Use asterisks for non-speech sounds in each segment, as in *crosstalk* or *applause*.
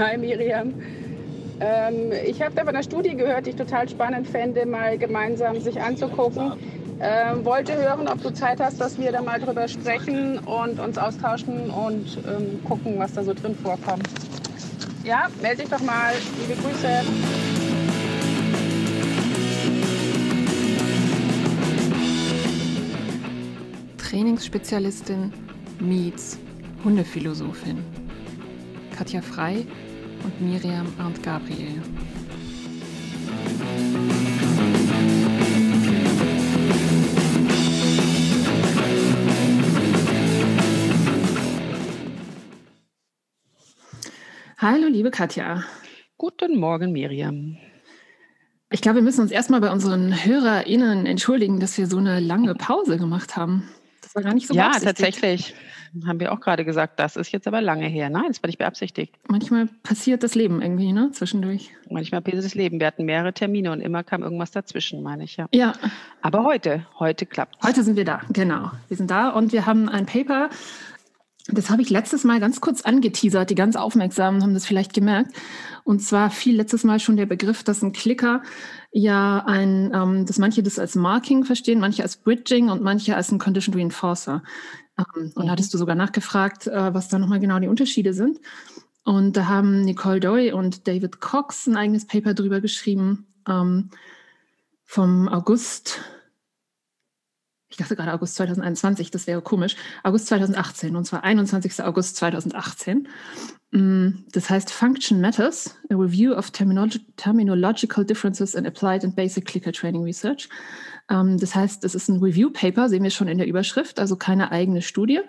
Hi Miriam. Ähm, ich habe da von einer Studie gehört, die ich total spannend fände, mal gemeinsam sich anzugucken. Ähm, wollte hören, ob du Zeit hast, dass wir da mal drüber sprechen und uns austauschen und ähm, gucken, was da so drin vorkommt. Ja, melde dich doch mal. Liebe Grüße. Trainingsspezialistin meets Hundephilosophin. Katja Frei und Miriam Arndt Gabriel. Hallo, liebe Katja. Guten Morgen, Miriam. Ich glaube, wir müssen uns erstmal bei unseren HörerInnen entschuldigen, dass wir so eine lange Pause gemacht haben. Das war gar nicht so Ja, tatsächlich. Haben wir auch gerade gesagt, das ist jetzt aber lange her. Nein, das war nicht beabsichtigt. Manchmal passiert das Leben irgendwie, ne? Zwischendurch. Manchmal passiert das Leben. Wir hatten mehrere Termine und immer kam irgendwas dazwischen, meine ich ja. Ja. Aber heute, heute klappt Heute sind wir da, genau. Wir sind da und wir haben ein Paper das habe ich letztes Mal ganz kurz angeteasert. Die ganz Aufmerksamen haben das vielleicht gemerkt. Und zwar fiel letztes Mal schon der Begriff, dass ein Klicker ja ein, ähm, dass manche das als Marking verstehen, manche als Bridging und manche als ein Condition Reinforcer. Ähm, und da hattest du sogar nachgefragt, äh, was da nochmal genau die Unterschiede sind. Und da haben Nicole Doy und David Cox ein eigenes Paper drüber geschrieben ähm, vom August dachte gerade August 2021, das wäre komisch, August 2018, und zwar 21. August 2018. Mm, das heißt Function Matters, a Review of Terminolog Terminological Differences in Applied and Basic Clicker Training Research. Ähm, das heißt, es ist ein Review-Paper, sehen wir schon in der Überschrift, also keine eigene Studie,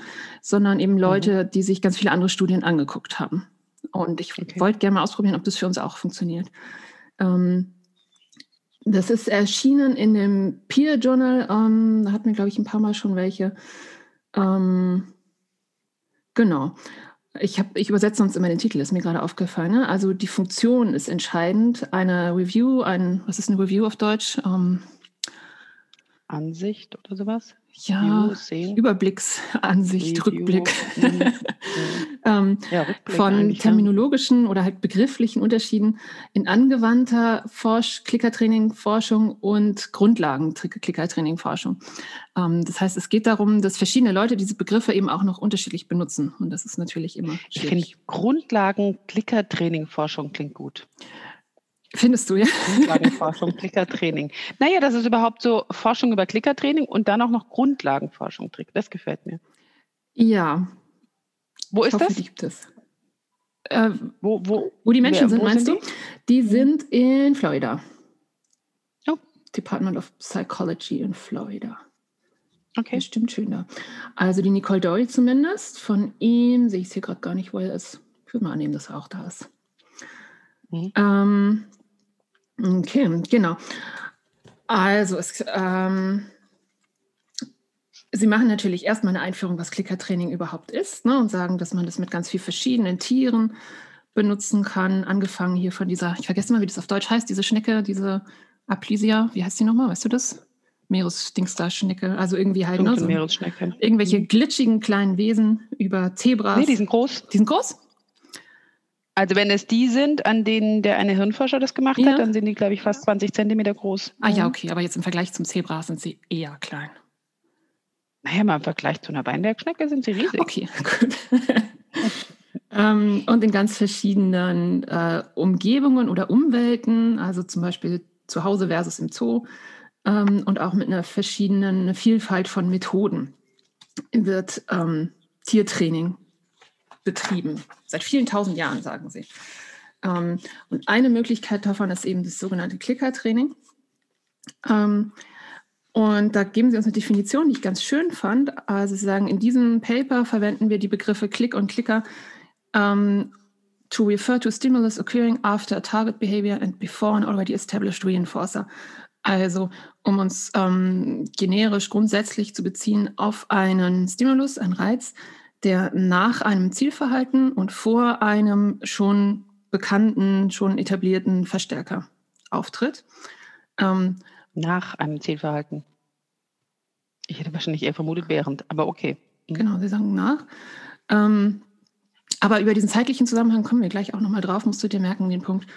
sondern eben mhm. Leute, die sich ganz viele andere Studien angeguckt haben. Und ich okay. wollte gerne mal ausprobieren, ob das für uns auch funktioniert. Ähm, das ist erschienen in dem Peer Journal. Ähm, da hatten wir, glaube ich, ein paar Mal schon welche. Ähm, genau. Ich, ich übersetze sonst immer den Titel, ist mir gerade aufgefallen. Ne? Also die Funktion ist entscheidend. Eine Review, ein, was ist eine Review auf Deutsch? Ähm, Ansicht oder sowas? Ja, Überblicksansicht, Rückblick. Mhm. *laughs* ähm, ja, Rückblick von terminologischen oder halt begrifflichen Unterschieden in angewandter Forsch Klickertraining-Forschung und Grundlagen-Klickertraining-Forschung. Ähm, das heißt, es geht darum, dass verschiedene Leute diese Begriffe eben auch noch unterschiedlich benutzen. Und das ist natürlich immer schwierig. Ich finde Grundlagen-Klickertraining-Forschung klingt gut. Findest du, ja? Grundlagenforschung, Klickertraining. Naja, das ist überhaupt so Forschung über Klickertraining und dann auch noch Grundlagenforschung. Das gefällt mir. Ja. Wo ist hoffe, das? Gibt es. Äh, wo, wo, wo die Menschen wer, sind, meinst sind du? Die? die sind in Florida. Oh. Department of Psychology in Florida. Okay. Das stimmt schön da. Also die Nicole Doyle zumindest. Von ihm sehe ich es hier gerade gar nicht, wo er ist. Ich würde mal annehmen, dass er auch da ist. Mhm. Ähm, Okay, genau. Also, es, ähm, Sie machen natürlich erstmal eine Einführung, was Klickertraining überhaupt ist, ne, und sagen, dass man das mit ganz vielen verschiedenen Tieren benutzen kann. Angefangen hier von dieser, ich vergesse mal, wie das auf Deutsch heißt, diese Schnecke, diese Aplysia, wie heißt die nochmal? Weißt du das? Meeresdingstar-Schnecke, also irgendwie halt ne, so Meeresschnecke. irgendwelche glitschigen kleinen Wesen über Zebras. Nee, die sind groß. Die sind groß? Also wenn es die sind, an denen der eine Hirnforscher das gemacht ja. hat, dann sind die, glaube ich, fast 20 Zentimeter groß. Ah ja, okay, aber jetzt im Vergleich zum Zebra sind sie eher klein. Naja, mal im Vergleich zu einer Weinbergschnecke sind sie riesig. Okay, *laughs* gut. ähm, und in ganz verschiedenen äh, Umgebungen oder Umwelten, also zum Beispiel zu Hause versus im Zoo ähm, und auch mit einer verschiedenen Vielfalt von Methoden wird ähm, Tiertraining betrieben. Seit vielen tausend Jahren, sagen sie. Ähm, und eine Möglichkeit davon ist eben das sogenannte Klickertraining. Ähm, und da geben sie uns eine Definition, die ich ganz schön fand. Also sie sagen, in diesem Paper verwenden wir die Begriffe Click und Clicker um, ähm, to refer to stimulus occurring after a target behavior and before an already established reinforcer. Also um uns ähm, generisch grundsätzlich zu beziehen auf einen Stimulus, einen Reiz, der nach einem Zielverhalten und vor einem schon bekannten, schon etablierten Verstärker auftritt. Ähm, nach einem Zielverhalten. Ich hätte wahrscheinlich eher vermutet während, aber okay. Mhm. Genau, Sie sagen nach. Ähm, Aber über diesen zeitlichen Zusammenhang kommen wir gleich auch nochmal drauf, musst du dir merken, den Punkt.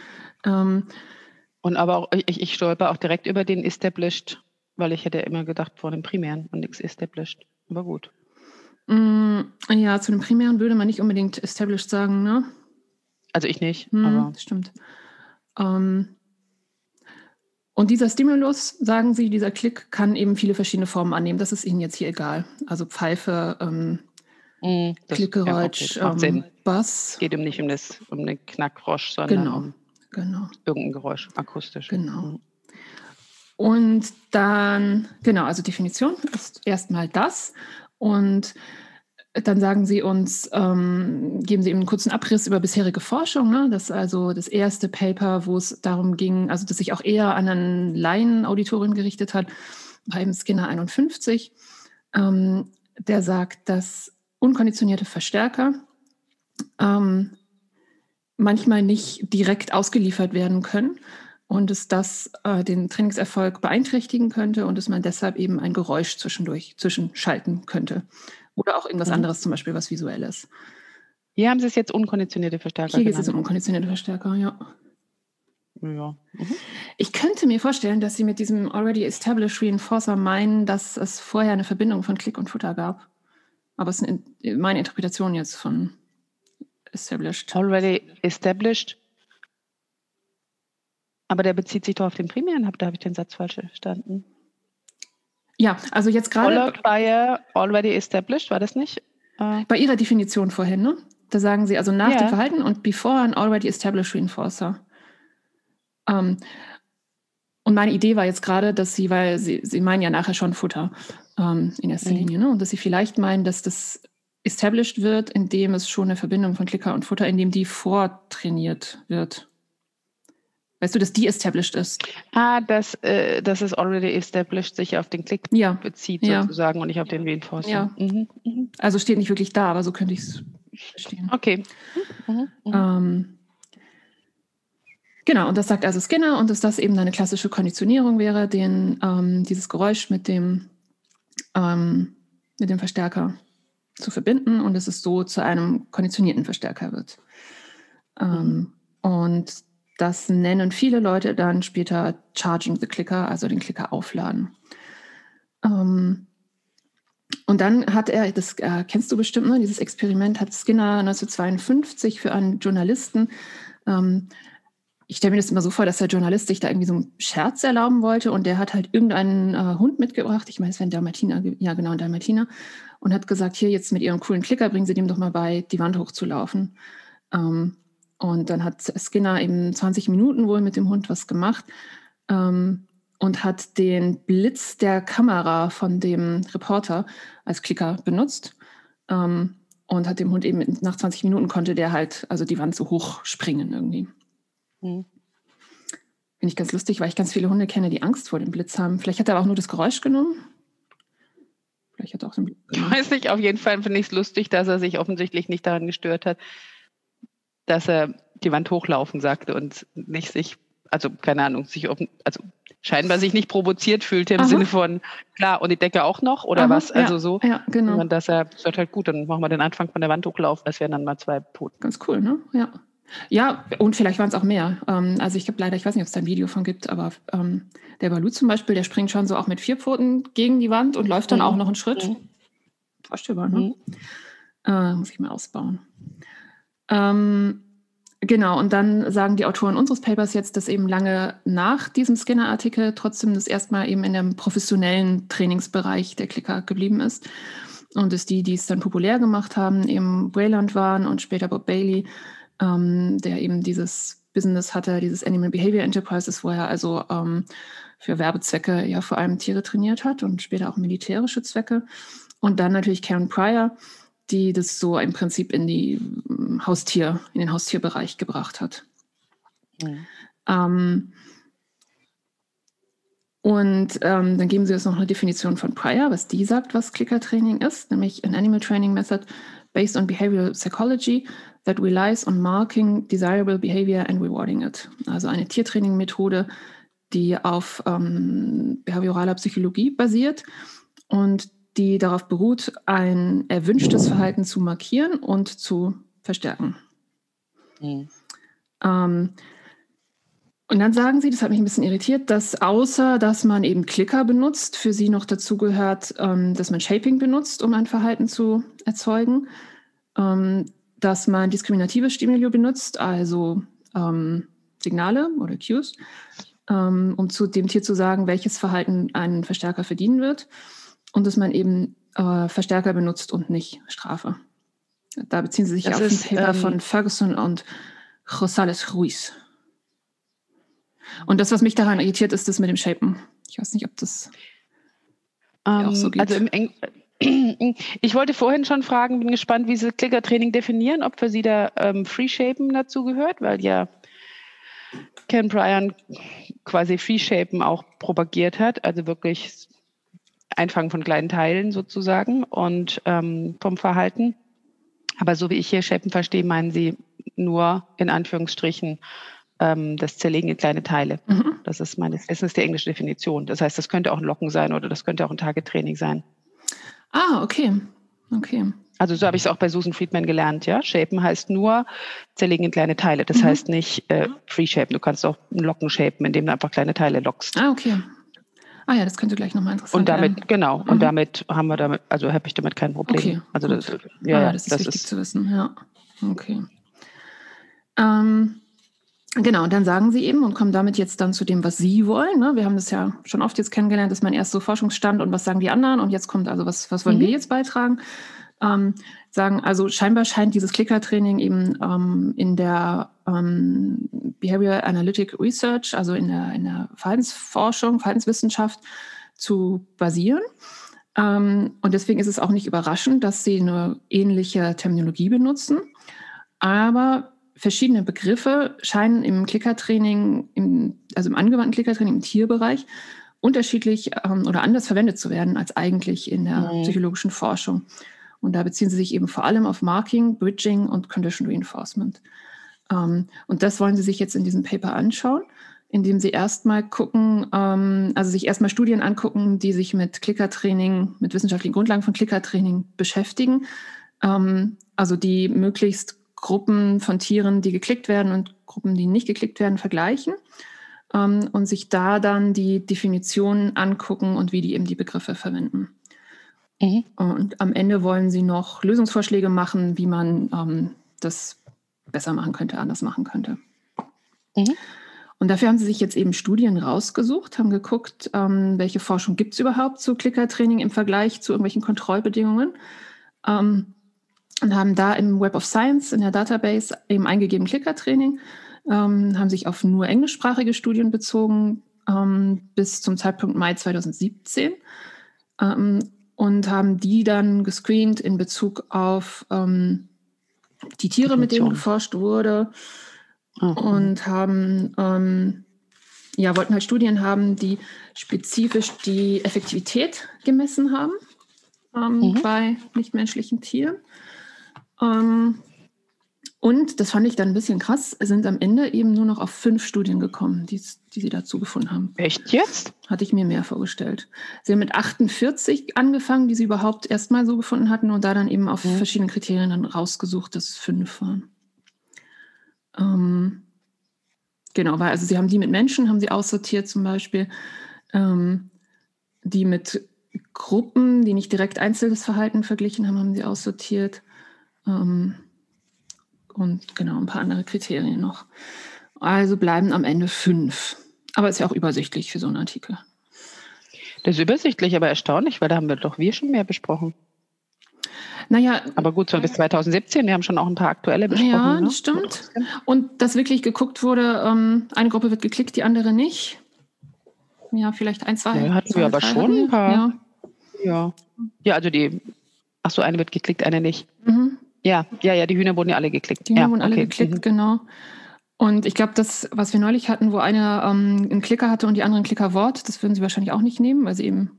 Ähm, und aber auch, ich, ich stolper auch direkt über den Established, weil ich hätte immer gedacht vor dem Primären und nichts Established. Aber gut. Mm, ja, zu dem Primären würde man nicht unbedingt Established sagen, ne? Also ich nicht, hm, aber. Stimmt. Ähm, und dieser Stimulus, sagen Sie, dieser Klick kann eben viele verschiedene Formen annehmen. Das ist Ihnen jetzt hier egal. Also Pfeife, ähm, mm, Klickgeräusch, ähm, Bass. Es geht um nicht um, das, um den Knackrosch, sondern genau, um genau. irgendein Geräusch, akustisch. Genau. Mhm. Und dann, genau, also Definition ist erstmal das. Und dann sagen Sie uns, ähm, geben Sie eben einen kurzen Abriss über bisherige Forschung. Ne? Das ist also das erste Paper, wo es darum ging, also das sich auch eher an ein Laien-Auditorium gerichtet hat, eben Skinner 51. Ähm, der sagt, dass unkonditionierte Verstärker ähm, manchmal nicht direkt ausgeliefert werden können und es das äh, den Trainingserfolg beeinträchtigen könnte und dass man deshalb eben ein Geräusch zwischendurch zwischenschalten könnte. Oder auch irgendwas mhm. anderes, zum Beispiel was Visuelles. Hier haben Sie es jetzt unkonditionierte Verstärker. Hier geht es um unkonditionierte Verstärker, ja. Ja. Mhm. Ich könnte mir vorstellen, dass Sie mit diesem Already Established Reinforcer meinen, dass es vorher eine Verbindung von Klick und Futter gab. Aber es ist meine Interpretation jetzt von Established. Already Established. Aber der bezieht sich doch auf den primären, da habe ich den Satz falsch verstanden. Ja, also jetzt gerade. By a already established, war das nicht? Äh, bei Ihrer Definition vorhin, ne? Da sagen Sie also nach yeah. dem Verhalten und before an already established reinforcer. Ähm, und meine Idee war jetzt gerade, dass Sie, weil Sie, Sie meinen ja nachher schon Futter ähm, in erster mhm. Linie, ne? Und dass Sie vielleicht meinen, dass das established wird, indem es schon eine Verbindung von Klicker und Futter, indem die vortrainiert wird. Weißt du, dass die established ist? Ah, dass, äh, dass es already established sich auf den Klick ja. bezieht sozusagen ja. und nicht auf den Reinforcer. Ja. Mhm. Mhm. Also steht nicht wirklich da, aber so könnte ich es verstehen. Okay. Mhm. mhm. Ähm, genau, und das sagt also Skinner und dass das eben eine klassische Konditionierung wäre, den, ähm, dieses Geräusch mit dem, ähm, mit dem Verstärker zu verbinden und dass es so zu einem konditionierten Verstärker wird. Ähm, mhm. Und das nennen viele Leute dann später Charging the Clicker, also den Clicker aufladen. Ähm, und dann hat er, das äh, kennst du bestimmt, ne, dieses Experiment hat Skinner 1952 für einen Journalisten, ähm, ich stelle mir das immer so vor, dass der Journalist sich da irgendwie so einen Scherz erlauben wollte und der hat halt irgendeinen äh, Hund mitgebracht, ich meine, es wäre ein Dalmatiner, ja genau, ein Dalmatiner, und hat gesagt, hier jetzt mit ihrem coolen Klicker bringen Sie dem doch mal bei, die Wand hochzulaufen. Ähm, und dann hat Skinner eben 20 Minuten wohl mit dem Hund was gemacht ähm, und hat den Blitz der Kamera von dem Reporter als Klicker benutzt. Ähm, und hat dem Hund eben nach 20 Minuten konnte der halt, also die Wand so hoch springen irgendwie. Mhm. Finde ich ganz lustig, weil ich ganz viele Hunde kenne, die Angst vor dem Blitz haben. Vielleicht hat er aber auch nur das Geräusch genommen. Vielleicht hat er auch den Blitz genommen. Ich weiß nicht, auf jeden Fall finde ich es lustig, dass er sich offensichtlich nicht daran gestört hat, dass er die Wand hochlaufen sagte und nicht sich, also keine Ahnung, sich offen, also scheinbar sich nicht provoziert fühlte im Aha. Sinne von, klar, und die Decke auch noch oder Aha, was, also ja, so. Ja, genau. Und dass er sagt halt, gut, dann machen wir den Anfang von der Wand hochlaufen, das wären dann mal zwei Poten. Ganz cool, ne? Ja. Ja, und vielleicht waren es auch mehr. Ähm, also ich habe leider, ich weiß nicht, ob es da ein Video von gibt, aber ähm, der Balu zum Beispiel, der springt schon so auch mit vier Pfoten gegen die Wand und läuft dann mhm. auch noch einen Schritt. Mhm. Vorstellbar, ne? Mhm. Äh, muss ich mal ausbauen. Ähm, Genau, und dann sagen die Autoren unseres Papers jetzt, dass eben lange nach diesem Skinner-Artikel trotzdem das erstmal eben in dem professionellen Trainingsbereich der Klicker geblieben ist. Und dass die, die es dann populär gemacht haben, eben Wayland waren und später Bob Bailey, ähm, der eben dieses Business hatte, dieses Animal Behavior Enterprises, wo er also ähm, für Werbezwecke ja vor allem Tiere trainiert hat und später auch militärische Zwecke. Und dann natürlich Karen Pryor, die das so im Prinzip in die hm, Haustier, in den Haustierbereich gebracht hat. Mhm. Ähm, und ähm, dann geben sie uns noch eine Definition von Pryor, was die sagt, was Clicker-Training ist, nämlich an Animal Training Method based on behavioral psychology that relies on marking desirable behavior and rewarding it. Also eine Tiertraining-Methode, die auf ähm, behavioraler Psychologie basiert und die darauf beruht, ein erwünschtes Verhalten zu markieren und zu verstärken. Mhm. Ähm, und dann sagen sie, das hat mich ein bisschen irritiert, dass außer dass man eben Clicker benutzt, für sie noch dazu gehört, ähm, dass man Shaping benutzt, um ein Verhalten zu erzeugen, ähm, dass man diskriminative Stimuli benutzt, also ähm, Signale oder Cues, ähm, um zu dem Tier zu sagen, welches Verhalten einen Verstärker verdienen wird und dass man eben äh, Verstärker benutzt und nicht Strafe. Da beziehen sie sich das auf ist, ein Paper ähm, von Ferguson und Rosales Ruiz. Und das, was mich daran irritiert, ist das mit dem Shapen. Ich weiß nicht, ob das um, auch so ähm, geht. Also im Eng *clears throat* ich wollte vorhin schon fragen, bin gespannt, wie Sie Clicker-Training definieren, ob für Sie da ähm, Free Shapen dazu gehört, weil ja Ken Bryan quasi Free Shapen auch propagiert hat, also wirklich Einfangen von kleinen Teilen sozusagen und ähm, vom Verhalten. Aber so wie ich hier Shapen verstehe, meinen Sie nur in Anführungsstrichen ähm, das Zerlegen in kleine Teile. Mhm. Das ist meines Wissens die englische Definition. Das heißt, das könnte auch ein Locken sein oder das könnte auch ein Tagetraining sein. Ah, okay. Okay. Also so habe ich es auch bei Susan Friedman gelernt, ja. Shapen heißt nur zerlegen in kleine Teile. Das mhm. heißt nicht äh, free shapen. Du kannst auch Locken shapen, indem du einfach kleine Teile lockst. Ah, okay. Ah ja, das könnte gleich nochmal interessant Und damit, werden. genau, mhm. und damit haben wir damit, also habe ich damit kein Problem. Okay, also das, ja, ah, das ist das wichtig ist, zu wissen, ja. Okay. Ähm, Genau, und dann sagen sie eben und kommen damit jetzt dann zu dem, was sie wollen. Ne? Wir haben das ja schon oft jetzt kennengelernt, dass man erst so Forschungsstand und was sagen die anderen und jetzt kommt also, was, was wollen mhm. wir jetzt beitragen? Ähm, sagen, also scheinbar scheint dieses Clicker-Training eben ähm, in der ähm, Behavioral Analytic Research, also in der, in der Verhaltensforschung, Verhaltenswissenschaft zu basieren. Ähm, und deswegen ist es auch nicht überraschend, dass sie eine ähnliche Terminologie benutzen. Aber verschiedene Begriffe scheinen im Klickertraining, im, also im angewandten Klickertraining im Tierbereich, unterschiedlich ähm, oder anders verwendet zu werden als eigentlich in der mhm. psychologischen Forschung. Und da beziehen sie sich eben vor allem auf Marking, Bridging und Condition Reinforcement. Ähm, und das wollen sie sich jetzt in diesem Paper anschauen, indem sie erstmal gucken, ähm, also sich erstmal Studien angucken, die sich mit Klickertraining, mit wissenschaftlichen Grundlagen von Klickertraining beschäftigen. Ähm, also die möglichst Gruppen von Tieren, die geklickt werden und Gruppen, die nicht geklickt werden, vergleichen und sich da dann die Definitionen angucken und wie die eben die Begriffe verwenden. Mhm. Und am Ende wollen sie noch Lösungsvorschläge machen, wie man ähm, das besser machen könnte, anders machen könnte. Mhm. Und dafür haben sie sich jetzt eben Studien rausgesucht, haben geguckt, ähm, welche Forschung gibt es überhaupt zu Klickertraining im Vergleich zu irgendwelchen Kontrollbedingungen. Ähm, und haben da im Web of Science in der Database eben eingegeben Klickertraining, ähm, haben sich auf nur englischsprachige Studien bezogen ähm, bis zum Zeitpunkt Mai 2017 ähm, und haben die dann gescreent in Bezug auf ähm, die Tiere, mit denen geforscht wurde mhm. und haben ähm, ja, wollten halt Studien haben, die spezifisch die Effektivität gemessen haben ähm, mhm. bei nichtmenschlichen Tieren. Ähm, und das fand ich dann ein bisschen krass, sind am Ende eben nur noch auf fünf Studien gekommen, die, die sie dazu gefunden haben. Echt jetzt? Hatte ich mir mehr vorgestellt. Sie haben mit 48 angefangen, die sie überhaupt erstmal so gefunden hatten und da dann eben auf mhm. verschiedenen Kriterien dann rausgesucht, dass es fünf waren. Ähm, genau, weil also sie haben die mit Menschen, haben sie aussortiert zum Beispiel, ähm, die mit Gruppen, die nicht direkt einzelnes Verhalten verglichen haben, haben sie aussortiert. Ähm, und genau ein paar andere Kriterien noch. Also bleiben am Ende fünf. Aber ist ja auch übersichtlich für so einen Artikel. Das ist übersichtlich, aber erstaunlich, weil da haben wir doch wir schon mehr besprochen. Naja. Aber gut, so bis 2017, wir haben schon auch ein paar aktuelle besprochen. Ja, ne? das stimmt. Und dass wirklich geguckt wurde, ähm, eine Gruppe wird geklickt, die andere nicht. Ja, vielleicht ein, zwei. Ja, hatten zwei, wir aber schon ein paar. Ja. ja. Ja, also die, ach so, eine wird geklickt, eine nicht. Mhm. Ja, ja, ja, die Hühner wurden ja alle geklickt. Die Hühner ja, wurden alle geklickt, mhm. genau. Und ich glaube, das, was wir neulich hatten, wo eine ähm, einen Klicker hatte und die andere ein Klickerwort, das würden sie wahrscheinlich auch nicht nehmen, weil sie eben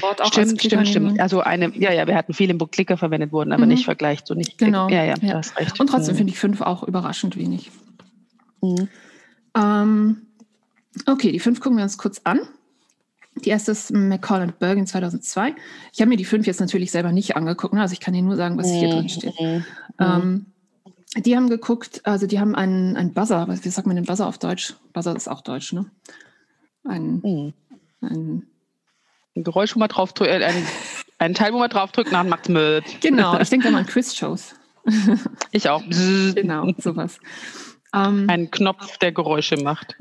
Wort auch stimmt, als Klicker stimmt, nehmen. stimmt. Also eine, ja, ja, wir hatten viele, wo Klicker verwendet wurden, aber mhm. nicht vergleicht, so nicht. Genau. Ja, ja, ja. hast recht. Und trotzdem mhm. finde ich fünf auch überraschend wenig. Mhm. Ähm, okay, die fünf gucken wir uns kurz an. Die erste ist McCall und Bergen 2002. Ich habe mir die fünf jetzt natürlich selber nicht angeguckt. Ne? Also ich kann dir nur sagen, was hier drin steht. Mhm. Ähm, die haben geguckt, also die haben einen, einen Buzzer, wie sagt man den Buzzer auf Deutsch? Buzzer ist auch Deutsch, ne? Ein, mhm. ein, ein Geräusch, wo man draufdrückt, äh, ein, ein Teil, wo man draufdrückt, dann macht mit. Genau, *laughs* ich denke da mal an Quiz-Shows. ich auch. *laughs* genau, sowas. Ähm, ein Knopf, der Geräusche macht.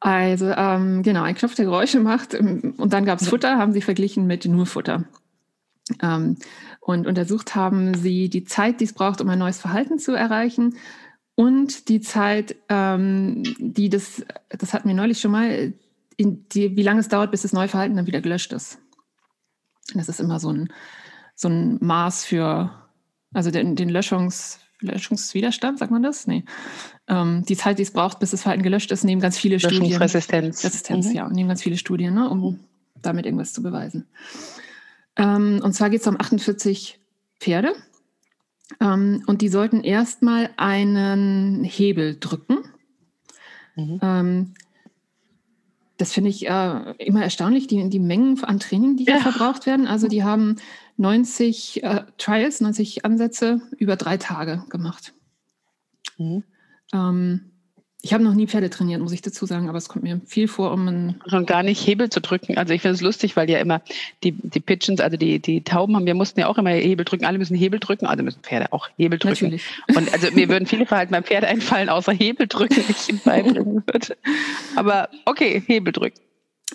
Also ähm, genau, ein Knopf, der Geräusche macht. Und dann gab es Futter, haben sie verglichen mit nur Futter. Ähm, und untersucht haben sie die Zeit, die es braucht, um ein neues Verhalten zu erreichen und die Zeit, ähm, die das, das hatten wir neulich schon mal, die, wie lange es dauert, bis das neue Verhalten dann wieder gelöscht ist. Das ist immer so ein, so ein Maß für, also den, den Löschungs, Löschungswiderstand, sagt man das? Nee. Ähm, die Zeit, die es braucht, bis das Verhalten gelöscht ist, nehmen ganz viele Studien. Löschungsresistenz. Resistenz, mhm. ja, nehmen ganz viele Studien, ne, um damit irgendwas zu beweisen. Ähm, und zwar geht es um 48 Pferde. Ähm, und die sollten erstmal einen Hebel drücken. Mhm. Ähm, das finde ich äh, immer erstaunlich, die, die Mengen an Training, die hier ja. verbraucht werden. Also die haben 90 äh, Trials, 90 Ansätze über drei Tage gemacht. Mhm. Ähm, ich habe noch nie Pferde trainiert, muss ich dazu sagen, aber es kommt mir viel vor, um einen. Schon gar nicht Hebel zu drücken. Also ich finde es lustig, weil ja immer die, die Pigeons, also die, die Tauben haben, wir mussten ja auch immer Hebel drücken. Alle müssen Hebel drücken, also müssen Pferde auch Hebel drücken. Natürlich. Und also mir würden viele Verhalten beim Pferd einfallen, außer Hebel drücken, ich ihm beibringen würde. Aber okay, Hebel drücken.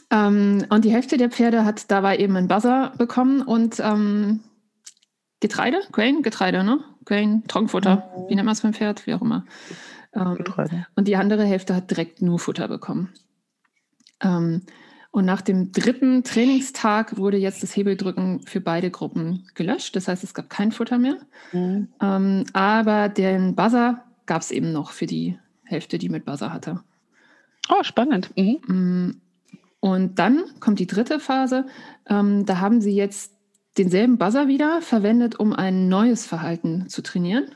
Ähm, und die Hälfte der Pferde hat dabei eben einen Buzzer bekommen und ähm, Getreide, Grain, Getreide, ne? Grain, Trockenfutter, mhm. wie nennt man es beim Pferd, wie auch immer. Ähm, und die andere Hälfte hat direkt nur Futter bekommen. Ähm, und nach dem dritten Trainingstag wurde jetzt das Hebeldrücken für beide Gruppen gelöscht. Das heißt, es gab kein Futter mehr. Mhm. Ähm, aber den Buzzer gab es eben noch für die Hälfte, die mit Buzzer hatte. Oh, spannend. Mhm. Und dann kommt die dritte Phase. Ähm, da haben sie jetzt denselben Buzzer wieder verwendet, um ein neues Verhalten zu trainieren.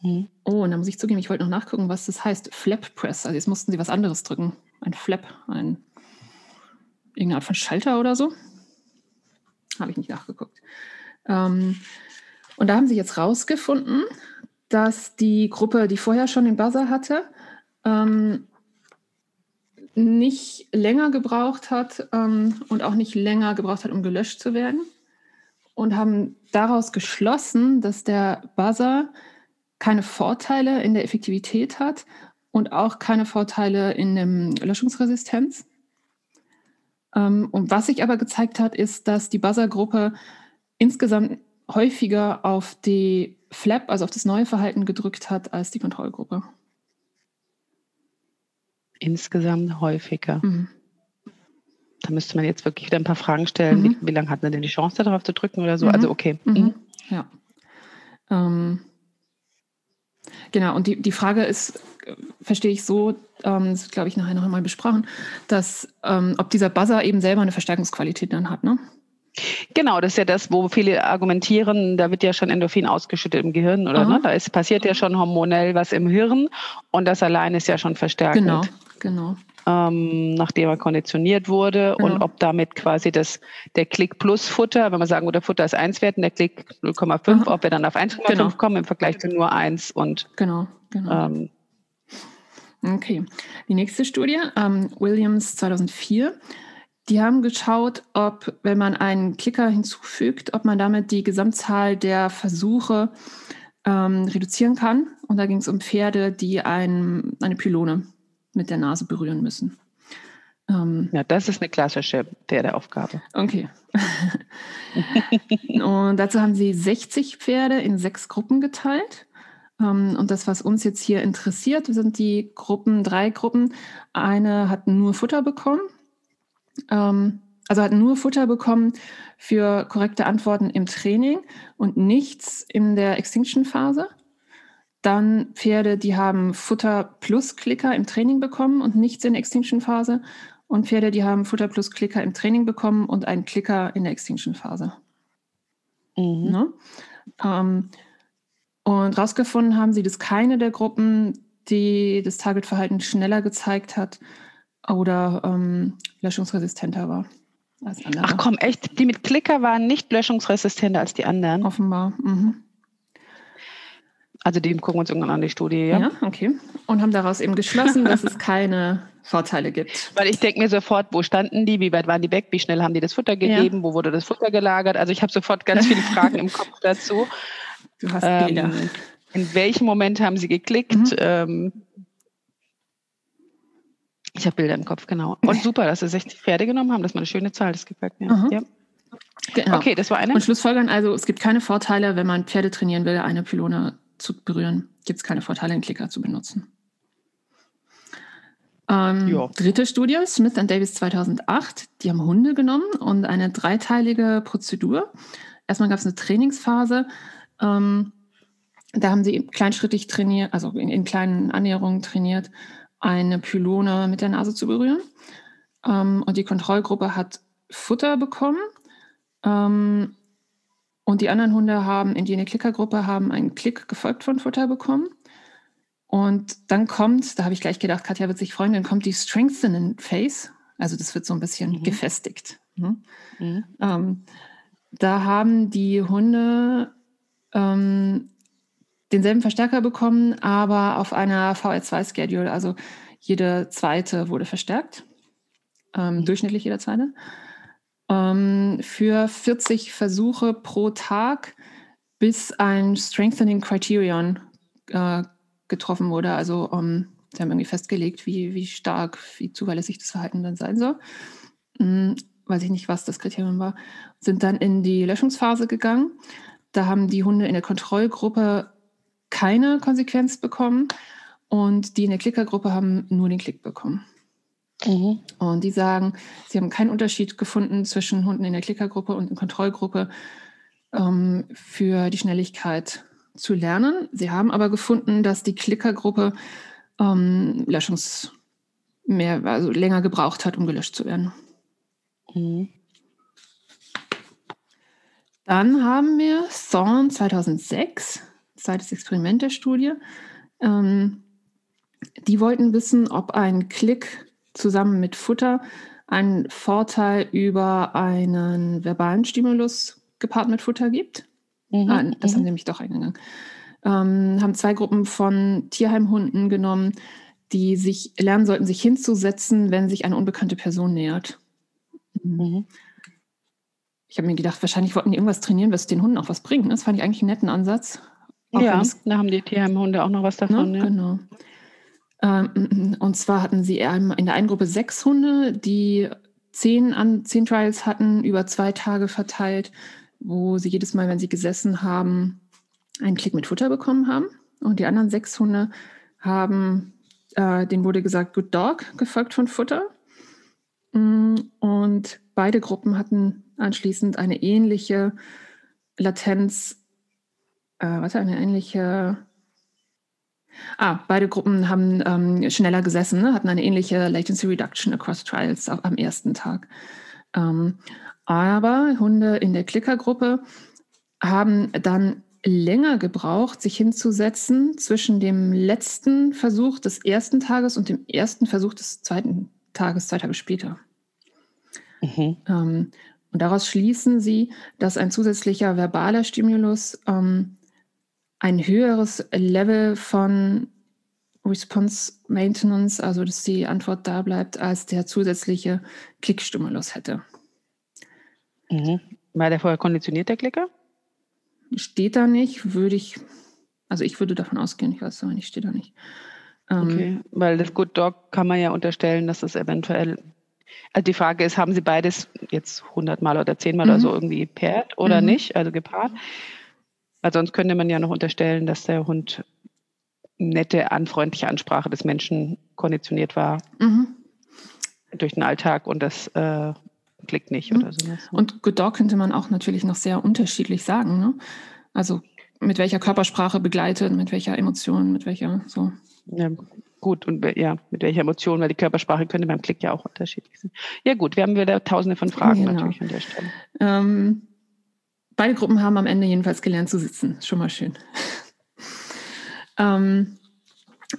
Mhm. Oh, und da muss ich zugeben, ich wollte noch nachgucken, was das heißt. Flap Press. Also jetzt mussten sie was anderes drücken. Ein Flap, ein irgendeine Art von Schalter oder so. Habe ich nicht nachgeguckt. Ähm, und da haben sie jetzt rausgefunden, dass die Gruppe, die vorher schon den Buzzer hatte, ähm, nicht länger gebraucht hat ähm, und auch nicht länger gebraucht hat, um gelöscht zu werden. Und haben daraus geschlossen, dass der Buzzer keine Vorteile in der Effektivität hat und auch keine Vorteile in der Löschungsresistenz. Ähm, und was sich aber gezeigt hat, ist, dass die Buzzer-Gruppe insgesamt häufiger auf die Flap, also auf das neue Verhalten gedrückt hat, als die Kontrollgruppe. Insgesamt häufiger. Mhm. Da müsste man jetzt wirklich wieder ein paar Fragen stellen. Mhm. Wie, wie lange hat man denn die Chance, darauf zu drücken oder so? Mhm. Also okay. Mhm. Mhm. Ja. Ähm, Genau, und die, die Frage ist, verstehe ich so, ähm, das glaube ich nachher noch einmal besprochen, dass ähm, ob dieser Buzzer eben selber eine Verstärkungsqualität dann hat, ne? Genau, das ist ja das, wo viele argumentieren, da wird ja schon Endorphin ausgeschüttet im Gehirn, oder? Ne? Da ist, passiert ja schon hormonell was im Hirn und das allein ist ja schon verstärkend. Genau, genau ähm, nachdem er konditioniert wurde genau. und ob damit quasi das, der Klick plus Futter, wenn wir sagen, der Futter ist 1 wert und der Klick 0,5, ob wir dann auf 1,5 genau. kommen im Vergleich zu nur 1 und genau, genau. Ähm, okay. Die nächste Studie, ähm, Williams 2004. Die haben geschaut, ob, wenn man einen Klicker hinzufügt, ob man damit die Gesamtzahl der Versuche ähm, reduzieren kann. Und da ging es um Pferde, die ein, eine Pylone mit der Nase berühren müssen. Ähm, ja, das ist eine klassische Pferdeaufgabe. Okay. *laughs* und dazu haben sie 60 Pferde in sechs Gruppen geteilt. Ähm, und das, was uns jetzt hier interessiert, sind die Gruppen, drei Gruppen. Eine hat nur Futter bekommen. Ähm, also hat nur Futter bekommen für korrekte Antworten im Training und nichts in der Extinction-Phase. Dann Pferde, die haben Futter plus Klicker im Training bekommen und nichts in der Extinction-Phase. Und Pferde, die haben Futter plus Klicker im Training bekommen und einen Klicker in der Extinction-Phase. Mhm. Ne? Ähm, und rausgefunden haben sie, dass keine der Gruppen, die das Targetverhalten schneller gezeigt hat oder ähm, löschungsresistenter war als andere. Ach komm, echt? Die mit Klicker waren nicht löschungsresistenter als die anderen? Offenbar. Mhm. Also die gucken uns irgendwann an die Studie, ja. Ja, okay. Und haben daraus eben geschlossen, dass es *laughs* keine Vorteile gibt. Weil ich denke mir sofort, wo standen die, wie weit waren die weg, wie schnell haben die das Futter gegeben, ja. wo wurde das Futter gelagert? Also ich habe sofort ganz viele *laughs* Fragen im Kopf dazu. Du hast ähm, Bilder. In welchem Moment haben sie geklickt? Mhm. Ähm, ich habe Bilder im Kopf, genau. Und super, dass sie 60 Pferde genommen haben. Das ist mal eine schöne Zahl, das gefällt mir. Mhm. Ja. Genau. Okay, das war eine. Und Schlussfolgern, also es gibt keine Vorteile, wenn man Pferde trainieren will, eine Pylone zu berühren. Gibt es keine Vorteile, einen Klicker zu benutzen. Ähm, dritte Studie, Smith and Davis 2008. Die haben Hunde genommen und eine dreiteilige Prozedur. Erstmal gab es eine Trainingsphase. Ähm, da haben sie kleinschrittig trainiert, also in, in, kleinen Annäherungen trainiert, eine Pylone mit der Nase zu berühren. Ähm, und die Kontrollgruppe hat Futter bekommen. Ähm, und die anderen Hunde haben in die Klickergruppe haben einen Klick gefolgt von Futter bekommen. Und dann kommt, da habe ich gleich gedacht, Katja wird sich freuen, dann kommt die Strengthening Phase. Also das wird so ein bisschen mhm. gefestigt. Mhm. Mhm. Ähm, da haben die Hunde ähm, denselben Verstärker bekommen, aber auf einer VR2-Schedule. Also jede zweite wurde verstärkt, ähm, mhm. durchschnittlich jeder zweite. Ähm, für 40 Versuche pro Tag, bis ein Strengthening Criterion äh, getroffen wurde. Also ähm, sie haben irgendwie festgelegt, wie, wie stark, wie zuverlässig das Verhalten dann sein soll. Hm, weiß ich nicht, was das Kriterium war. Sind dann in die Löschungsphase gegangen. Da haben die Hunde in der Kontrollgruppe keine Konsequenz bekommen und die in der Klickergruppe haben nur den Klick bekommen. Mhm. Und die sagen, sie haben keinen Unterschied gefunden zwischen Hunden in der Klickergruppe und in der Kontrollgruppe ähm, für die Schnelligkeit zu lernen. Sie haben aber gefunden, dass die Klickergruppe ähm, Löschungs mehr, also länger gebraucht hat, um gelöscht zu werden. Mhm. Dann haben wir Thorn 2006, zweites Experiment der Studie. Ähm, die wollten wissen, ob ein Klick zusammen mit Futter einen Vorteil über einen verbalen Stimulus gepaart mit Futter gibt. Mhm. Ah, das mhm. haben sie nämlich doch eingegangen. Ähm, haben zwei Gruppen von Tierheimhunden genommen, die sich lernen sollten, sich hinzusetzen, wenn sich eine unbekannte Person nähert. Mhm. mhm. Ich habe mir gedacht, wahrscheinlich wollten die irgendwas trainieren, was den Hunden auch was bringt. Das fand ich eigentlich einen netten Ansatz. Auch ja, da haben die Tierheimhunde auch noch was davon. Ne? Ja. Genau. Ähm, und zwar hatten sie in der einen Gruppe sechs Hunde, die zehn, an, zehn Trials hatten, über zwei Tage verteilt wo sie jedes Mal, wenn sie gesessen haben, einen Klick mit Futter bekommen haben. Und die anderen sechs Hunde haben, äh, denen wurde gesagt, Good Dog, gefolgt von Futter. Mm, und beide Gruppen hatten anschließend eine ähnliche Latenz, äh, was eine ähnliche Ah, beide Gruppen haben ähm, schneller gesessen, ne? hatten eine ähnliche Latency Reduction across Trials am ersten Tag. Ähm, aber Hunde in der Klickergruppe haben dann länger gebraucht, sich hinzusetzen zwischen dem letzten Versuch des ersten Tages und dem ersten Versuch des zweiten Tages, zwei Tage später. Mhm. Ähm, und daraus schließen sie, dass ein zusätzlicher verbaler Stimulus ähm, ein höheres Level von Response Maintenance, also dass die Antwort da bleibt, als der zusätzliche Klickstimulus hätte. Mhm. War der vorher konditioniert, der Klicker? Steht da nicht, würde ich, also ich würde davon ausgehen, ich weiß es aber nicht, steht da nicht. Ähm, okay, weil das Good Dog kann man ja unterstellen, dass es eventuell, also die Frage ist, haben Sie beides jetzt 100 Mal oder 10 Mal mhm. oder so irgendwie paired oder mhm. nicht, also gepaart? Weil sonst könnte man ja noch unterstellen, dass der Hund nette, anfreundliche Ansprache des Menschen konditioniert war mhm. durch den Alltag und das äh, klickt nicht mhm. oder sowas. Ne? Und Good Dog könnte man auch natürlich noch sehr unterschiedlich sagen. Ne? Also mit welcher Körpersprache begleitet, mit welcher Emotion, mit welcher so. Ja, gut, und ja, mit welcher Emotion, weil die Körpersprache könnte beim Klick ja auch unterschiedlich sein. Ja, gut, wir haben wieder tausende von Fragen genau. natürlich an der Stelle. Ähm, beide Gruppen haben am Ende jedenfalls gelernt zu sitzen. Schon mal schön. *laughs* ähm,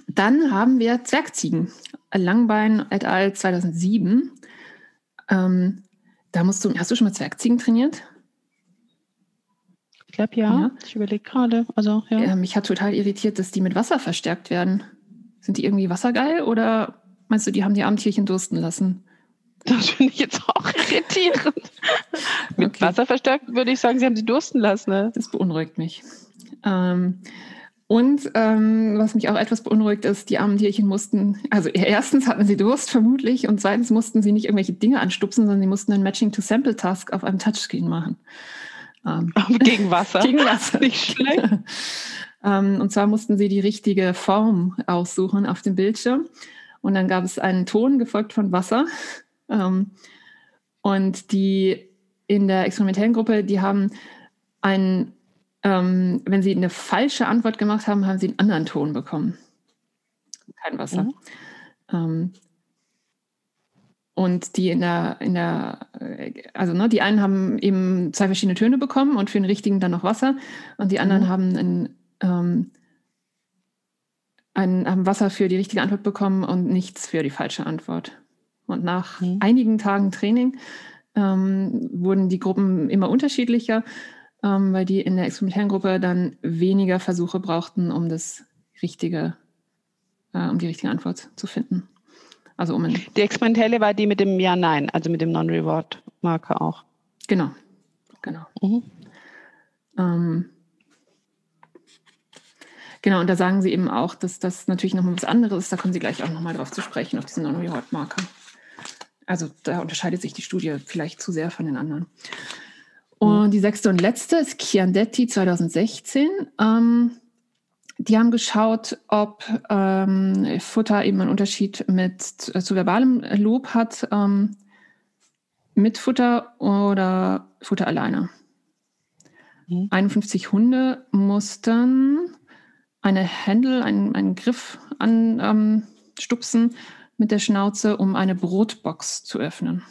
dann haben wir Zwergziegen. Langbein et al. 2007. Ähm, da musst du, hast du schon mal Zwergziegen trainiert? Ich glaube ja. ja. Ich überlege gerade. Also, ja. ja. Mich hat total irritiert, dass die mit Wasser verstärkt werden. Sind die irgendwie wassergeil oder meinst du, die haben die Armtierchen dursten lassen? Das finde ich jetzt auch irritierend. mit okay. Wasser verstärkt würde ich sagen, sie haben sie dursten lassen. Ne? Das beunruhigt mich. Ähm, und ähm, was mich auch etwas beunruhigt ist, die armen Tierchen mussten, also erstens hatten sie Durst vermutlich und zweitens mussten sie nicht irgendwelche Dinge anstupsen, sondern sie mussten einen Matching-to-Sample-Task auf einem Touchscreen machen. Ähm, *laughs* gegen Wasser. gegen Wasser. Nicht schlecht. *laughs* ähm, und zwar mussten sie die richtige Form aussuchen auf dem Bildschirm. Und dann gab es einen Ton gefolgt von Wasser. Ähm, und die in der experimentellen Gruppe, die haben einen ähm, wenn sie eine falsche Antwort gemacht haben, haben sie einen anderen Ton bekommen. Kein Wasser. Mhm. Ähm, und die in der, in der, also ne, die einen haben eben zwei verschiedene Töne bekommen und für den richtigen dann noch Wasser. Und die anderen mhm. haben ein, ähm, ein, haben Wasser für die richtige Antwort bekommen und nichts für die falsche Antwort. Und nach mhm. einigen Tagen Training ähm, wurden die Gruppen immer unterschiedlicher ähm, weil die in der experimentellen Gruppe dann weniger Versuche brauchten, um das richtige, äh, um die richtige Antwort zu finden. Also um die experimentelle war die mit dem Ja-Nein, also mit dem Non-Reward-Marker auch. Genau, genau. Mhm. Ähm, genau, und da sagen sie eben auch, dass das natürlich nochmal was anderes ist. Da kommen sie gleich auch nochmal drauf zu sprechen, auf diesen Non-Reward-Marker. Also da unterscheidet sich die Studie vielleicht zu sehr von den anderen. Und die sechste und letzte ist Chiandetti 2016. Ähm, die haben geschaut, ob ähm, Futter eben einen Unterschied mit zu verbalem Lob hat, ähm, mit Futter oder Futter alleine. Mhm. 51 Hunde mussten eine Händel, einen, einen Griff anstupsen ähm, mit der Schnauze, um eine Brotbox zu öffnen.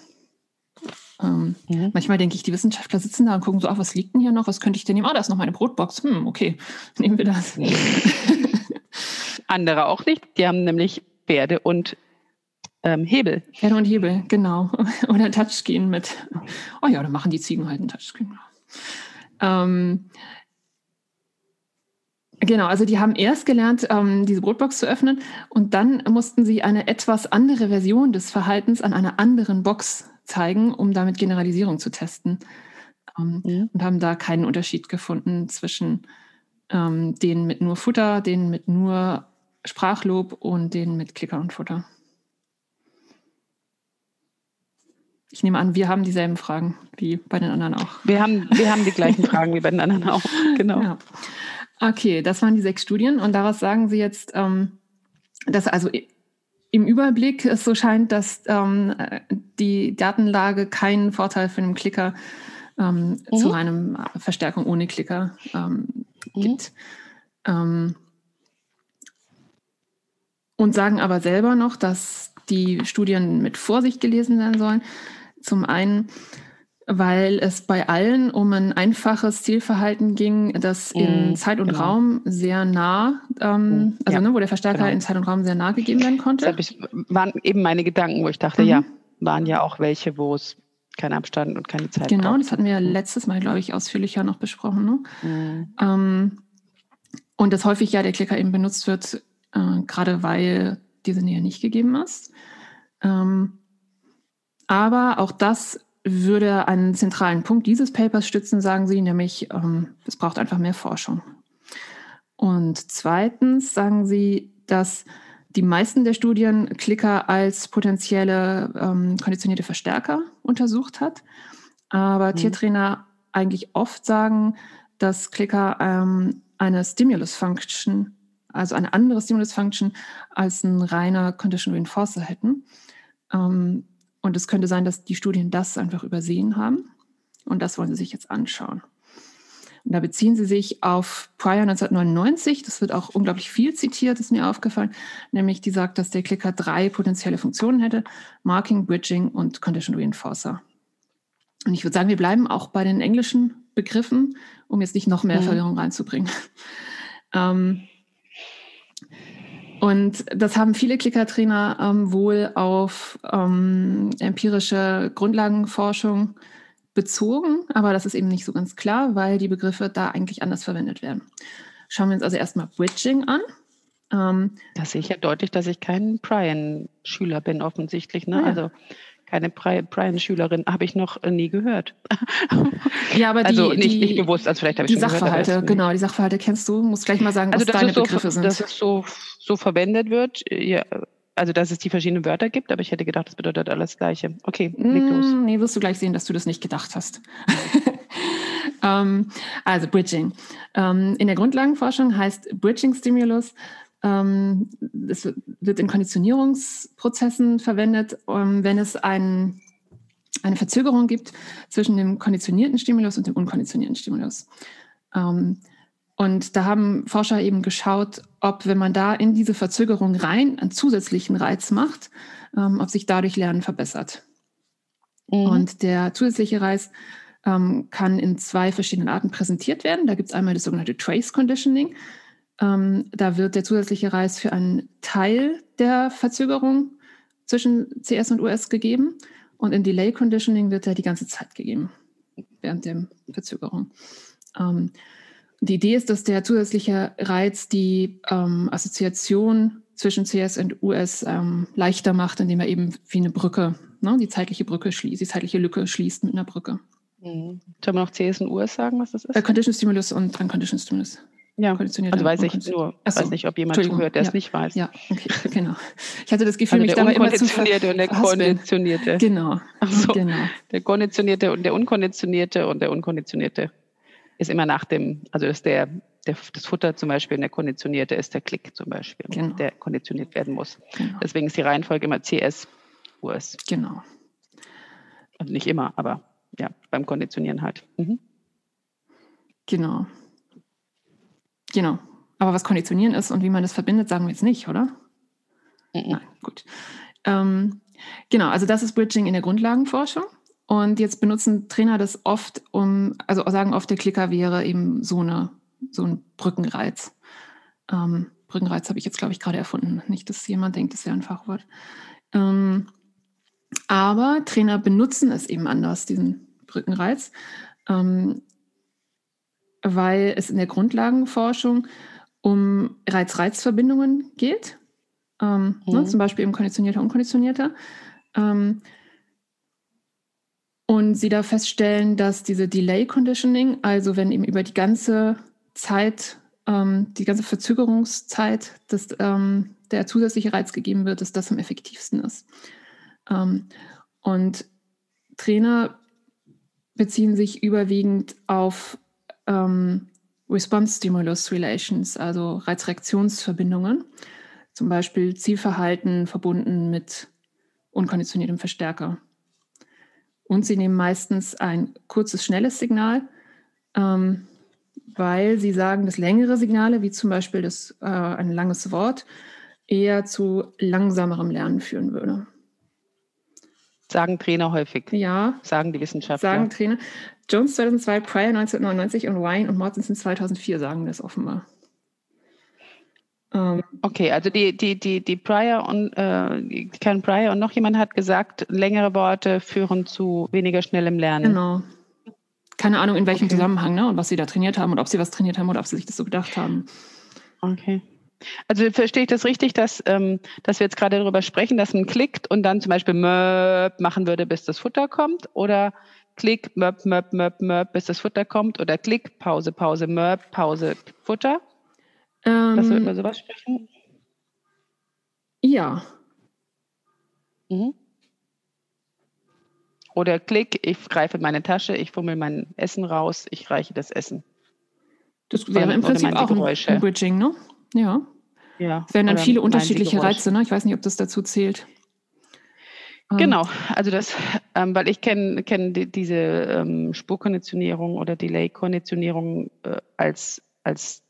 Ähm, mhm. Manchmal denke ich, die Wissenschaftler sitzen da und gucken so, ach, was liegt denn hier noch? Was könnte ich denn nehmen? Ah, da ist noch meine Brotbox. Hm, okay, *laughs* nehmen wir das. *laughs* Andere auch nicht. Die haben nämlich Pferde und ähm, Hebel. Pferde und Hebel, genau. *laughs* Oder Touchscreen mit, oh ja, dann machen die Ziegen halt ein Touchscreen. Ähm, Genau, also die haben erst gelernt, ähm, diese Brotbox zu öffnen und dann mussten sie eine etwas andere Version des Verhaltens an einer anderen Box zeigen, um damit Generalisierung zu testen. Ähm, mhm. Und haben da keinen Unterschied gefunden zwischen ähm, denen mit nur Futter, denen mit nur Sprachlob und denen mit Klicker und Futter. Ich nehme an, wir haben dieselben Fragen wie bei den anderen auch. Wir haben, wir haben die gleichen *laughs* Fragen wie bei den anderen auch. Genau. Ja. Okay, das waren die sechs Studien und daraus sagen Sie jetzt, ähm, dass also im Überblick es so scheint, dass ähm, die Datenlage keinen Vorteil für den Klicker ähm, mhm. zu einem Verstärkung ohne Klicker ähm, mhm. gibt. Ähm, und sagen aber selber noch, dass die Studien mit Vorsicht gelesen werden sollen. Zum einen, weil es bei allen um ein einfaches Zielverhalten ging, das in mm, Zeit und genau. Raum sehr nah, ähm, mm, also ja, ne, wo der Verstärker genau. in Zeit und Raum sehr nah gegeben werden konnte. Das ich, waren eben meine Gedanken, wo ich dachte, mhm. ja, waren ja auch welche, wo es keinen Abstand und keine Zeit Genau, braucht. das hatten wir letztes Mal, glaube ich, ausführlicher noch besprochen. Ne? Mhm. Ähm, und dass häufig ja der Klicker eben benutzt wird, äh, gerade weil diese Nähe nicht gegeben ist. Ähm, aber auch das würde einen zentralen Punkt dieses Papers stützen, sagen Sie, nämlich ähm, es braucht einfach mehr Forschung. Und zweitens sagen Sie, dass die meisten der Studien Klicker als potenzielle ähm, konditionierte Verstärker untersucht hat, aber mhm. Tiertrainer eigentlich oft sagen, dass Klicker ähm, eine Stimulus-Function, also eine andere Stimulus-Function als ein reiner Condition Reinforcer hätten. Ähm, und es könnte sein, dass die Studien das einfach übersehen haben. Und das wollen sie sich jetzt anschauen. Und da beziehen sie sich auf Prior 1999. Das wird auch unglaublich viel zitiert, ist mir aufgefallen. Nämlich die sagt, dass der Clicker drei potenzielle Funktionen hätte. Marking, Bridging und Condition Reinforcer. Und ich würde sagen, wir bleiben auch bei den englischen Begriffen, um jetzt nicht noch mehr mhm. Verwirrung reinzubringen. Ähm, und das haben viele Klickertrainer ähm, wohl auf ähm, empirische Grundlagenforschung bezogen, aber das ist eben nicht so ganz klar, weil die Begriffe da eigentlich anders verwendet werden. Schauen wir uns also erstmal Bridging an. Ähm, da sehe ich ja deutlich, dass ich kein Brian-Schüler bin, offensichtlich. Ne? Ja. Also keine Brian-Schülerin habe ich noch nie gehört. *laughs* Ja, aber also die, nicht, die, nicht bewusst, also vielleicht habe ich die Sachverhalte, gehört, genau, die Sachverhalte kennst du. Musst gleich mal sagen, also was deine so, Begriffe sind. Dass es so, so verwendet wird, ja, also dass es die verschiedenen Wörter gibt, aber ich hätte gedacht, das bedeutet alles Gleiche. Okay, leg los. Mm, nee, wirst du gleich sehen, dass du das nicht gedacht hast. *laughs* ähm, also Bridging. Ähm, in der Grundlagenforschung heißt Bridging Stimulus es wird in Konditionierungsprozessen verwendet, ähm, wenn es ein, eine Verzögerung gibt zwischen dem konditionierten Stimulus und dem unkonditionierten Stimulus. Ähm, und da haben Forscher eben geschaut, ob, wenn man da in diese Verzögerung rein einen zusätzlichen Reiz macht, ähm, ob sich dadurch Lernen verbessert. Mhm. Und der zusätzliche Reiz ähm, kann in zwei verschiedenen Arten präsentiert werden. Da gibt es einmal das sogenannte Trace Conditioning. Ähm, da wird der zusätzliche Reiz für einen Teil der Verzögerung zwischen CS und US gegeben und in Delay Conditioning wird er die ganze Zeit gegeben während der Verzögerung. Ähm, die Idee ist, dass der zusätzliche Reiz die ähm, Assoziation zwischen CS und US ähm, leichter macht, indem er eben wie eine Brücke, ne, die zeitliche Brücke schließt, die zeitliche Lücke schließt mit einer Brücke. Mhm. Sollen wir noch CS und US sagen, was das ist? Äh, Condition Stimulus und Unconditioned Stimulus. Ja, also weiß ich nur, Achso, weiß nicht, ob jemand zuhört, der ja. es nicht weiß. Ja, okay, genau. Ich hatte das Gefühl, also mich dabei immer zu und der konditionierte. Genau. Achso, genau. Der konditionierte und der unkonditionierte und der unkonditionierte ist immer nach dem, also ist der, der das Futter zum Beispiel und der konditionierte ist der Klick zum Beispiel, genau. der konditioniert werden muss. Genau. Deswegen ist die Reihenfolge immer CS, US. Genau. Also nicht immer, aber ja, beim Konditionieren halt. Mhm. Genau. Genau. Aber was Konditionieren ist und wie man das verbindet, sagen wir jetzt nicht, oder? Mhm. Nein, gut. Ähm, genau, also das ist Bridging in der Grundlagenforschung. Und jetzt benutzen Trainer das oft, um, also sagen oft, der Klicker wäre eben so, eine, so ein Brückenreiz. Ähm, Brückenreiz habe ich jetzt, glaube ich, gerade erfunden. Nicht, dass jemand denkt, das wäre ein Fachwort. Ähm, aber Trainer benutzen es eben anders, diesen Brückenreiz. Ähm, weil es in der Grundlagenforschung um Reiz-Reiz-Verbindungen geht, ähm, ne, mhm. ne, zum Beispiel eben konditionierter, unkonditionierter. Ähm, und sie da feststellen, dass diese Delay Conditioning, also wenn eben über die ganze Zeit, ähm, die ganze Verzögerungszeit, dass ähm, der zusätzliche Reiz gegeben wird, dass das am effektivsten ist. Ähm, und Trainer beziehen sich überwiegend auf ähm, Response-Stimulus-Relations, also Reizreaktionsverbindungen, zum Beispiel Zielverhalten verbunden mit unkonditioniertem Verstärker. Und sie nehmen meistens ein kurzes, schnelles Signal, ähm, weil sie sagen, dass längere Signale, wie zum Beispiel das, äh, ein langes Wort, eher zu langsamerem Lernen führen würde. Sagen Trainer häufig. Ja. Sagen die Wissenschaftler. Sagen Trainer. Jones 2002, Pryor 1999 und Ryan und Mortensen 2004 sagen das offenbar. Ähm, okay, also die, die, die, die Pryor und äh, Karen Pryor und noch jemand hat gesagt, längere Worte führen zu weniger schnellem Lernen. Genau. Keine Ahnung, in welchem okay. Zusammenhang, ne? Und was sie da trainiert haben und ob sie was trainiert haben oder ob sie sich das so gedacht haben. Okay. Also verstehe ich das richtig, dass, ähm, dass wir jetzt gerade darüber sprechen, dass man klickt und dann zum Beispiel Möp machen würde, bis das Futter kommt? Oder Klick, Möp, Möp, Möp, Möp, bis das Futter kommt? Oder Klick, Pause, Pause, Möp, Pause, Futter? Ähm, dass wir über sowas sprechen? Ja. Mhm. Oder Klick, ich greife meine Tasche, ich fummel mein Essen raus, ich reiche das Essen. Das wäre im Prinzip auch ein, ein Bridging, ne? Ja. Ja. Es wären dann viele unterschiedliche Reize, ne? Ich weiß nicht, ob das dazu zählt. Ähm. Genau, also das, ähm, weil ich kenne kenn die, diese ähm, Spurkonditionierung oder Delay-Konditionierung äh, als, als,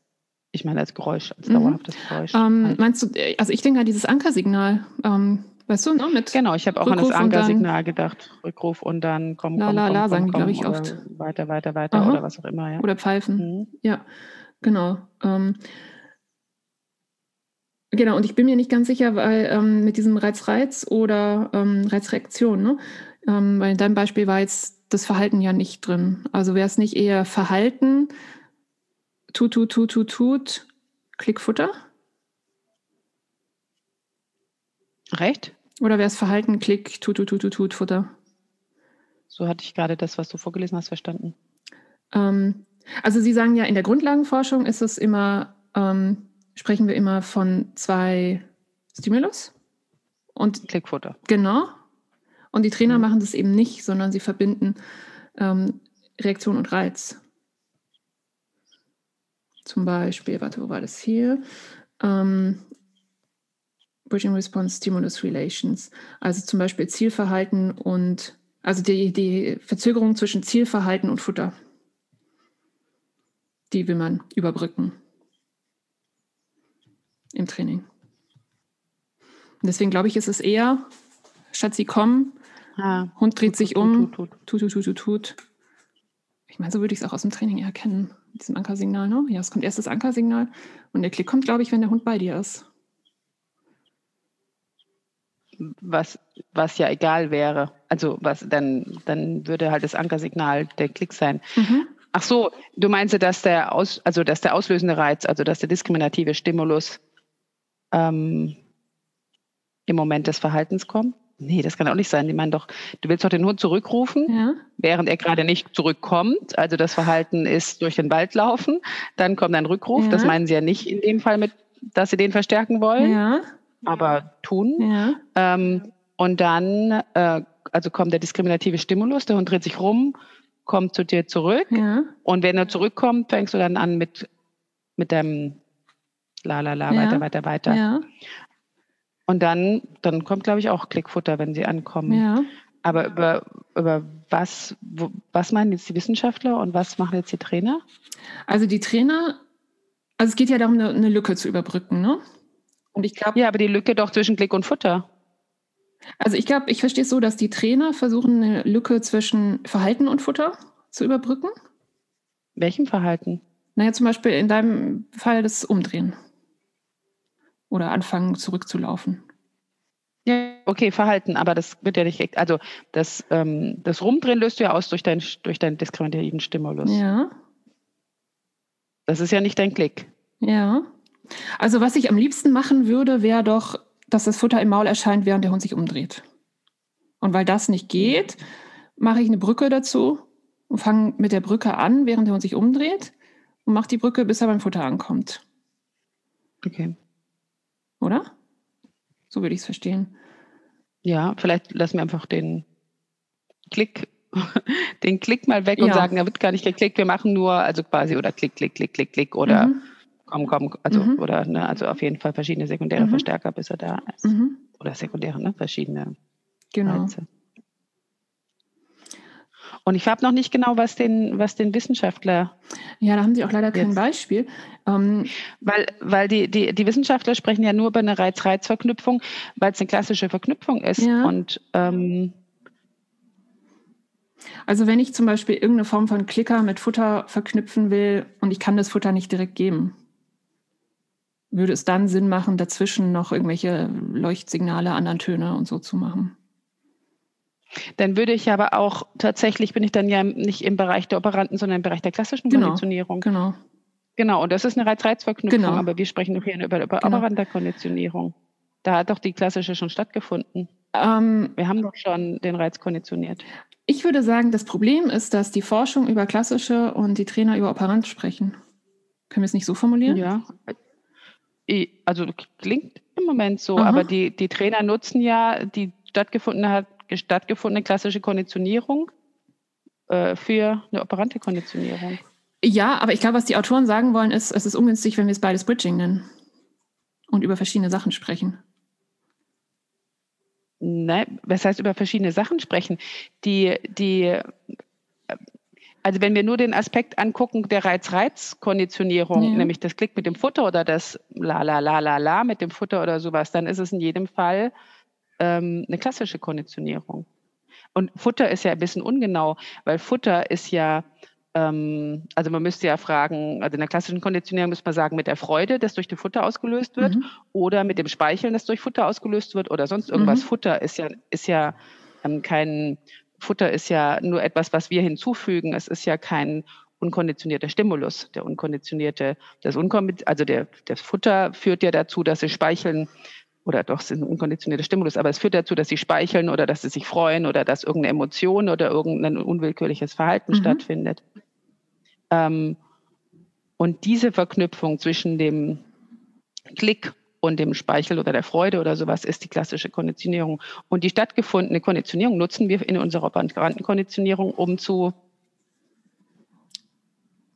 ich meine, als Geräusch, als mhm. dauerhaftes Geräusch. Ähm, halt. Meinst du, also ich denke an dieses Ankersignal, ähm, weißt du, ne? Mit genau, ich habe auch Rückruf an das Ankersignal gedacht. Rückruf und dann komm, komm, la, la, la, komm, sagen die, glaube ich, oft. Weiter, weiter, weiter Aha. oder was auch immer, ja. Oder Pfeifen, mhm. ja, genau. Genau, und ich bin mir nicht ganz sicher, weil ähm, mit diesem Reiz-Reiz oder ähm, Reizreaktion, ne? Ähm, weil in deinem Beispiel war jetzt das Verhalten ja nicht drin. Also wäre es nicht eher Verhalten, tut, tut, tut, tut, tut, Klickfutter? Recht? Oder wäre es Verhalten, Klick, tut, tut, tut, tut, tut, Futter? So hatte ich gerade das, was du vorgelesen hast, verstanden. Ähm, also Sie sagen ja, in der Grundlagenforschung ist es immer, ähm, sprechen wir immer von zwei Stimulus und Klickfutter. Genau. Und die Trainer mhm. machen das eben nicht, sondern sie verbinden ähm, Reaktion und Reiz. Zum Beispiel, warte, wo war das hier? Ähm, Bridging Response Stimulus Relations. Also zum Beispiel Zielverhalten und, also die, die Verzögerung zwischen Zielverhalten und Futter. Die will man überbrücken im Training. Und deswegen glaube ich, ist es eher, statt sie kommen, ah, Hund dreht tut, sich tut, um, tut, tut, tut, tut, tut, tut. Ich meine, so würde ich es auch aus dem Training erkennen, mit diesem Ankersignal. Ne? Ja, es kommt erst das Ankersignal und der Klick kommt, glaube ich, wenn der Hund bei dir ist. Was, was ja egal wäre. Also was dann, dann würde halt das Ankersignal der Klick sein. Mhm. Ach so, du meinst, dass der, Aus, also dass der auslösende Reiz, also dass der diskriminative Stimulus ähm, im Moment des Verhaltens kommt? Nee, das kann auch nicht sein. Die meinen doch, du willst doch den Hund zurückrufen, ja. während er gerade nicht zurückkommt. Also das Verhalten ist durch den Wald laufen. Dann kommt ein Rückruf. Ja. Das meinen sie ja nicht in dem Fall mit, dass sie den verstärken wollen, ja. aber tun. Ähm, und dann, äh, also kommt der diskriminative Stimulus, der Hund dreht sich rum, kommt zu dir zurück. Und wenn er zurückkommt, fängst du dann an mit, mit dem la la la, weiter, weiter, weiter. Und dann, dann kommt, glaube ich, auch Klickfutter, wenn sie ankommen. Ja. Aber über, über was, wo, was meinen jetzt die Wissenschaftler und was machen jetzt die Trainer? Also die Trainer, also es geht ja darum, eine, eine Lücke zu überbrücken, ne? Und ich glaube. Ja, aber die Lücke doch zwischen Klick und Futter. Also ich glaube, ich verstehe es so, dass die Trainer versuchen, eine Lücke zwischen Verhalten und Futter zu überbrücken. Welchem Verhalten? Naja, zum Beispiel in deinem Fall das Umdrehen oder anfangen zurückzulaufen. Ja, okay, Verhalten, aber das wird ja nicht, also das, ähm, das Rumdrehen löst du ja aus durch, dein, durch deinen diskriminierenden Stimulus. Ja. Das ist ja nicht dein Klick. Ja. Also was ich am liebsten machen würde, wäre doch, dass das Futter im Maul erscheint, während der Hund sich umdreht. Und weil das nicht geht, mache ich eine Brücke dazu und fange mit der Brücke an, während der Hund sich umdreht und mache die Brücke, bis er beim Futter ankommt. Okay. Oder? So würde ich es verstehen. Ja, vielleicht lassen wir einfach den Klick, *laughs* den Klick mal weg und ja. sagen, da wird gar nicht geklickt, wir machen nur, also quasi, oder Klick, Klick, Klick, Klick, Klick, oder mhm. komm, komm, also, mhm. oder, ne, also auf jeden Fall verschiedene sekundäre mhm. Verstärker, bis er da ist. Mhm. Oder sekundäre, ne, verschiedene genau. Reize. Und ich habe noch nicht genau, was den, was den Wissenschaftler. Ja, da haben Sie auch leider kein Beispiel. Ähm, weil weil die, die, die Wissenschaftler sprechen ja nur über eine Reiz-Reiz-Verknüpfung, weil es eine klassische Verknüpfung ist. Ja. Und ähm, also wenn ich zum Beispiel irgendeine Form von Klicker mit Futter verknüpfen will und ich kann das Futter nicht direkt geben, würde es dann Sinn machen, dazwischen noch irgendwelche Leuchtsignale, anderen Töne und so zu machen? Dann würde ich aber auch, tatsächlich bin ich dann ja nicht im Bereich der Operanten, sondern im Bereich der klassischen genau, Konditionierung. Genau. Genau, und das ist eine Reiz-Reiz-Verknüpfung, genau. aber wir sprechen doch hier über, über genau. Operanter-Konditionierung. Da hat doch die klassische schon stattgefunden. Ähm, wir haben doch schon den Reiz konditioniert. Ich würde sagen, das Problem ist, dass die Forschung über klassische und die Trainer über Operant sprechen. Können wir es nicht so formulieren? Ja. Also klingt im Moment so, Aha. aber die, die Trainer nutzen ja die stattgefunden hat, stattgefundene klassische Konditionierung äh, für eine operante Konditionierung. Ja, aber ich glaube, was die Autoren sagen wollen, ist, es ist ungünstig, wenn wir es beides Bridging nennen und über verschiedene Sachen sprechen. Nein, was heißt über verschiedene Sachen sprechen? Die, die, also wenn wir nur den Aspekt angucken der Reiz-Reiz-Konditionierung, ja. nämlich das Klick mit dem Futter oder das La La La La La mit dem Futter oder sowas, dann ist es in jedem Fall ähm, eine klassische Konditionierung. Und Futter ist ja ein bisschen ungenau, weil Futter ist ja, ähm, also man müsste ja fragen, also in der klassischen Konditionierung müsste man sagen, mit der Freude, das durch die Futter ausgelöst wird, mhm. oder mit dem Speicheln, das durch Futter ausgelöst wird, oder sonst irgendwas. Mhm. Futter ist ja, ist ja ähm, kein Futter ist ja nur etwas, was wir hinzufügen. Es ist ja kein unkonditionierter Stimulus. Der unkonditionierte, das Unkon also der, das Futter führt ja dazu, dass sie speicheln oder doch, es ist ein unkonditionierter Stimulus, aber es führt dazu, dass sie speicheln oder dass sie sich freuen oder dass irgendeine Emotion oder irgendein unwillkürliches Verhalten mhm. stattfindet. Ähm, und diese Verknüpfung zwischen dem Klick und dem Speichel oder der Freude oder sowas ist die klassische Konditionierung. Und die stattgefundene Konditionierung nutzen wir in unserer operanten Konditionierung, um zu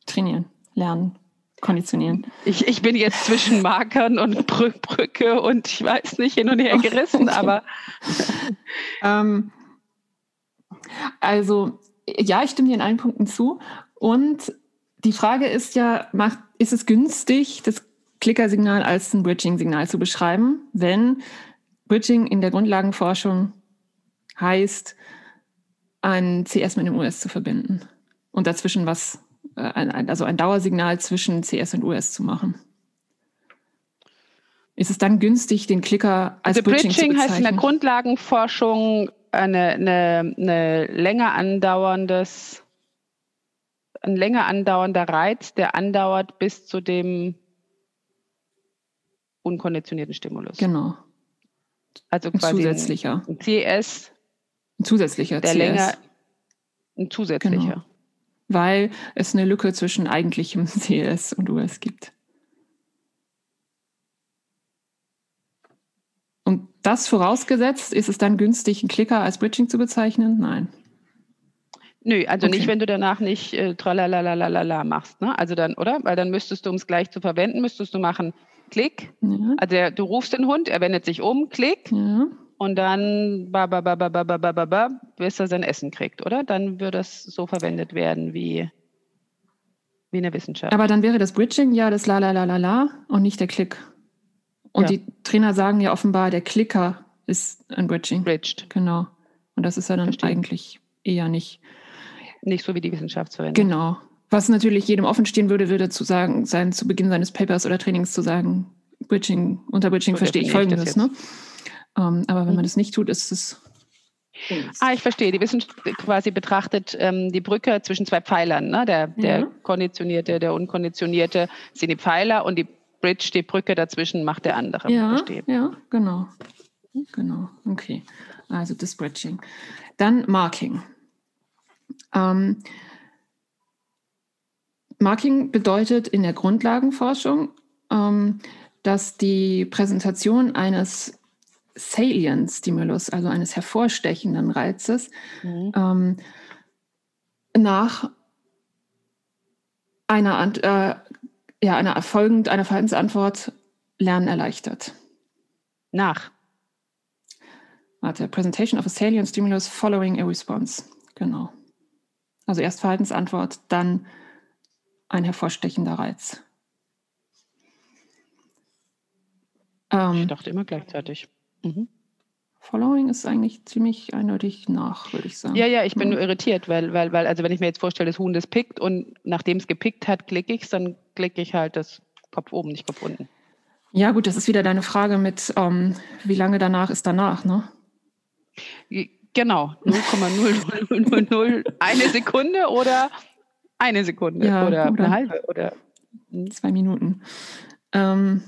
trainieren, lernen, konditionieren. Ich, ich bin jetzt zwischen Markern und Brü Brücke und ich weiß nicht hin und her gerissen, okay. aber. *laughs* ähm, also, ja, ich stimme dir in allen Punkten zu. Und die Frage ist ja, macht, ist es günstig, das Klickersignal als ein Bridging-Signal zu beschreiben, wenn Bridging in der Grundlagenforschung heißt, ein CS mit einem US zu verbinden und dazwischen was, äh, also ein Dauersignal zwischen CS und US zu machen. Ist es dann günstig, den Klicker als also Bridging, Bridging zu bezeichnen? heißt in der Grundlagenforschung eine, eine, eine länger andauerndes, ein länger andauernder Reiz, der andauert bis zu dem unkonditionierten Stimulus. Genau. Also quasi ein zusätzlicher. Ein CS. Ein zusätzlicher der CS. länger, ein zusätzlicher. Genau. Weil es eine Lücke zwischen eigentlichem *laughs* CS und US gibt. Und das vorausgesetzt, ist es dann günstig, einen Klicker als Bridging zu bezeichnen? Nein. Nö, also okay. nicht, wenn du danach nicht äh, tralalalala machst. Ne? Also dann, oder? Weil dann müsstest du, um es gleich zu verwenden, müsstest du machen Klick. Ja. Also der, du rufst den Hund, er wendet sich um, Klick. Ja. Und dann ba, ba, ba, ba, ba, ba, ba, ba, bis er sein Essen kriegt, oder? Dann würde das so verwendet werden wie, wie in der Wissenschaft. Aber dann wäre das Bridging ja das La La La La La und nicht der Klick. Und ja. die Trainer sagen ja offenbar, der Klicker ist ein Bridging. Bridged. Genau. Und das ist ja dann Verstehen. eigentlich eher nicht. Nicht so wie die Wissenschaft verwendet. Genau. Was natürlich jedem offen stehen würde, würde zu sagen, sein zu Beginn seines Papers oder Trainings zu sagen, Bridging, unter Bridging verstehe ich folgendes. Ne? Ähm, aber wenn man mhm. das nicht tut, ist es. Ah, ich verstehe. Die Wissenschaft quasi betrachtet ähm, die Brücke zwischen zwei Pfeilern. Ne? Der, der ja. konditionierte, der unkonditionierte sind die Pfeiler und die Bridge, die Brücke dazwischen macht der andere. Ja, verstehe. ja, genau. Genau, okay. Also das Bridging. Dann Marking. Ähm, Marking bedeutet in der Grundlagenforschung, ähm, dass die Präsentation eines Salient-Stimulus, also eines hervorstechenden Reizes, mhm. ähm, nach einer, äh, ja, einer folgend einer Verhaltensantwort Lernen erleichtert. Nach. Warte, Presentation of a salient stimulus following a response. Genau. Also erst Verhaltensantwort, dann ein hervorstechender Reiz. Ähm, ich dachte immer gleichzeitig. Mhm. Following ist eigentlich ziemlich eindeutig nach, würde ich sagen. Ja, ja, ich bin mhm. nur irritiert, weil, weil, weil, also wenn ich mir jetzt vorstelle, das Huhn das pickt und nachdem es gepickt hat, klicke ich es, dann klicke ich halt das Kopf oben, nicht Kopf unten. Ja, gut, das ist wieder deine Frage mit, ähm, wie lange danach ist danach, ne? Genau, 0,0000 eine Sekunde oder eine Sekunde ja, oder, oder, eine halbe oder zwei Minuten. Ähm,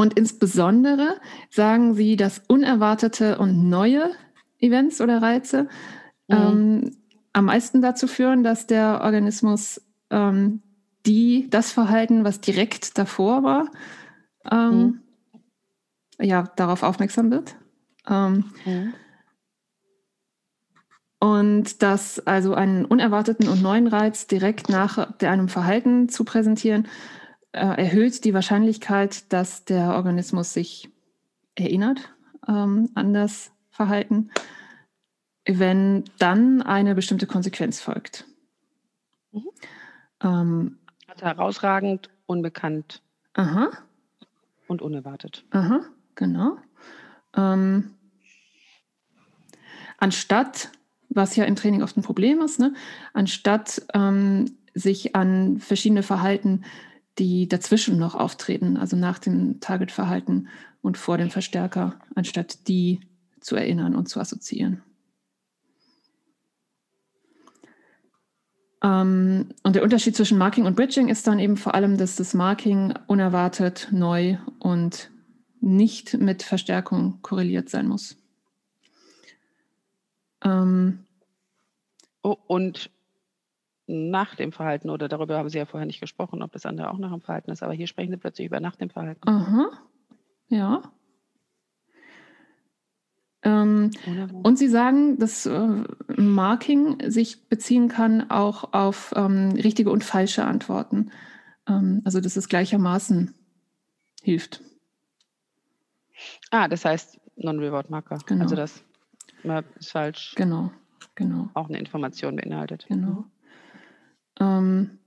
und insbesondere sagen sie, dass unerwartete und neue Events oder Reize mhm. ähm, am meisten dazu führen, dass der Organismus ähm, die, das Verhalten, was direkt davor war, ähm, mhm. ja, darauf aufmerksam wird. Ähm, mhm. Und das also einen unerwarteten und neuen Reiz direkt nach einem Verhalten zu präsentieren, äh, erhöht die Wahrscheinlichkeit, dass der Organismus sich erinnert ähm, an das Verhalten, wenn dann eine bestimmte Konsequenz folgt. Mhm. Ähm, also herausragend, unbekannt aha. und unerwartet. Aha, genau. Ähm, anstatt was ja im Training oft ein Problem ist, ne? anstatt ähm, sich an verschiedene Verhalten, die dazwischen noch auftreten, also nach dem Target-Verhalten und vor dem Verstärker, anstatt die zu erinnern und zu assoziieren. Ähm, und der Unterschied zwischen Marking und Bridging ist dann eben vor allem, dass das Marking unerwartet, neu und nicht mit Verstärkung korreliert sein muss. Ähm, oh, und nach dem Verhalten, oder darüber haben Sie ja vorher nicht gesprochen, ob das andere auch nach dem Verhalten ist, aber hier sprechen Sie plötzlich über nach dem Verhalten. Aha, ja. Ähm, und Sie sagen, dass äh, Marking sich beziehen kann auch auf ähm, richtige und falsche Antworten. Ähm, also dass es gleichermaßen hilft. Ah, das heißt Non-Reward-Marker. Genau. Also das ist falsch. Genau, genau. Auch eine Information beinhaltet. Genau. Ähm,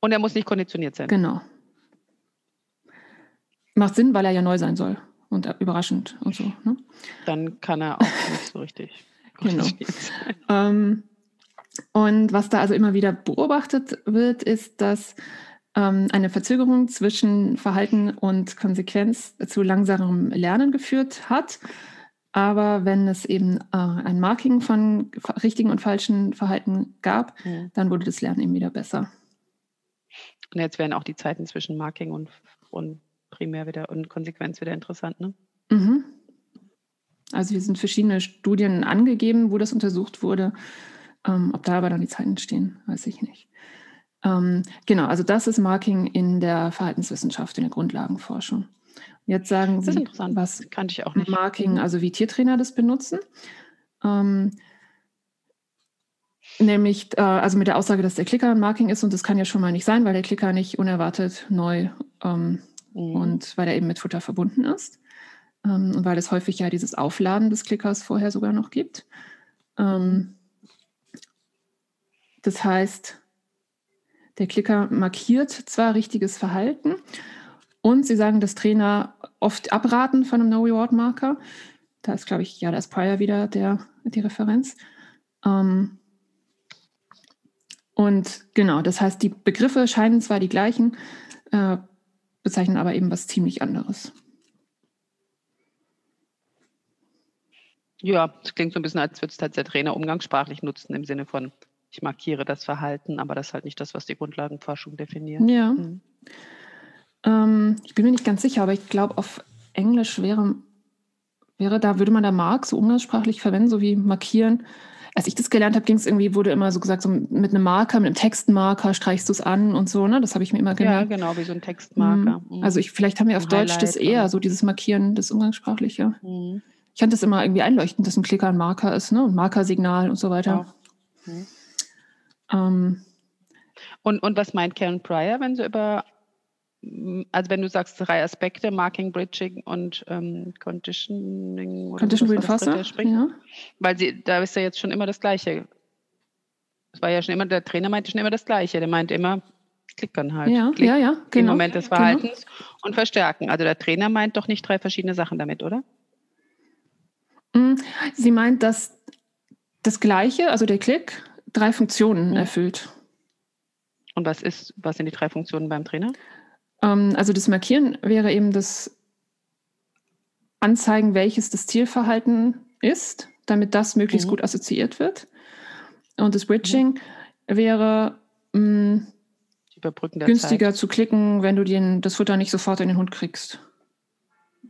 und er muss nicht konditioniert sein. Genau. Macht Sinn, weil er ja neu sein soll und überraschend und so. Ne? Dann kann er auch nicht so richtig. *laughs* genau. Ähm, und was da also immer wieder beobachtet wird, ist, dass ähm, eine Verzögerung zwischen Verhalten und Konsequenz zu langsamerem Lernen geführt hat. Aber wenn es eben äh, ein Marking von richtigen und falschen Verhalten gab, mhm. dann wurde das Lernen eben wieder besser. Und jetzt werden auch die Zeiten zwischen Marking und, und primär wieder und Konsequenz wieder interessant, ne? Mhm. Also hier sind verschiedene Studien angegeben, wo das untersucht wurde. Ähm, ob da aber dann die Zeiten stehen, weiß ich nicht. Ähm, genau, also das ist Marking in der Verhaltenswissenschaft, in der Grundlagenforschung. Jetzt sagen Sie, was kannte ich auch nicht. Marking, mhm. also wie Tiertrainer das benutzen. Ähm, nämlich, äh, also mit der Aussage, dass der Klicker ein Marking ist und das kann ja schon mal nicht sein, weil der Klicker nicht unerwartet neu ähm, mhm. und weil er eben mit Futter verbunden ist. Ähm, und weil es häufig ja dieses Aufladen des Klickers vorher sogar noch gibt. Ähm, das heißt, der Klicker markiert zwar richtiges Verhalten und sie sagen, dass Trainer oft abraten von einem No-Reward-Marker. Da ist, glaube ich, ja, da ist Prior wieder der, die Referenz. Ähm, und genau, das heißt, die Begriffe scheinen zwar die gleichen, äh, bezeichnen aber eben was ziemlich anderes. Ja, es klingt so ein bisschen, als würde es halt der Trainer umgangssprachlich nutzen, im Sinne von, ich markiere das Verhalten, aber das ist halt nicht das, was die Grundlagenforschung definiert. Ja. Mhm. Ähm, ich bin mir nicht ganz sicher, aber ich glaube, auf Englisch wäre, wäre da, würde man da Mark so umgangssprachlich verwenden, so wie markieren. Als ich das gelernt habe, ging es irgendwie, wurde immer so gesagt, so mit einem Marker, mit einem Textmarker streichst du es an und so, ne? Das habe ich mir immer gemerkt. Ja, genau, wie so ein Textmarker. Mhm. Also ich, vielleicht haben wir auf Deutsch das eher, so dieses Markieren, das Umgangssprachliche. Mhm. Ich fand das immer irgendwie einleuchtend, dass ein Klicker ein Marker ist, ne? Und Markersignal und so weiter. Ja. Mhm. Ähm, und, und was meint Karen Pryor, wenn sie über also wenn du sagst drei Aspekte, Marking, Bridging und ähm, Conditioning oder Condition Reinforcer, ja. Weil sie, da ist ja jetzt schon immer das Gleiche. Es war ja schon immer, der Trainer meinte schon immer das Gleiche. Der meint immer, klickern halt. Ja, Klick ja, ja, genau. Im Moment des genau. Verhaltens genau. und verstärken. Also der Trainer meint doch nicht drei verschiedene Sachen damit, oder? Mm, sie meint, dass das Gleiche, also der Klick, drei Funktionen mhm. erfüllt. Und was ist, was sind die drei Funktionen beim Trainer? Ähm, also das Markieren wäre eben das Anzeigen, welches das Zielverhalten ist, damit das möglichst mhm. gut assoziiert wird. Und das Bridging mhm. wäre mh, mm, günstiger Zeit. zu klicken, wenn du den, das Futter nicht sofort in den Hund kriegst.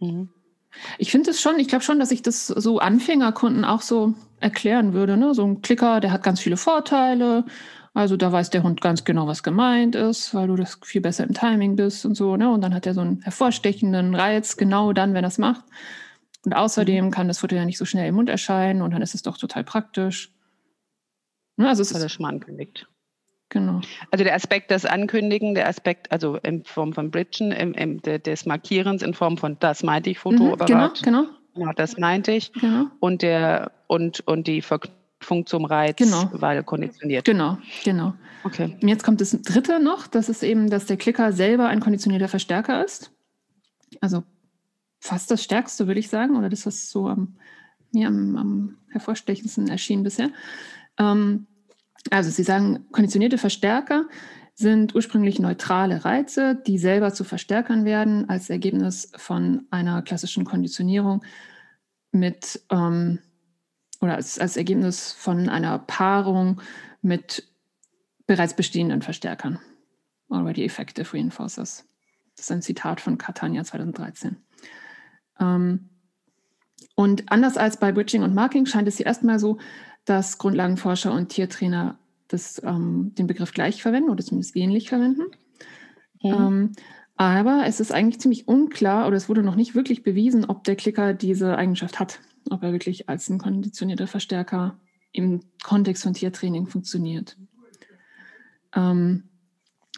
Mhm. Ich finde es schon, ich glaube schon, dass ich das so Anfängerkunden auch so erklären würde. Ne? So ein Klicker, der hat ganz viele Vorteile also da weiß der Hund ganz genau, was gemeint ist, weil du das viel besser im Timing bist und so. Ne? Und dann hat er so einen hervorstechenden Reiz, genau dann, wenn er es macht. Und außerdem mhm. kann das Futter ja nicht so schnell im Mund erscheinen und dann ist es doch total praktisch. Ne? Also es er schon mal angekündigt. Genau. Also der Aspekt des Ankündigen, der Aspekt, also in Form von Bridgen, im, im, des Markierens in Form von das meinte ich, Foto, mhm, genau, genau. Genau, das meinte ich. Genau. Und der und, und die Verknüpfung Verknüpfung zum Reiz, genau. weil konditioniert. Genau, genau. Okay. Und jetzt kommt das dritte noch, das ist eben, dass der Klicker selber ein konditionierter Verstärker ist. Also fast das Stärkste, würde ich sagen, oder das, was so am, mir am, am hervorstechendsten erschien bisher. Ähm, also Sie sagen, konditionierte Verstärker sind ursprünglich neutrale Reize, die selber zu Verstärkern werden als Ergebnis von einer klassischen Konditionierung mit ähm, oder als, als Ergebnis von einer Paarung mit bereits bestehenden Verstärkern. Already effective reinforcers. Das ist ein Zitat von Catania 2013. Ähm, und anders als bei Bridging und Marking scheint es hier erstmal so, dass Grundlagenforscher und Tiertrainer das, ähm, den Begriff gleich verwenden oder zumindest ähnlich verwenden. Mhm. Ähm, aber es ist eigentlich ziemlich unklar oder es wurde noch nicht wirklich bewiesen, ob der Klicker diese Eigenschaft hat, ob er wirklich als ein konditionierter Verstärker im Kontext von Tiertraining funktioniert. Ähm,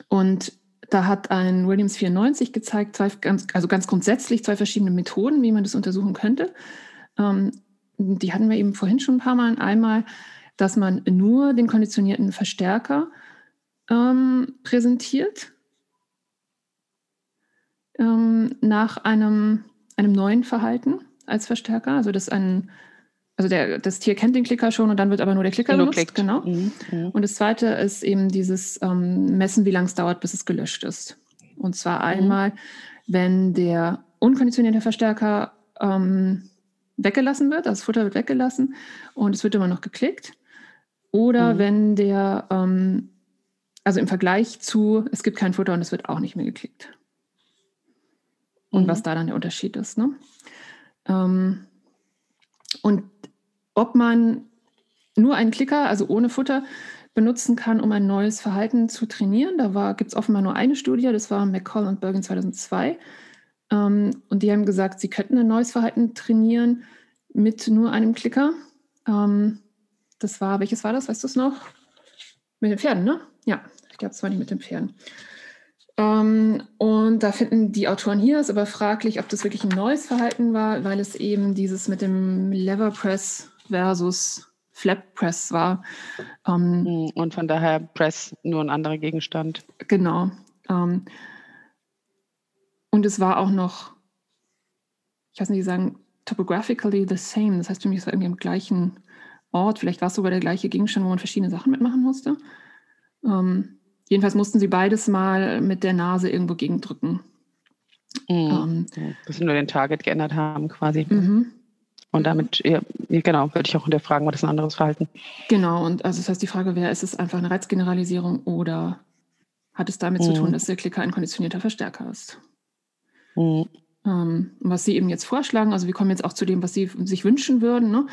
und da hat ein Williams 94 gezeigt, zwei, ganz, also ganz grundsätzlich zwei verschiedene Methoden, wie man das untersuchen könnte. Ähm, die hatten wir eben vorhin schon ein paar Mal. Einmal, dass man nur den konditionierten Verstärker ähm, präsentiert ähm, nach einem, einem neuen Verhalten als Verstärker. Also dass ein also der, das Tier kennt den Klicker schon und dann wird aber nur der Klicker nur benutzt. Klickt. Genau. Mhm, mhm. Und das zweite ist eben dieses ähm, Messen, wie lange es dauert, bis es gelöscht ist. Und zwar mhm. einmal, wenn der unkonditionierte Verstärker ähm, weggelassen wird, also das Futter wird weggelassen und es wird immer noch geklickt. Oder mhm. wenn der, ähm, also im Vergleich zu, es gibt kein Futter und es wird auch nicht mehr geklickt. Und mhm. was da dann der Unterschied ist. Ne? Ähm, und ob man nur einen Klicker, also ohne Futter, benutzen kann, um ein neues Verhalten zu trainieren. Da gibt es offenbar nur eine Studie, das war McCall und Bergen 2002. Ähm, und die haben gesagt, sie könnten ein neues Verhalten trainieren mit nur einem Klicker. Ähm, das war, welches war das? Weißt du es noch? Mit den Pferden, ne? Ja, ich glaube, es war nicht mit den Pferden. Ähm, und da finden die Autoren hier es aber fraglich, ob das wirklich ein neues Verhalten war, weil es eben dieses mit dem Lever Press versus Flap Press war. Ähm, hm, und von daher Press nur ein anderer Gegenstand. Genau. Ähm, und es war auch noch, ich weiß nicht, sagen, topographically the same. Das heißt für mich, es war irgendwie am gleichen Ort. Vielleicht war es sogar der gleiche Gegenstand, wo man verschiedene Sachen mitmachen musste. Ähm, jedenfalls mussten sie beides mal mit der Nase irgendwo gegendrücken. Mhm. Ähm, Dass sie nur den Target geändert haben, quasi. Mhm. Und damit, ja, genau, würde ich auch hinterfragen, war das ein anderes Verhalten? Genau, und also das heißt, die Frage wäre, ist es einfach eine Reizgeneralisierung oder hat es damit mhm. zu tun, dass der Klicker ein konditionierter Verstärker ist? Mhm. Ähm, was Sie eben jetzt vorschlagen, also wir kommen jetzt auch zu dem, was Sie sich wünschen würden, ne?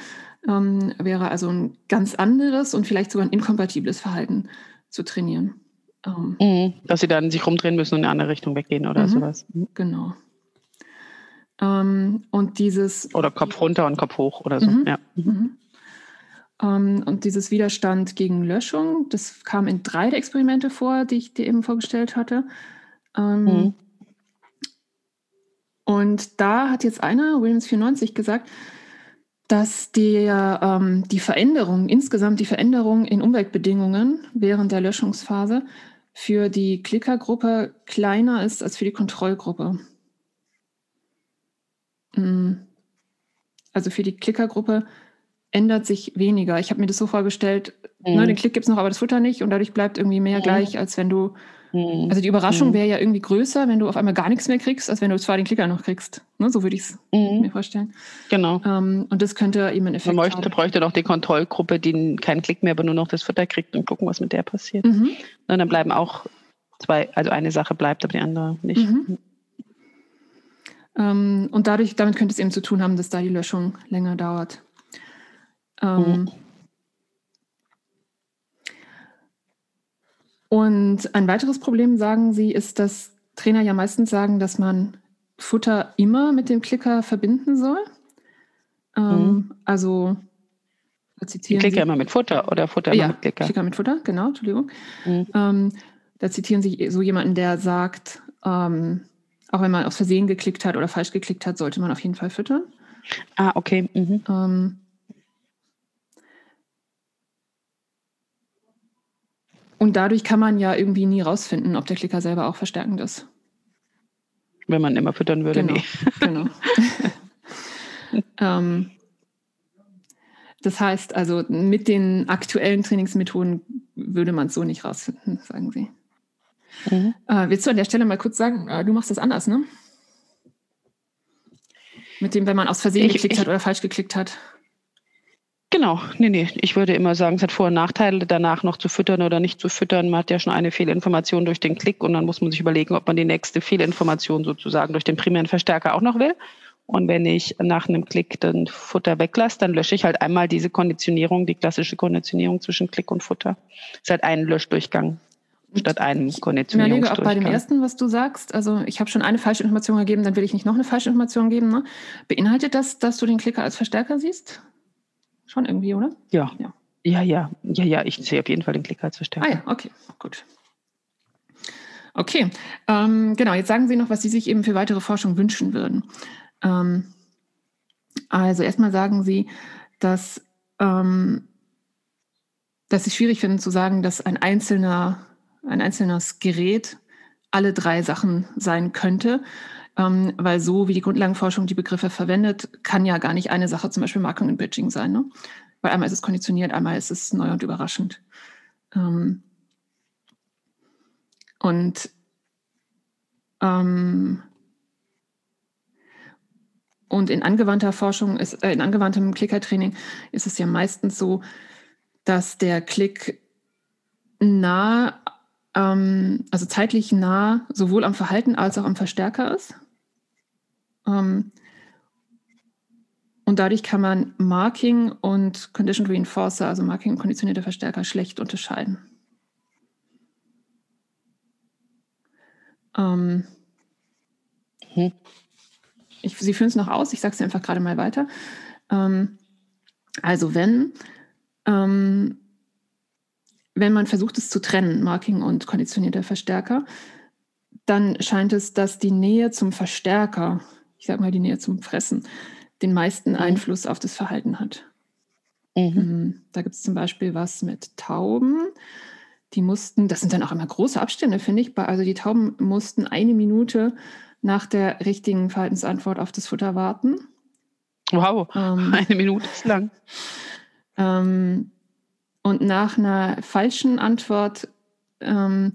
ähm, wäre also ein ganz anderes und vielleicht sogar ein inkompatibles Verhalten zu trainieren. Ähm, mhm. Dass Sie dann sich rumdrehen müssen und in eine andere Richtung weggehen oder mhm. sowas. Mhm. Genau. Ähm, und dieses. Oder Kopf runter und Kopf hoch oder so. Mhm. Ja. Mhm. Ähm, und dieses Widerstand gegen Löschung, das kam in drei der Experimente vor, die ich dir eben vorgestellt hatte. Ähm, mhm. Und da hat jetzt einer, Williams 94, gesagt, dass der, ähm, die Veränderung, insgesamt die Veränderung in Umweltbedingungen während der Löschungsphase für die Klickergruppe kleiner ist als für die Kontrollgruppe. Mm. Also für die Klickergruppe ändert sich weniger. Ich habe mir das so vorgestellt, mhm. ne, den Klick gibt es noch, aber das Futter nicht und dadurch bleibt irgendwie mehr mhm. gleich, als wenn du, mhm. also die Überraschung mhm. wäre ja irgendwie größer, wenn du auf einmal gar nichts mehr kriegst, als wenn du zwar den Klicker noch kriegst. Ne, so würde ich es mhm. mir vorstellen. Genau. Ähm, und das könnte eben ein Effekt Man bräuchte, haben. bräuchte doch die Kontrollgruppe, die keinen Klick mehr, aber nur noch das Futter kriegt und gucken, was mit der passiert. Mhm. Und dann bleiben auch zwei, also eine Sache bleibt, aber die andere nicht. Ähm, und dadurch, damit könnte es eben zu tun haben, dass da die Löschung länger dauert. Ähm, Und ein weiteres Problem, sagen Sie, ist, dass Trainer ja meistens sagen, dass man Futter immer mit dem Klicker verbinden soll. Ähm, mhm. Also zitieren Klicker Sie, immer mit Futter oder Futter immer ja, mit Klicker? Klicker mit Futter, genau, Entschuldigung. Mhm. Ähm, da zitieren Sie so jemanden, der sagt, ähm, auch wenn man aus Versehen geklickt hat oder falsch geklickt hat, sollte man auf jeden Fall füttern. Ah, okay. Mhm. Und dadurch kann man ja irgendwie nie rausfinden, ob der Klicker selber auch verstärkend ist. Wenn man immer füttern würde, genau. Nee. genau. *laughs* *laughs* ähm, das heißt also, mit den aktuellen Trainingsmethoden würde man es so nicht rausfinden, sagen Sie. Mhm. Äh, willst du an der Stelle mal kurz sagen, äh, du machst das anders, ne? Mit dem, wenn man aus Versehen ich, geklickt ich, hat oder falsch geklickt hat. Genau, nee, nee. Ich würde immer sagen, es hat Vor- und Nachteile, danach noch zu füttern oder nicht zu füttern. Man hat ja schon eine Fehlinformation durch den Klick und dann muss man sich überlegen, ob man die nächste Fehlinformation sozusagen durch den primären Verstärker auch noch will. Und wenn ich nach einem Klick dann Futter weglasse, dann lösche ich halt einmal diese Konditionierung, die klassische Konditionierung zwischen Klick und Futter. Das ist halt ein Löschdurchgang statt einem Konditionierungsdurchgang. Ich auch bei dem ersten, was du sagst, also ich habe schon eine falsche Information gegeben, dann will ich nicht noch eine falsche Information geben. Ne? Beinhaltet das, dass du den Klicker als Verstärker siehst? Schon irgendwie, oder? Ja. Ja, ja, ja, ja, ja ich sehe auf jeden Fall den Klick als Verstärker. Ah ja, okay, gut. Okay, ähm, genau, jetzt sagen Sie noch, was Sie sich eben für weitere Forschung wünschen würden. Ähm, also erstmal sagen Sie, dass, ähm, dass Sie schwierig finden zu sagen, dass ein einzelner, ein einzelnes Gerät alle drei Sachen sein könnte ähm, weil so wie die Grundlagenforschung die Begriffe verwendet, kann ja gar nicht eine Sache zum Beispiel Marketing und Bridging sein. Ne? Weil einmal ist es konditioniert, einmal ist es neu und überraschend. Ähm, und ähm, und in angewandter Forschung, ist, äh, in angewandtem Klickertraining ist es ja meistens so, dass der Klick nah, ähm, also zeitlich nah sowohl am Verhalten als auch am Verstärker ist. Ähm, und dadurch kann man Marking und Condition Reinforcer, also Marking und konditionierte Verstärker, schlecht unterscheiden. Ähm, hm. ich, Sie führen es noch aus, ich sage es einfach gerade mal weiter. Ähm, also wenn, ähm, wenn man versucht es zu trennen, Marking und konditionierter Verstärker, dann scheint es, dass die Nähe zum Verstärker ich sag mal, die Nähe zum Fressen, den meisten mhm. Einfluss auf das Verhalten hat. Mhm. mhm. Da gibt es zum Beispiel was mit Tauben. Die mussten, das sind dann auch immer große Abstände, finde ich. Also die Tauben mussten eine Minute nach der richtigen Verhaltensantwort auf das Futter warten. Wow, ähm, *laughs* eine Minute ist lang. Ähm, und nach einer falschen Antwort ähm,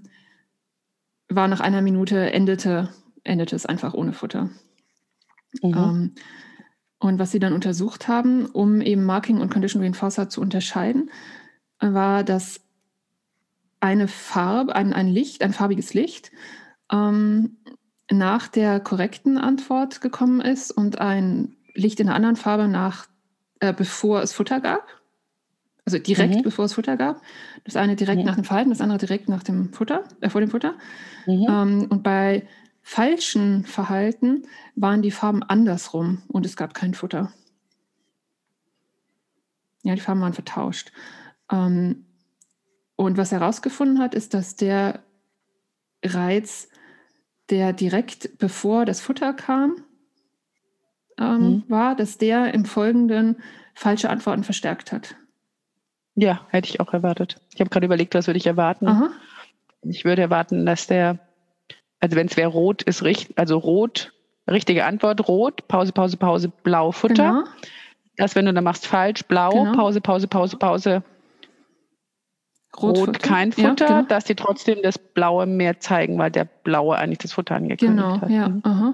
war nach einer Minute endete, endete es einfach ohne Futter. Mhm. Ähm, und was sie dann untersucht haben, um eben Marking und Condition Reinforcer zu unterscheiden, war, dass eine Farbe, ein, ein Licht, ein farbiges Licht, ähm, nach der korrekten Antwort gekommen ist und ein Licht in einer anderen Farbe nach, äh, bevor es Futter gab. Also direkt mhm. bevor es Futter gab. Das eine direkt mhm. nach dem Verhalten, das andere direkt nach dem Futter, äh, vor dem Futter. Mhm. Ähm, und bei falschen Verhalten waren die Farben andersrum und es gab kein Futter. Ja, die Farben waren vertauscht. Ähm, und was er herausgefunden hat, ist, dass der Reiz, der direkt bevor das Futter kam, ähm, mhm. war, dass der im Folgenden falsche Antworten verstärkt hat. Ja, hätte ich auch erwartet. Ich habe gerade überlegt, was würde ich erwarten. Aha. Ich würde erwarten, dass der also wenn es wäre rot, ist richtig, also rot, richtige Antwort, rot, Pause, Pause, Pause, blau, Futter. Genau. Das, wenn du dann machst falsch, blau, genau. Pause, Pause, Pause, Pause, rot, rot kein Futter, ja, genau. dass die trotzdem das Blaue mehr zeigen, weil der Blaue eigentlich das Futter angekündigt genau, hat. Genau, ja, mhm. aha.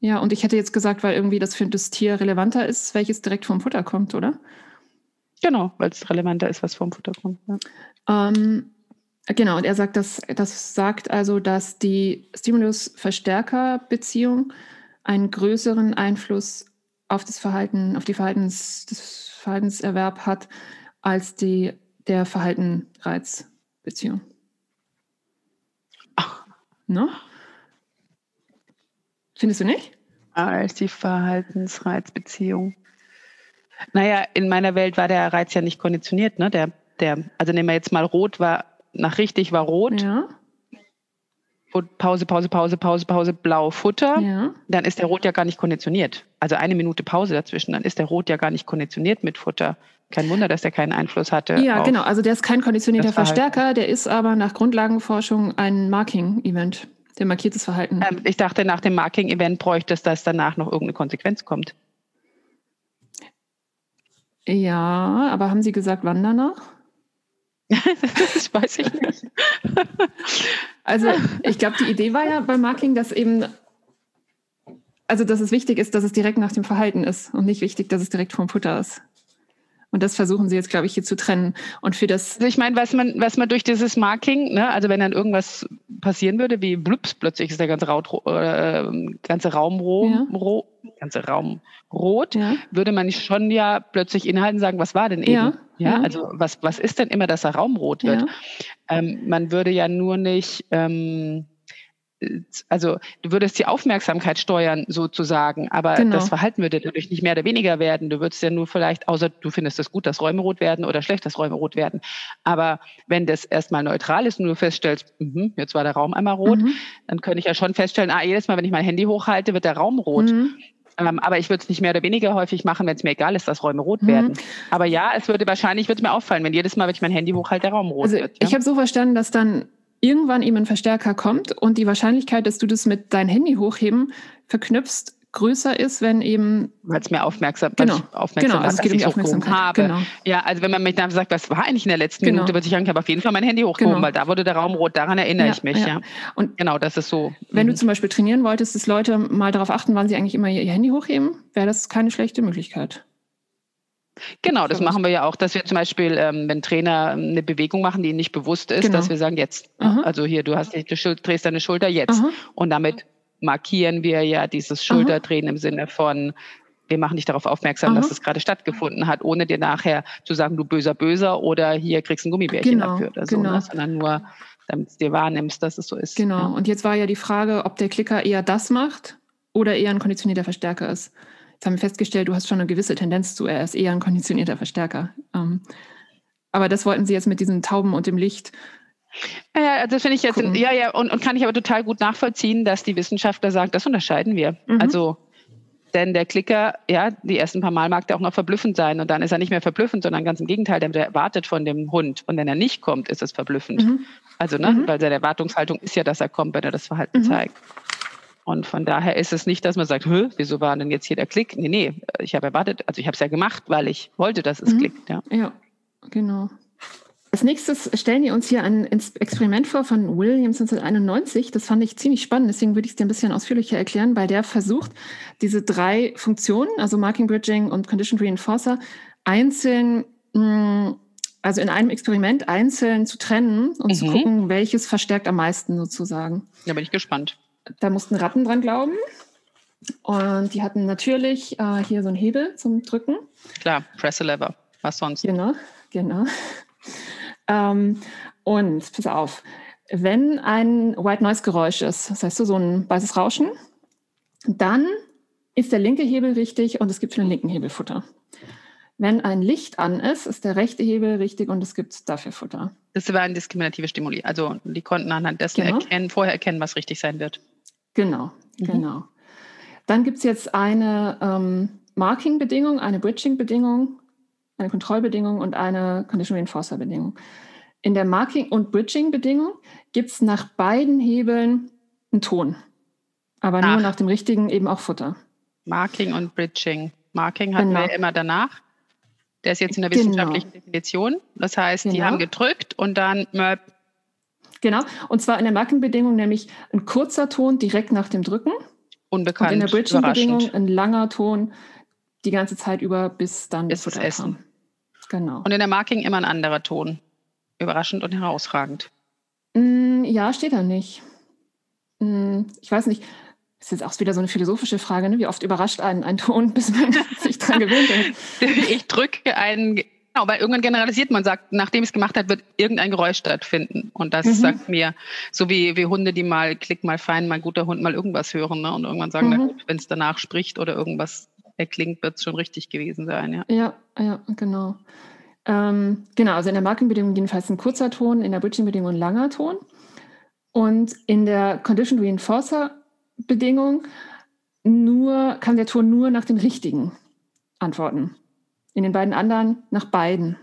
Ja, und ich hätte jetzt gesagt, weil irgendwie das für das Tier relevanter ist, welches direkt vom Futter kommt, oder? Genau, weil es relevanter ist, was vom Futter kommt. Ja. Ähm, Genau, und er sagt, dass das sagt also, dass die Stimulus-Verstärker-Beziehung einen größeren Einfluss auf das Verhalten, auf die Verhaltens, das Verhaltenserwerb hat, als die der Verhalten-Reiz-Beziehung. Ne? Findest du nicht? Als die Verhaltensreizbeziehung. Naja, in meiner Welt war der Reiz ja nicht konditioniert, ne? Der, der, also nehmen wir jetzt mal rot, war nach richtig war rot. Ja. Pause, Pause, Pause, Pause, Pause, blau Futter. Ja. Dann ist der Rot ja gar nicht konditioniert. Also eine Minute Pause dazwischen, dann ist der Rot ja gar nicht konditioniert mit Futter. Kein Wunder, dass der keinen Einfluss hatte. Ja, genau. Also der ist kein konditionierter Verstärker, der ist aber nach Grundlagenforschung ein Marking-Event. Der markiert das Verhalten. Ähm, ich dachte, nach dem Marking-Event bräuchte es, dass danach noch irgendeine Konsequenz kommt. Ja, aber haben Sie gesagt, wann danach? *laughs* das weiß ich nicht. also ich glaube, die Idee war ja beim Marking, dass eben, also dass es wichtig ist, dass es direkt nach dem Verhalten ist und nicht wichtig, dass es direkt vom Futter ist. Und das versuchen sie jetzt, glaube ich, hier zu trennen. Und für das. Also ich meine, was man, was man durch dieses Marking, ne, also wenn dann irgendwas passieren würde, wie blups, plötzlich ist der ganze, Raut, äh, ganze Raum ro, ja. ro, ganze Raum rot, ja. würde man schon ja plötzlich inhalten sagen, was war denn eben? Ja. Ja, also was, was ist denn immer, dass der Raum rot wird? Ähm, man würde ja nur nicht ähm, also du würdest die Aufmerksamkeit steuern sozusagen, aber genau. das Verhalten würde dadurch nicht mehr oder weniger werden. Du würdest ja nur vielleicht, außer du findest es gut, dass Räume rot werden oder schlecht, dass Räume rot werden. Aber wenn das erstmal neutral ist und du feststellst, mh, jetzt war der Raum einmal rot, mhm. dann könnte ich ja schon feststellen, ah, jedes Mal, wenn ich mein Handy hochhalte, wird der Raum rot. Mhm. Ähm, aber ich würde es nicht mehr oder weniger häufig machen, wenn es mir egal ist, dass Räume rot mhm. werden. Aber ja, es würde wahrscheinlich würde mir auffallen, wenn jedes Mal, wenn ich mein Handy hochhalte, der Raum rot also wird. Ja? Ich habe so verstanden, dass dann irgendwann eben ein Verstärker kommt und die Wahrscheinlichkeit, dass du das mit deinem Handy hochheben verknüpfst, größer ist, wenn eben. Weil es mehr aufmerksam, genau. aufmerksam genau, also es geht um die Aufmerksamkeit. Habe. Genau. Ja, also wenn man mich dann sagt, was war eigentlich in der letzten genau. Minute, würde ich sagen, ich habe auf jeden Fall mein Handy hochgehoben, genau. weil da wurde der Raum rot, daran erinnere ja, ich mich. Ja. ja. Und genau, das ist so. Wenn mhm. du zum Beispiel trainieren wolltest, dass Leute mal darauf achten, wann sie eigentlich immer ihr Handy hochheben, wäre das keine schlechte Möglichkeit. Genau, das machen wir ja auch, dass wir zum Beispiel, ähm, wenn Trainer ähm, eine Bewegung machen, die ihnen nicht bewusst ist, genau. dass wir sagen, jetzt. Aha. Also hier, du hast du drehst deine Schulter jetzt. Aha. Und damit markieren wir ja dieses Schulterdrehen Aha. im Sinne von, wir machen dich darauf aufmerksam, dass es gerade stattgefunden hat, ohne dir nachher zu sagen, du böser Böser oder hier kriegst du ein Gummibärchen genau, dafür oder so, genau. ne? sondern nur, damit du dir wahrnimmst, dass es so ist. Genau. Ja. Und jetzt war ja die Frage, ob der Klicker eher das macht oder eher ein konditionierter Verstärker ist. Jetzt haben wir festgestellt, du hast schon eine gewisse Tendenz zu, er ist eher ein konditionierter Verstärker. Ähm, aber das wollten Sie jetzt mit diesen Tauben und dem Licht. Ja, das finde ich jetzt, gucken. ja, ja, und, und kann ich aber total gut nachvollziehen, dass die Wissenschaftler sagen, das unterscheiden wir. Mhm. Also, denn der Klicker, ja, die ersten paar Mal mag der auch noch verblüffend sein und dann ist er nicht mehr verblüffend, sondern ganz im Gegenteil, der erwartet von dem Hund. Und wenn er nicht kommt, ist es verblüffend. Mhm. Also, ne, mhm. weil seine Erwartungshaltung ist ja, dass er kommt, wenn er das Verhalten mhm. zeigt. Und von daher ist es nicht, dass man sagt, wieso war denn jetzt hier der Klick? Nee, nee, ich habe erwartet, also ich habe es ja gemacht, weil ich wollte, dass es mhm. klickt. Ja. ja, genau. Als nächstes stellen wir uns hier ein Experiment vor von Williams 1991. Das fand ich ziemlich spannend, deswegen würde ich es dir ein bisschen ausführlicher erklären, weil der versucht, diese drei Funktionen, also Marking, Bridging und Condition Reinforcer, einzeln, mm, also in einem Experiment einzeln zu trennen und mhm. zu gucken, welches verstärkt am meisten sozusagen. Da bin ich gespannt. Da mussten Ratten dran glauben. Und die hatten natürlich äh, hier so einen Hebel zum Drücken. Klar, press a lever. Was sonst? Genau, genau. Ähm, und pass auf, wenn ein White Noise Geräusch ist, das heißt so, ein weißes Rauschen, dann ist der linke Hebel richtig und es gibt für den linken Hebel Futter. Wenn ein Licht an ist, ist der rechte Hebel richtig und es gibt dafür Futter. Das waren diskriminative Stimuli. Also die konnten anhand dessen genau. erkennen, vorher erkennen, was richtig sein wird. Genau, mhm. genau. Dann gibt es jetzt eine ähm, Marking-Bedingung, eine Bridging-Bedingung, eine Kontrollbedingung und eine Condition Reinforcer-Bedingung. In der Marking- und Bridging-Bedingung gibt es nach beiden Hebeln einen Ton, aber Ach. nur nach dem richtigen eben auch Futter. Marking und Bridging. Marking hatten genau. wir immer danach. Der ist jetzt in der genau. wissenschaftlichen genau. Definition. Das heißt, genau. die haben gedrückt und dann Möp, Genau, und zwar in der Markenbedingung nämlich ein kurzer Ton direkt nach dem Drücken. Unbekannt. Und in der Bridging-Bedingung ein langer Ton die ganze Zeit über, bis dann bis das Essen. Kam. Genau. Und in der Marking immer ein anderer Ton. Überraschend und herausragend. Mm, ja, steht da nicht. Mm, ich weiß nicht. Das ist jetzt auch wieder so eine philosophische Frage, ne? wie oft überrascht einen ein Ton, *laughs* bis man sich dran gewöhnt hat. *laughs* Ich drücke einen Genau, weil irgendwann generalisiert man sagt, nachdem ich es gemacht hat, wird irgendein Geräusch stattfinden. Und das mhm. sagt mir, so wie, wie Hunde, die mal klick mal fein, mal guter Hund, mal irgendwas hören. Ne? Und irgendwann sagen, mhm. wenn es danach spricht oder irgendwas erklingt, wird es schon richtig gewesen sein. Ja, ja, ja genau. Ähm, genau, also in der Markenbedingung jedenfalls ein kurzer Ton, in der Bridging-Bedingung ein langer Ton. Und in der Condition Reinforcer-Bedingung nur, kann der Ton nur nach dem richtigen antworten. In den beiden anderen nach beiden.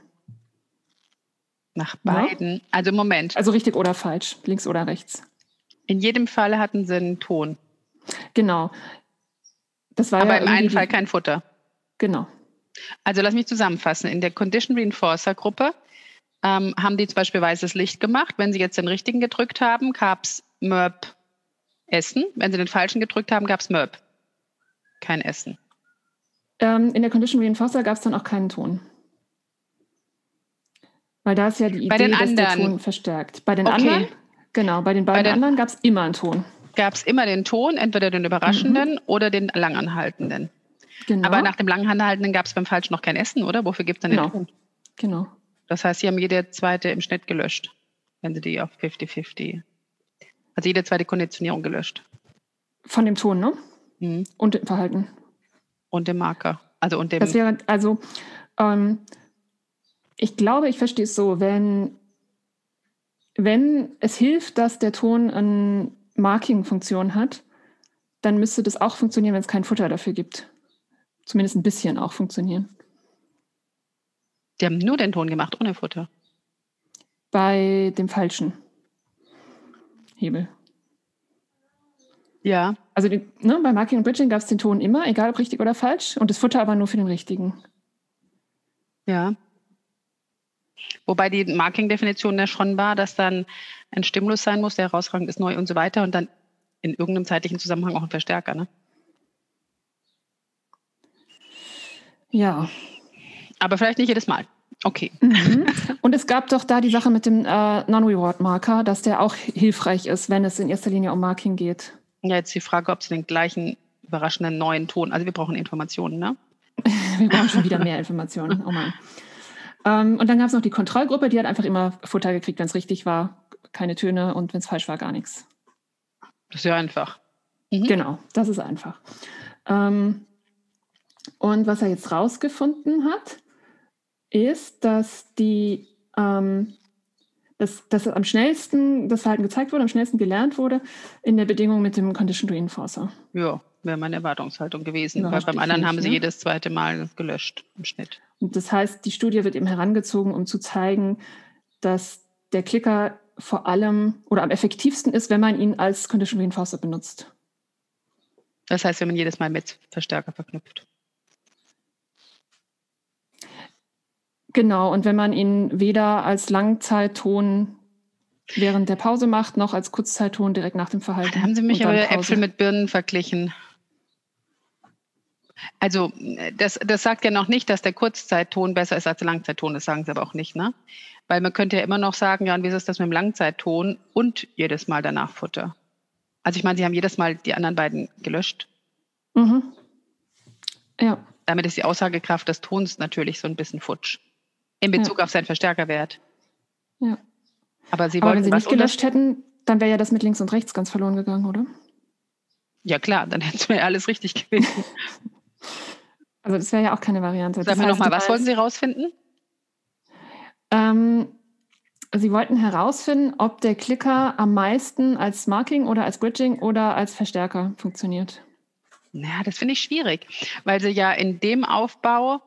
Nach beiden? Ja? Also Moment. Also richtig oder falsch, links oder rechts. In jedem Fall hatten sie einen Ton. Genau. Das war Aber ja im einen Fall kein Futter. Genau. Also lass mich zusammenfassen. In der Condition Reinforcer Gruppe ähm, haben die zum Beispiel weißes Licht gemacht. Wenn sie jetzt den richtigen gedrückt haben, gab es Mörb Essen. Wenn sie den falschen gedrückt haben, gab es Mörb. Kein Essen. Ähm, in der Condition Reinforcer gab es dann auch keinen Ton. Weil da ist ja die Idee, dass der Ton verstärkt. Bei den okay. anderen, genau, bei den beiden bei den, anderen gab es immer einen Ton. Gab es immer den Ton, entweder den überraschenden mhm. oder den langanhaltenden. Genau. Aber nach dem langanhaltenden gab es beim Falsch noch kein Essen, oder? Wofür gibt es dann genau. den Ton? Genau. Das heißt, Sie haben jede zweite im Schnitt gelöscht, wenn Sie die auf 50-50. Also jede zweite Konditionierung gelöscht. Von dem Ton, ne? Mhm. Und dem Verhalten. Und dem Marker. Also und dem. Das wäre, also ähm, ich glaube, ich verstehe es so, wenn, wenn es hilft, dass der Ton eine Marking-Funktion hat, dann müsste das auch funktionieren, wenn es kein Futter dafür gibt. Zumindest ein bisschen auch funktionieren. Die haben nur den Ton gemacht, ohne Futter. Bei dem falschen Hebel. Ja. Also die, ne, bei Marking und Bridging gab es den Ton immer, egal ob richtig oder falsch, und das Futter aber nur für den richtigen. Ja. Wobei die Marking-Definition ja schon war, dass dann ein Stimulus sein muss, der herausragend ist, neu und so weiter und dann in irgendeinem zeitlichen Zusammenhang auch ein Verstärker, ne? Ja. Aber vielleicht nicht jedes Mal. Okay. Mhm. Und es gab doch da die Sache mit dem äh, Non-Reward-Marker, dass der auch hilfreich ist, wenn es in erster Linie um Marking geht. Ja, jetzt die Frage, ob Sie den gleichen überraschenden neuen Ton, also wir brauchen Informationen, ne? *laughs* wir brauchen schon wieder mehr Informationen. Oh Mann. Ähm, und dann gab es noch die Kontrollgruppe, die hat einfach immer Futter gekriegt, wenn es richtig war, keine Töne und wenn es falsch war, gar nichts. Das ist ja einfach. Mhm. Genau, das ist einfach. Ähm, und was er jetzt rausgefunden hat, ist, dass die ähm, dass, dass am schnellsten das Verhalten gezeigt wurde, am schnellsten gelernt wurde in der Bedingung mit dem Condition Reinforcer. Ja, wäre meine Erwartungshaltung gewesen. Weil beim anderen nicht, haben sie ne? jedes zweite Mal gelöscht im Schnitt. Und das heißt, die Studie wird eben herangezogen, um zu zeigen, dass der Klicker vor allem oder am effektivsten ist, wenn man ihn als Condition Reinforcer benutzt. Das heißt, wenn man jedes Mal mit Verstärker verknüpft. Genau, und wenn man ihn weder als Langzeitton während der Pause macht, noch als Kurzzeitton direkt nach dem Verhalten. Da haben Sie mich aber Äpfel mit Birnen verglichen. Also das, das sagt ja noch nicht, dass der Kurzzeitton besser ist als der Langzeitton. Das sagen Sie aber auch nicht, ne? Weil man könnte ja immer noch sagen, ja, und wie ist das mit dem Langzeitton und jedes Mal danach Futter? Also ich meine, Sie haben jedes Mal die anderen beiden gelöscht. Mhm. Ja. Damit ist die Aussagekraft des Tons natürlich so ein bisschen futsch. In Bezug ja. auf seinen Verstärkerwert. Ja. Aber Sie Aber wenn Sie nicht gelöscht hätten, dann wäre ja das mit links und rechts ganz verloren gegangen, oder? Ja klar, dann hätten wir ja alles richtig gewesen. *laughs* also das wäre ja auch keine Variante. Sagen wir nochmal, was wollten Sie herausfinden? Ähm, Sie wollten herausfinden, ob der Klicker am meisten als Marking oder als Bridging oder als Verstärker funktioniert. Naja, das finde ich schwierig, weil Sie ja in dem Aufbau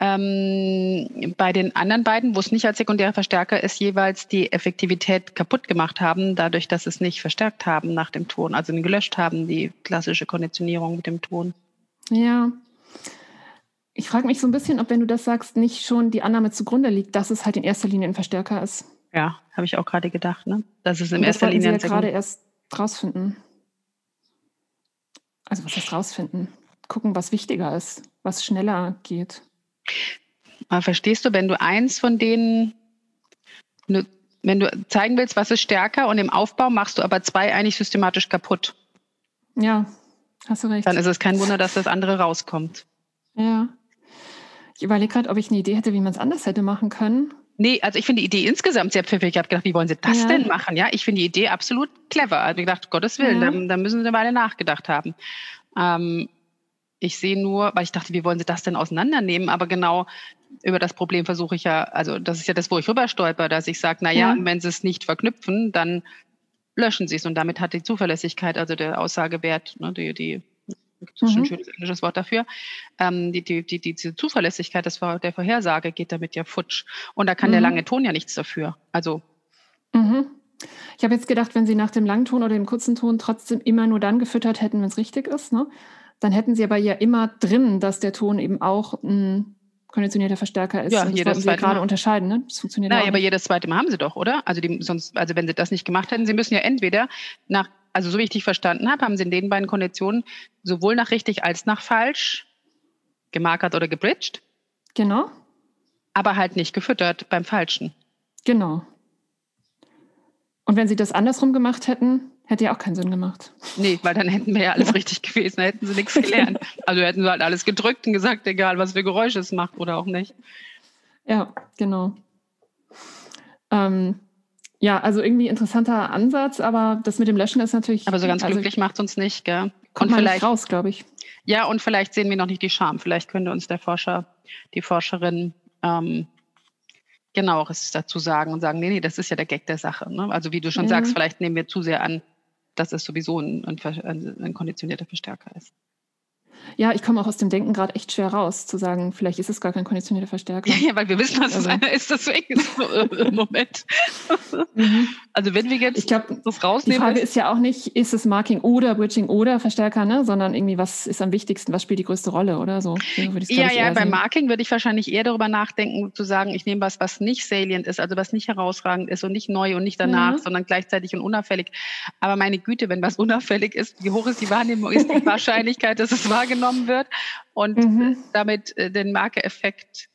ähm, bei den anderen beiden, wo es nicht als sekundärer Verstärker ist, jeweils die Effektivität kaputt gemacht haben, dadurch, dass es nicht verstärkt haben nach dem Ton, also gelöscht haben, die klassische Konditionierung mit dem Ton. Ja. Ich frage mich so ein bisschen, ob, wenn du das sagst, nicht schon die Annahme zugrunde liegt, dass es halt in erster Linie ein Verstärker ist. Ja, habe ich auch gerade gedacht, ne? Dass es in erster Linie. Das ja gerade erst rausfinden. Also was heißt rausfinden? Gucken, was wichtiger ist, was schneller geht. Aber verstehst du, wenn du eins von denen, wenn du zeigen willst, was ist stärker und im Aufbau machst du aber zwei eigentlich systematisch kaputt. Ja, hast du recht. Dann ist es kein Wunder, dass das andere rauskommt. Ja. Ich überlege gerade, ob ich eine Idee hätte, wie man es anders hätte machen können. Nee, also ich finde die Idee insgesamt sehr pfiffig. Ich habe gedacht, wie wollen Sie das ja. denn machen? Ja, ich finde die Idee absolut clever. Also ich gedacht, Gottes Willen, ja. da, müssen Sie eine Weile nachgedacht haben. Ähm, ich sehe nur, weil ich dachte, wie wollen Sie das denn auseinandernehmen? Aber genau über das Problem versuche ich ja, also das ist ja das, wo ich rüber stolper, dass ich sage, na ja, ja. wenn Sie es nicht verknüpfen, dann löschen Sie es. Und damit hat die Zuverlässigkeit, also der Aussagewert, ne, die, die das ist mhm. ein schönes englisches Wort dafür. Ähm, die, die, die, die Zuverlässigkeit des, der Vorhersage geht damit ja futsch. Und da kann mhm. der lange Ton ja nichts dafür. Also. Mhm. Ich habe jetzt gedacht, wenn Sie nach dem langen Ton oder dem kurzen Ton trotzdem immer nur dann gefüttert hätten, wenn es richtig ist, ne? dann hätten sie aber ja immer drin, dass der Ton eben auch ein konditionierter Verstärker ist. Ja, und das jedes sie gerade unterscheiden, ne? Das funktioniert Nein, aber jedes zweite Mal haben sie doch, oder? Also die, sonst, also wenn sie das nicht gemacht hätten, sie müssen ja entweder nach, also so wie ich dich verstanden habe, haben sie in den beiden Konditionen sowohl nach richtig als nach falsch gemarkert oder gebridged. Genau. Aber halt nicht gefüttert beim Falschen. Genau. Und wenn sie das andersrum gemacht hätten, hätte ja auch keinen Sinn gemacht. Nee, weil dann hätten wir ja alles richtig gewesen, da hätten sie nichts gelernt. *laughs* Also hätten sie halt alles gedrückt und gesagt, egal was für Geräusche es macht oder auch nicht. Ja, genau. Ähm, ja, also irgendwie interessanter Ansatz, aber das mit dem Löschen ist natürlich. Aber so ganz also, glücklich macht es uns nicht, gell? Kommt und vielleicht raus, glaube ich. Ja, und vielleicht sehen wir noch nicht die Scham. Vielleicht könnte uns der Forscher, die Forscherin ähm, genaueres dazu sagen und sagen, nee, nee, das ist ja der Gag der Sache. Ne? Also wie du schon ja. sagst, vielleicht nehmen wir zu sehr an, dass es sowieso ein, ein, ein konditionierter Verstärker ist. Ja, ich komme auch aus dem Denken gerade echt schwer raus, zu sagen, vielleicht ist es gar kein konditionierter Verstärker. Ja, weil wir wissen, dass also. es einer ist, deswegen ist so äh, *laughs* im Moment. Mhm. Also wenn wir jetzt ich glaub, das rausnehmen. Die Frage ist ja auch nicht, ist es Marking oder Bridging oder Verstärker, ne? sondern irgendwie, was ist am wichtigsten, was spielt die größte Rolle oder so? ja, ja, beim Marking würde ich wahrscheinlich eher darüber nachdenken, zu sagen, ich nehme was, was nicht salient ist, also was nicht herausragend ist und nicht neu und nicht danach, mhm. sondern gleichzeitig und unauffällig. Aber meine Güte, wenn was *laughs* unauffällig ist, wie hoch ist die Wahrnehmung, ist die *laughs* Wahrscheinlichkeit, dass es wahrgenommen genommen wird und mhm. damit äh, den Marke-Effekt.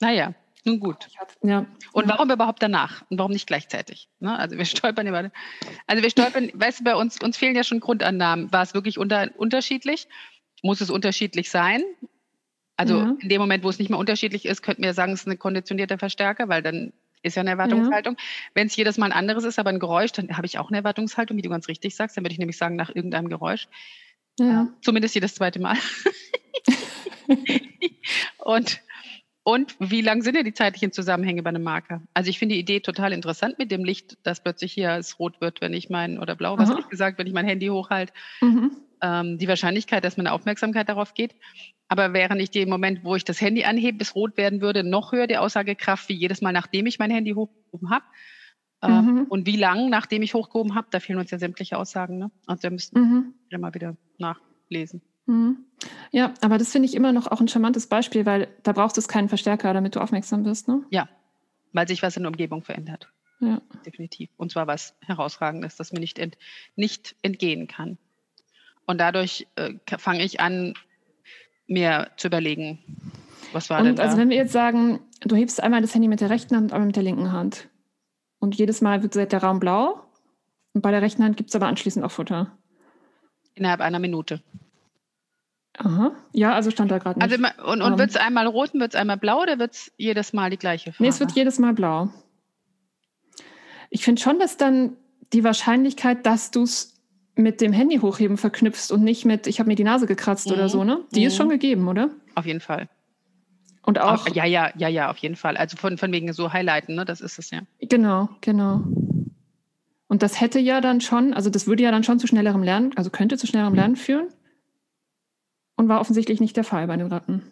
Naja, nun gut. Ja. Und warum überhaupt danach? Und warum nicht gleichzeitig? Ne? Also wir *laughs* stolpern immer. Also wir stolpern, *laughs* weißt du, bei uns, uns fehlen ja schon Grundannahmen. War es wirklich unter, unterschiedlich? Muss es unterschiedlich sein? Also ja. in dem Moment, wo es nicht mehr unterschiedlich ist, könnten wir sagen, es ist ein konditionierter Verstärker, weil dann ist ja eine Erwartungshaltung. Ja. Wenn es jedes Mal ein anderes ist, aber ein Geräusch, dann habe ich auch eine Erwartungshaltung, wie du ganz richtig sagst. Dann würde ich nämlich sagen, nach irgendeinem Geräusch. Ja. Zumindest jedes zweite Mal. *laughs* und, und wie lang sind ja die zeitlichen Zusammenhänge bei einem Marker? Also ich finde die Idee total interessant mit dem Licht, dass plötzlich hier es rot wird, wenn ich mein, oder blau, was habe ich gesagt, wenn ich mein Handy hochhalte. Mhm. Ähm, die Wahrscheinlichkeit, dass meine Aufmerksamkeit darauf geht. Aber wäre nicht im Moment, wo ich das Handy anhebe, bis rot werden würde, noch höher die Aussagekraft wie jedes Mal, nachdem ich mein Handy hochgehoben habe. Ähm, mhm. Und wie lang, nachdem ich hochgehoben habe, da fehlen uns ja sämtliche Aussagen. Ne? Also da müssten mhm. wir mal wieder nachlesen. Mhm. Ja, aber das finde ich immer noch auch ein charmantes Beispiel, weil da brauchst du keinen Verstärker, damit du aufmerksam bist. Ne? Ja, weil sich was in der Umgebung verändert. Ja. Definitiv. Und zwar was Herausragendes, das mir nicht, ent, nicht entgehen kann. Und dadurch äh, fange ich an, mir zu überlegen, was war und denn da? Also wenn wir jetzt sagen, du hebst einmal das Handy mit der rechten Hand und einmal mit der linken Hand. Und jedes Mal wird der Raum blau. Und bei der rechten Hand gibt es aber anschließend auch Futter. Innerhalb einer Minute. Aha. Ja, also stand da gerade. Also, und und um, ähm. wird es einmal rot und wird es einmal blau oder wird es jedes Mal die gleiche Farbe? Nee, es wird jedes Mal blau. Ich finde schon, dass dann die Wahrscheinlichkeit, dass du es mit dem Handy hochheben verknüpfst und nicht mit, ich habe mir die Nase gekratzt mhm. oder so, ne? Die mhm. ist schon gegeben, oder? Auf jeden Fall. Und auch. Ja, ja, ja, ja, auf jeden Fall. Also von, von wegen so Highlighten, ne? Das ist es ja. Genau, genau. Und das hätte ja dann schon, also das würde ja dann schon zu schnellerem Lernen, also könnte zu schnellerem Lernen führen. Und war offensichtlich nicht der Fall bei den Ratten.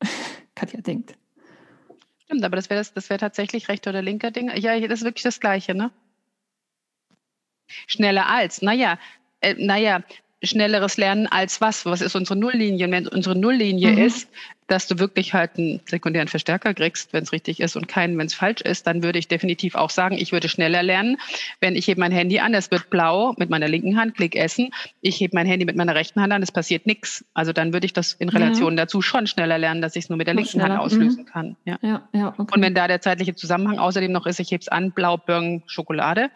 *laughs* Katja denkt. Stimmt, aber das wäre das, das wär tatsächlich rechter oder linker Ding. Ja, das ist wirklich das Gleiche, ne? Schneller als, naja, äh, naja, schnelleres Lernen als was? Was ist unsere Nulllinie? wenn unsere Nulllinie mhm. ist, dass du wirklich halt einen sekundären Verstärker kriegst, wenn es richtig ist und keinen, wenn es falsch ist, dann würde ich definitiv auch sagen, ich würde schneller lernen, wenn ich hebe mein Handy an, es wird blau mit meiner linken Hand, klick essen, ich hebe mein Handy mit meiner rechten Hand an, es passiert nichts. Also dann würde ich das in Relation mhm. dazu schon schneller lernen, dass ich es nur mit der linken schneller. Hand auslösen mhm. kann. Ja. Ja, ja, okay. Und wenn da der zeitliche Zusammenhang außerdem noch ist, ich hebe es an, blau, Birn, Schokolade,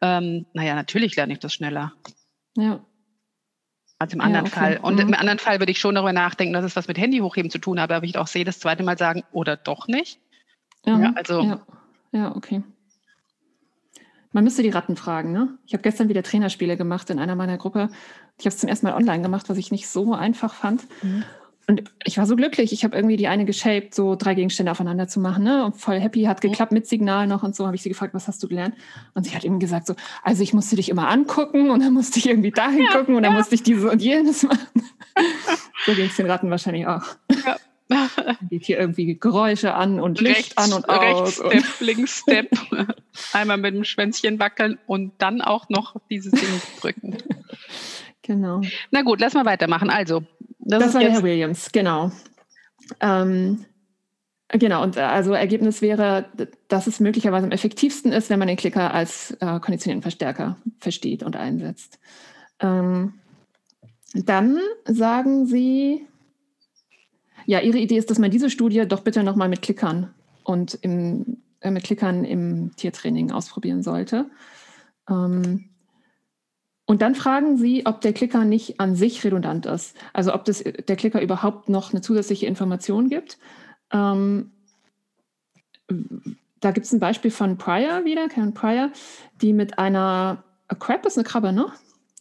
ähm, naja, natürlich lerne ich das schneller. Ja als im anderen ja, okay. Fall. Und mhm. im anderen Fall würde ich schon darüber nachdenken, dass es was mit Handy hochheben zu tun hat, aber ich auch sehe, das zweite Mal sagen, oder doch nicht. Ja, ja also. Ja. ja, okay. Man müsste die Ratten fragen, ne? Ich habe gestern wieder Trainerspiele gemacht in einer meiner Gruppe. Ich habe es zum ersten Mal online gemacht, was ich nicht so einfach fand. Mhm. Und ich war so glücklich. Ich habe irgendwie die eine geshaped, so drei Gegenstände aufeinander zu machen. Ne? Und voll happy, hat geklappt mit Signal noch und so. Habe ich sie gefragt, was hast du gelernt? Und sie hat eben gesagt so, also ich musste dich immer angucken und dann musste ich irgendwie dahin ja, gucken und dann ja. musste ich dieses und jenes machen. *laughs* so ging es den Ratten wahrscheinlich auch. Ja. *laughs* Geht hier irgendwie Geräusche an und Licht rechts, an und aus. Rechts Step, links Step. *laughs* Einmal mit dem Schwänzchen wackeln und dann auch noch dieses Ding drücken. Genau. Na gut, lass mal weitermachen. Also, das, das war Herr Williams, genau. Ähm, genau, und äh, also Ergebnis wäre, dass es möglicherweise am effektivsten ist, wenn man den Klicker als äh, konditionierten Verstärker versteht und einsetzt. Ähm, Dann sagen Sie, ja, Ihre Idee ist, dass man diese Studie doch bitte nochmal mit Klickern und im, äh, mit Klickern im Tiertraining ausprobieren sollte. Ähm, und dann fragen Sie, ob der Klicker nicht an sich redundant ist. Also ob das, der Klicker überhaupt noch eine zusätzliche Information gibt. Ähm, da gibt es ein Beispiel von Pryor wieder, Karen Pryor, die mit einer A Crab ist eine Krabbe, ne?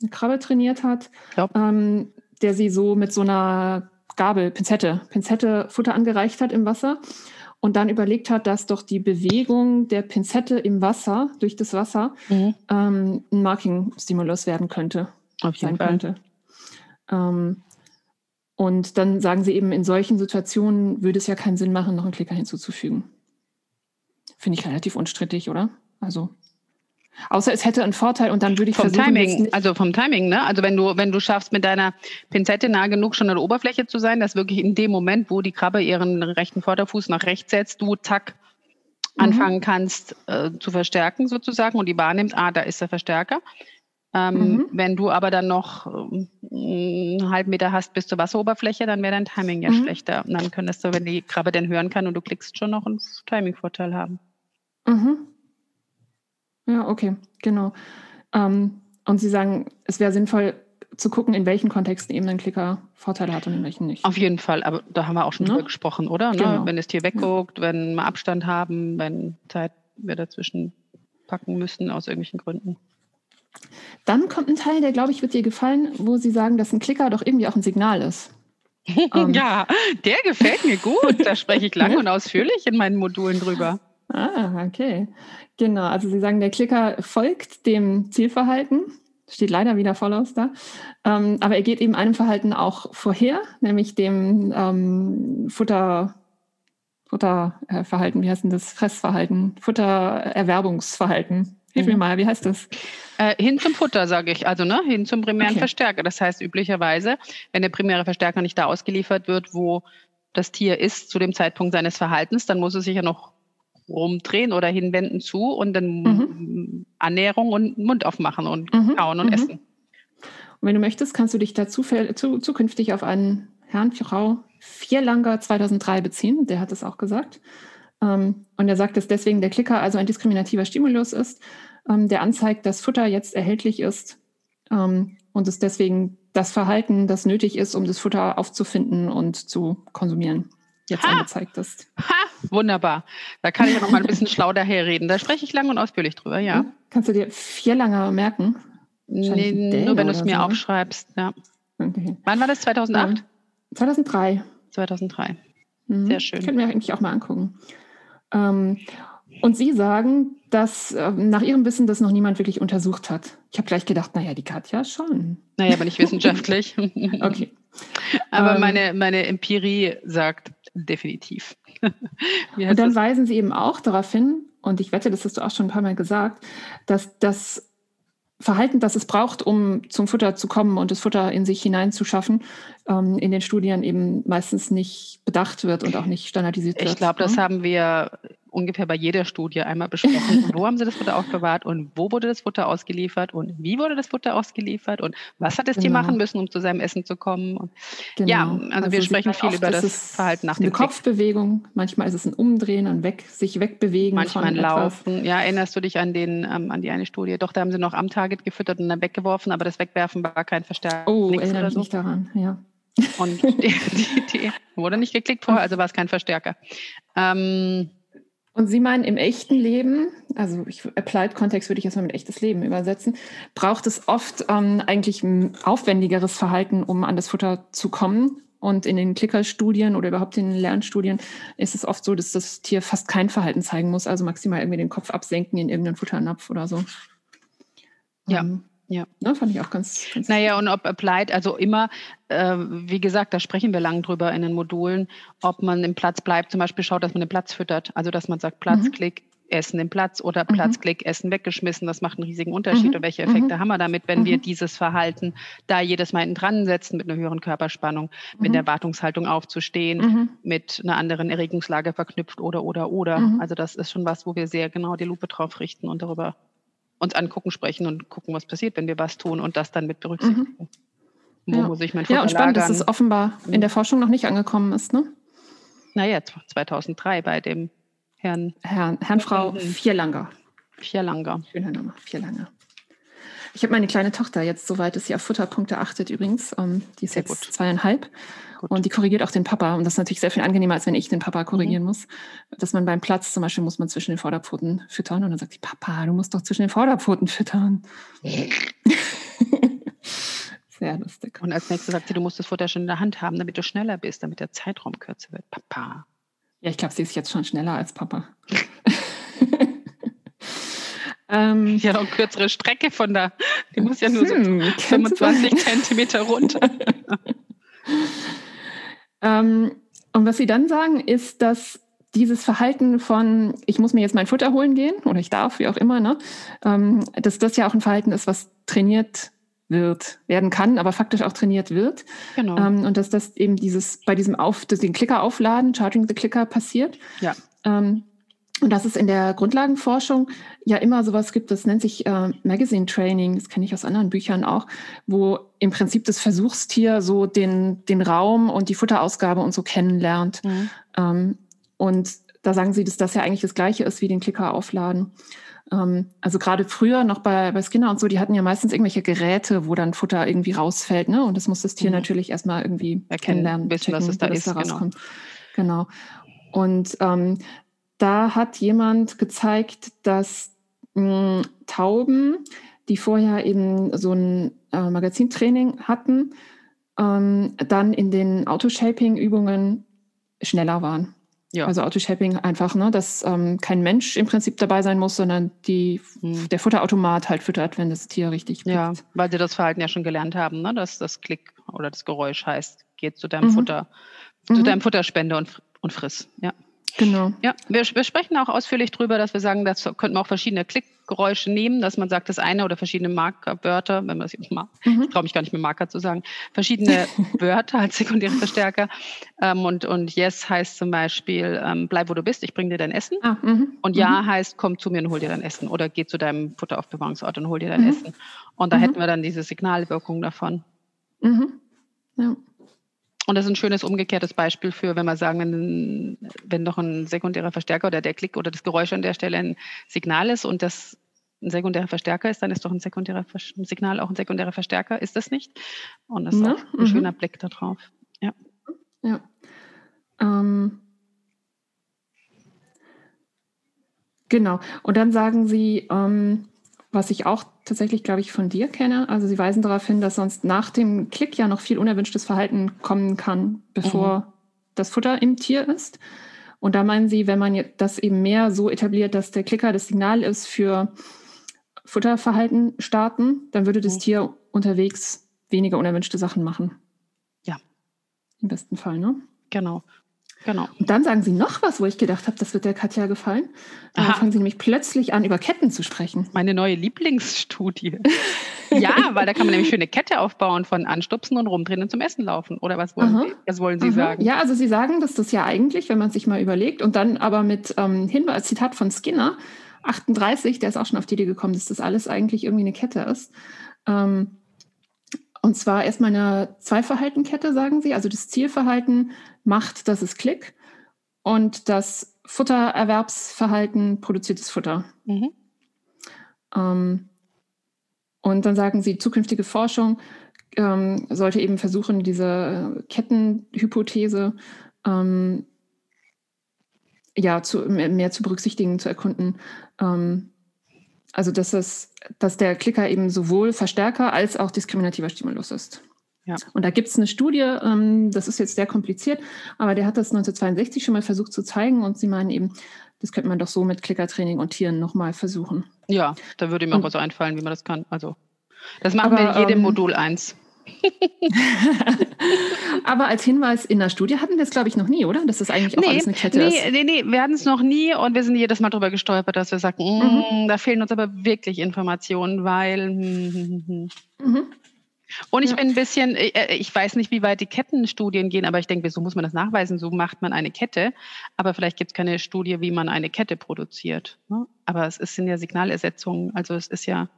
Eine Krabbe trainiert hat, ähm, der sie so mit so einer Gabel, Pinzette, Pinzette Futter angereicht hat im Wasser und dann überlegt hat, dass doch die Bewegung der Pinzette im Wasser, durch das Wasser, mhm. ähm, ein Marking-Stimulus werden könnte. Auf jeden Fall. Könnte. Ähm, und dann sagen sie eben, in solchen Situationen würde es ja keinen Sinn machen, noch einen Klicker hinzuzufügen. Finde ich relativ unstrittig, oder? Also Außer es hätte einen Vorteil und dann würde ich vom versuchen, Timing, also vom Timing, ne? Also wenn du wenn du schaffst mit deiner Pinzette nah genug schon an der Oberfläche zu sein, dass wirklich in dem Moment, wo die Krabbe ihren rechten Vorderfuß nach rechts setzt, du zack mhm. anfangen kannst äh, zu verstärken sozusagen und die wahrnimmt, ah, da ist der Verstärker. Ähm, mhm. Wenn du aber dann noch äh, einen halben Meter hast bis zur Wasseroberfläche, dann wäre dein Timing ja mhm. schlechter. Und dann könntest du, wenn die Krabbe denn hören kann und du klickst, schon noch einen Timing-Vorteil haben. Mhm. Ja, okay, genau. Ähm, und Sie sagen, es wäre sinnvoll zu gucken, in welchen Kontexten eben ein Klicker Vorteile hat und in welchen nicht. Auf jeden Fall, aber da haben wir auch schon ne? drüber gesprochen, oder? Ne? Genau. Wenn das Tier wegguckt, ja. wenn wir Abstand haben, wenn Zeit wir dazwischen packen müssen aus irgendwelchen Gründen. Dann kommt ein Teil, der, glaube ich, wird dir gefallen, wo Sie sagen, dass ein Klicker doch irgendwie auch ein Signal ist. um. *laughs* Ähm. Ja, der gefällt mir gut. Da spreche ich lang und ausführlich in meinen Modulen drüber. Ah, okay. Genau, also Sie sagen, der Klicker folgt dem Zielverhalten, steht leider wieder voll aus da, ähm, aber er geht eben einem Verhalten auch vorher, nämlich dem ähm, Futter, Futterverhalten, wie heißt denn das? Fressverhalten, Futtererwerbungsverhalten. Hilf mir mhm. mal, wie heißt das? Äh, hin zum Futter, sage ich, also ne, hin zum primären okay. Verstärker. Das heißt üblicherweise, wenn der primäre Verstärker nicht da ausgeliefert wird, wo das Tier ist zu dem Zeitpunkt seines Verhaltens, dann muss es sich ja noch rumdrehen oder hinwenden zu und dann mhm. Annäherung und Mund aufmachen und mhm. kauen und mhm. essen. Und wenn du möchtest, kannst du dich dazu zu, zukünftig auf einen Herrn, Frau Vierlanger 2003 beziehen. Der hat es auch gesagt. Ähm, und er sagt, dass deswegen der Klicker also ein diskriminativer Stimulus ist, ähm, der anzeigt, dass Futter jetzt erhältlich ist ähm, und es deswegen das Verhalten, das nötig ist, um das Futter aufzufinden und zu konsumieren jetzt ha! angezeigt ist. Ha! Wunderbar. Da kann ich ja noch mal ein bisschen schlau daherreden. Da spreche ich lang und ausführlich drüber, ja. Kannst du dir vier lange merken? Nee, nur wenn du es mir so, ne? aufschreibst, ja. Okay. Wann war das? 2008? Ja. 2003. 2003. Mhm. Sehr schön. Können wir eigentlich auch mal angucken. Ähm, und Sie sagen, dass äh, nach Ihrem Wissen das noch niemand wirklich untersucht hat. Ich habe gleich gedacht, naja, die Katja schon. Naja, aber nicht wissenschaftlich. *laughs* okay. Aber ähm, meine, meine Empirie sagt definitiv. *laughs* und dann weisen Sie eben auch darauf hin, und ich wette, das hast du auch schon ein paar Mal gesagt, dass das Verhalten, das es braucht, um zum Futter zu kommen und das Futter in sich hineinzuschaffen, ähm, in den Studien eben meistens nicht bedacht wird und auch nicht standardisiert wird. Ich glaube, das ne? haben wir ungefähr bei jeder Studie einmal besprochen. wo haben sie das Futter aufbewahrt und wo wurde das Futter ausgeliefert und wie wurde das Futter ausgeliefert und was hat das genau. Tier machen müssen, um zu seinem Essen zu kommen. Und genau. Ja, also, also wir sprechen viel über das Verhalten nach dem Eine Kopfbewegung, manchmal ist es ein Umdrehen, ein Weg, sich wegbewegen. Manchmal ein Laufen. Ja, erinnerst du dich an, den, ähm, an die eine Studie? Doch, da haben sie noch am Target gefüttert und dann weggeworfen, aber das Wegwerfen war kein Verstärker. Oh, erinnere mich so. nicht daran, ja. Und die, die, die, wurde nicht geklickt vorher, also war es kein Verstärker. Ähm, und Sie meinen, im echten Leben, also ich, Applied-Kontext würde ich erstmal mit echtes Leben übersetzen, braucht es oft ähm, eigentlich ein aufwendigeres Verhalten, um an das Futter zu kommen. Und in den Klickerstudien oder überhaupt in den Lernstudien ist es oft so, dass das Tier fast kein Verhalten zeigen muss, also maximal irgendwie den Kopf absenken in irgendeinen Futternapf oder so. Ja. Ähm, ja. Ne, fand ich auch ganz, ganz Naja, und ob applied, also immer, äh, wie gesagt, da sprechen wir lang drüber in den Modulen, ob man im Platz bleibt, zum Beispiel schaut, dass man den Platz füttert. Also, dass man sagt, Platzklick, mhm. Essen im Platz oder mhm. Platzklick, Essen weggeschmissen. Das macht einen riesigen Unterschied. Mhm. Und welche Effekte mhm. haben wir damit, wenn wir mhm. dieses Verhalten da jedes Mal hinten dran setzen mit einer höheren Körperspannung, mit mhm. der Erwartungshaltung aufzustehen, mit einer anderen Erregungslage verknüpft oder, oder, oder. Also, das ist schon was, wo wir sehr genau die Lupe drauf richten und darüber uns angucken, sprechen und gucken, was passiert, wenn wir was tun und das dann mit berücksichtigen. Wo ja. muss ich mein Futter Ja, und spannend, lagern? dass es offenbar in der mhm. Forschung noch nicht angekommen ist, ne? Naja, 2003 bei dem Herrn... Herrn, Herrn Frau Vierlanger. Vierlanger. Schöner Name, Vierlanger. Ich habe meine kleine Tochter jetzt, soweit dass sie auf Futterpunkte achtet übrigens. Um, ähm, die ist sehr jetzt gut. zweieinhalb. Gut. Und die korrigiert auch den Papa. Und das ist natürlich sehr viel angenehmer, als wenn ich den Papa korrigieren mhm. muss. Dass man beim Platz zum Beispiel muss man zwischen den Vorderpfoten füttern. Und dann sagt die Papa, du musst doch zwischen den Vorderpfoten füttern. *laughs* sehr lustig. Und als nächstes sagt sie, du musst das Futter schon in der Hand haben, damit du schneller bist, damit der Zeitraum kürzer wird. Papa. Ja, ich glaube, sie ist jetzt schon schneller als Papa. *laughs* Ähm, ja, noch kürzere Strecke von da. Die muss ja nur hm, so 25 Zentimeter runter. *laughs* ähm, und was Sie dann sagen, ist, dass dieses Verhalten von, ich muss mir jetzt mein Futter holen gehen oder ich darf, wie auch immer, ne, ähm, dass das ja auch ein Verhalten ist, was trainiert wird, werden kann, aber faktisch auch trainiert wird. Genau. Ähm, und dass das eben dieses bei diesem Auf, den Klicker aufladen, Charging the Clicker passiert. Ja. Ähm, und dass es in der Grundlagenforschung ja immer sowas gibt, das nennt sich äh, Magazine Training, das kenne ich aus anderen Büchern auch, wo im Prinzip das Versuchstier so den, den Raum und die Futterausgabe und so kennenlernt. Mhm. Ähm, und da sagen sie, dass das ja eigentlich das Gleiche ist wie den Klicker aufladen. Ähm, also gerade früher noch bei, bei Skinner und so, die hatten ja meistens irgendwelche Geräte, wo dann Futter irgendwie rausfällt, ne? Und das muss das Tier mhm. natürlich erstmal irgendwie Erkennen, kennenlernen, wissen, checken, dass es da ist, da genau. rauskommt. Genau. genau. Und ähm, da hat jemand gezeigt, dass mh, hm, Tauben, die vorher eben so ein äh, Magazintraining hatten, ähm, dann in den Autoshaping-Übungen schneller waren. Ja. Also Autoshaping einfach, ne, dass ähm, kein Mensch im Prinzip dabei sein muss, sondern die, hm. der Futterautomat halt füttert, wenn das Tier richtig pickt. Ja, weil sie das Verhalten ja schon gelernt haben, ne, dass das Klick oder das Geräusch heißt, geht zu deinem mhm. Futter, zu mhm. deinem Futterspender und, und friss. Ja. Genau. Ja, wir, wir sprechen auch ausführlich darüber, dass wir sagen, das könnten wir auch verschiedene Klickgeräusche nehmen, dass man sagt, das eine oder verschiedene Markerwörter, wenn man das jetzt mal, mhm. ich traue mich gar nicht mehr Marker zu sagen, verschiedene *laughs* Wörter als sekundäre Verstärker. Ähm, und, und Yes heißt zum Beispiel, ähm, bleib wo du bist, ich bringe dir dein Essen. Ah, mhm. und Ja mhm. heißt, komm zu mir und hol dir dein Essen. Oder geh zu deinem Futteraufbewahrungsort und hol dir dein mhm. Essen. Und da mhm. hätten wir dann diese Signalwirkung davon. Mhm. Ja. Und das ist ein schönes umgekehrtes Beispiel für, wenn wir sagen, wenn, wenn doch ein sekundärer Verstärker oder der Klick oder das Geräusch an der Stelle ein Signal ist und das ein sekundärer Verstärker ist, dann ist doch ein sekundärer ein Signal auch ein sekundärer Verstärker, ist das nicht? Und das ist ja, auch ein mhm. schöner Blick darauf. Ja. Ja. Ähm. Genau. Und dann sagen Sie, ähm, was ich auch tatsächlich, glaube ich, von dir kenne. Also sie weisen darauf hin, dass sonst nach dem Klick ja noch viel unerwünschtes Verhalten kommen kann, bevor mhm. das Futter im Tier ist. Und da meinen sie, wenn man das eben mehr so etabliert, dass der Klicker das Signal ist für Futterverhalten starten, dann würde das mhm. Tier unterwegs weniger unerwünschte Sachen machen. Ja. Im besten Fall, ne? Genau. Genau. Und dann sagen Sie noch was, wo ich gedacht habe, das wird der Katja gefallen. Dann fangen Sie nämlich plötzlich an, über Ketten zu sprechen. Meine neue Lieblingsstudie. *laughs* ja, weil da kann man nämlich schöne Kette aufbauen von Anstupsen und rumdrehen und zum Essen laufen. Oder was wollen Aha. Sie, was wollen Sie sagen? Ja, also Sie sagen, dass das ja eigentlich, wenn man sich mal überlegt, und dann aber mit ähm, Hinweis, Zitat von Skinner, 38, der ist auch schon auf die Idee gekommen, dass das alles eigentlich irgendwie eine Kette ist. Ähm, und zwar erstmal eine Zweiverhaltenkette, sagen Sie. Also das Zielverhalten macht, dass es Klick und das Futtererwerbsverhalten produziert das Futter. Mhm. Ähm, und dann sagen Sie, zukünftige Forschung ähm, sollte eben versuchen, diese Kettenhypothese ähm, ja, zu, mehr zu berücksichtigen, zu erkunden. Ähm, also dass, es, dass der Klicker eben sowohl Verstärker als auch diskriminativer Stimulus ist. Ja. Und da gibt es eine Studie, ähm, das ist jetzt sehr kompliziert, aber der hat das 1962 schon mal versucht zu zeigen und sie meinen eben, das könnte man doch so mit Klickertraining und Tieren nochmal versuchen. Ja, da würde mir auch was einfallen, wie man das kann. Also das machen aber, wir in jedem ähm, Modul 1. *laughs* Aber als Hinweis in der Studie hatten wir es, glaube ich, noch nie, oder? Dass das eigentlich auch nee, alles eine Kette nee, ist. Nee, nee, wir hatten es noch nie und wir sind jedes Mal darüber gestolpert, dass wir sagen, mm, mhm. da fehlen uns aber wirklich Informationen, weil. Mhm. Und ich bin ein bisschen, äh, äh, ich weiß nicht, wie weit die Kettenstudien gehen, aber ich denke, so muss man das nachweisen, so macht man eine Kette. Aber vielleicht gibt es keine Studie, wie man eine Kette produziert. Ne? Aber es sind ja Signalersetzungen, also es ist ja,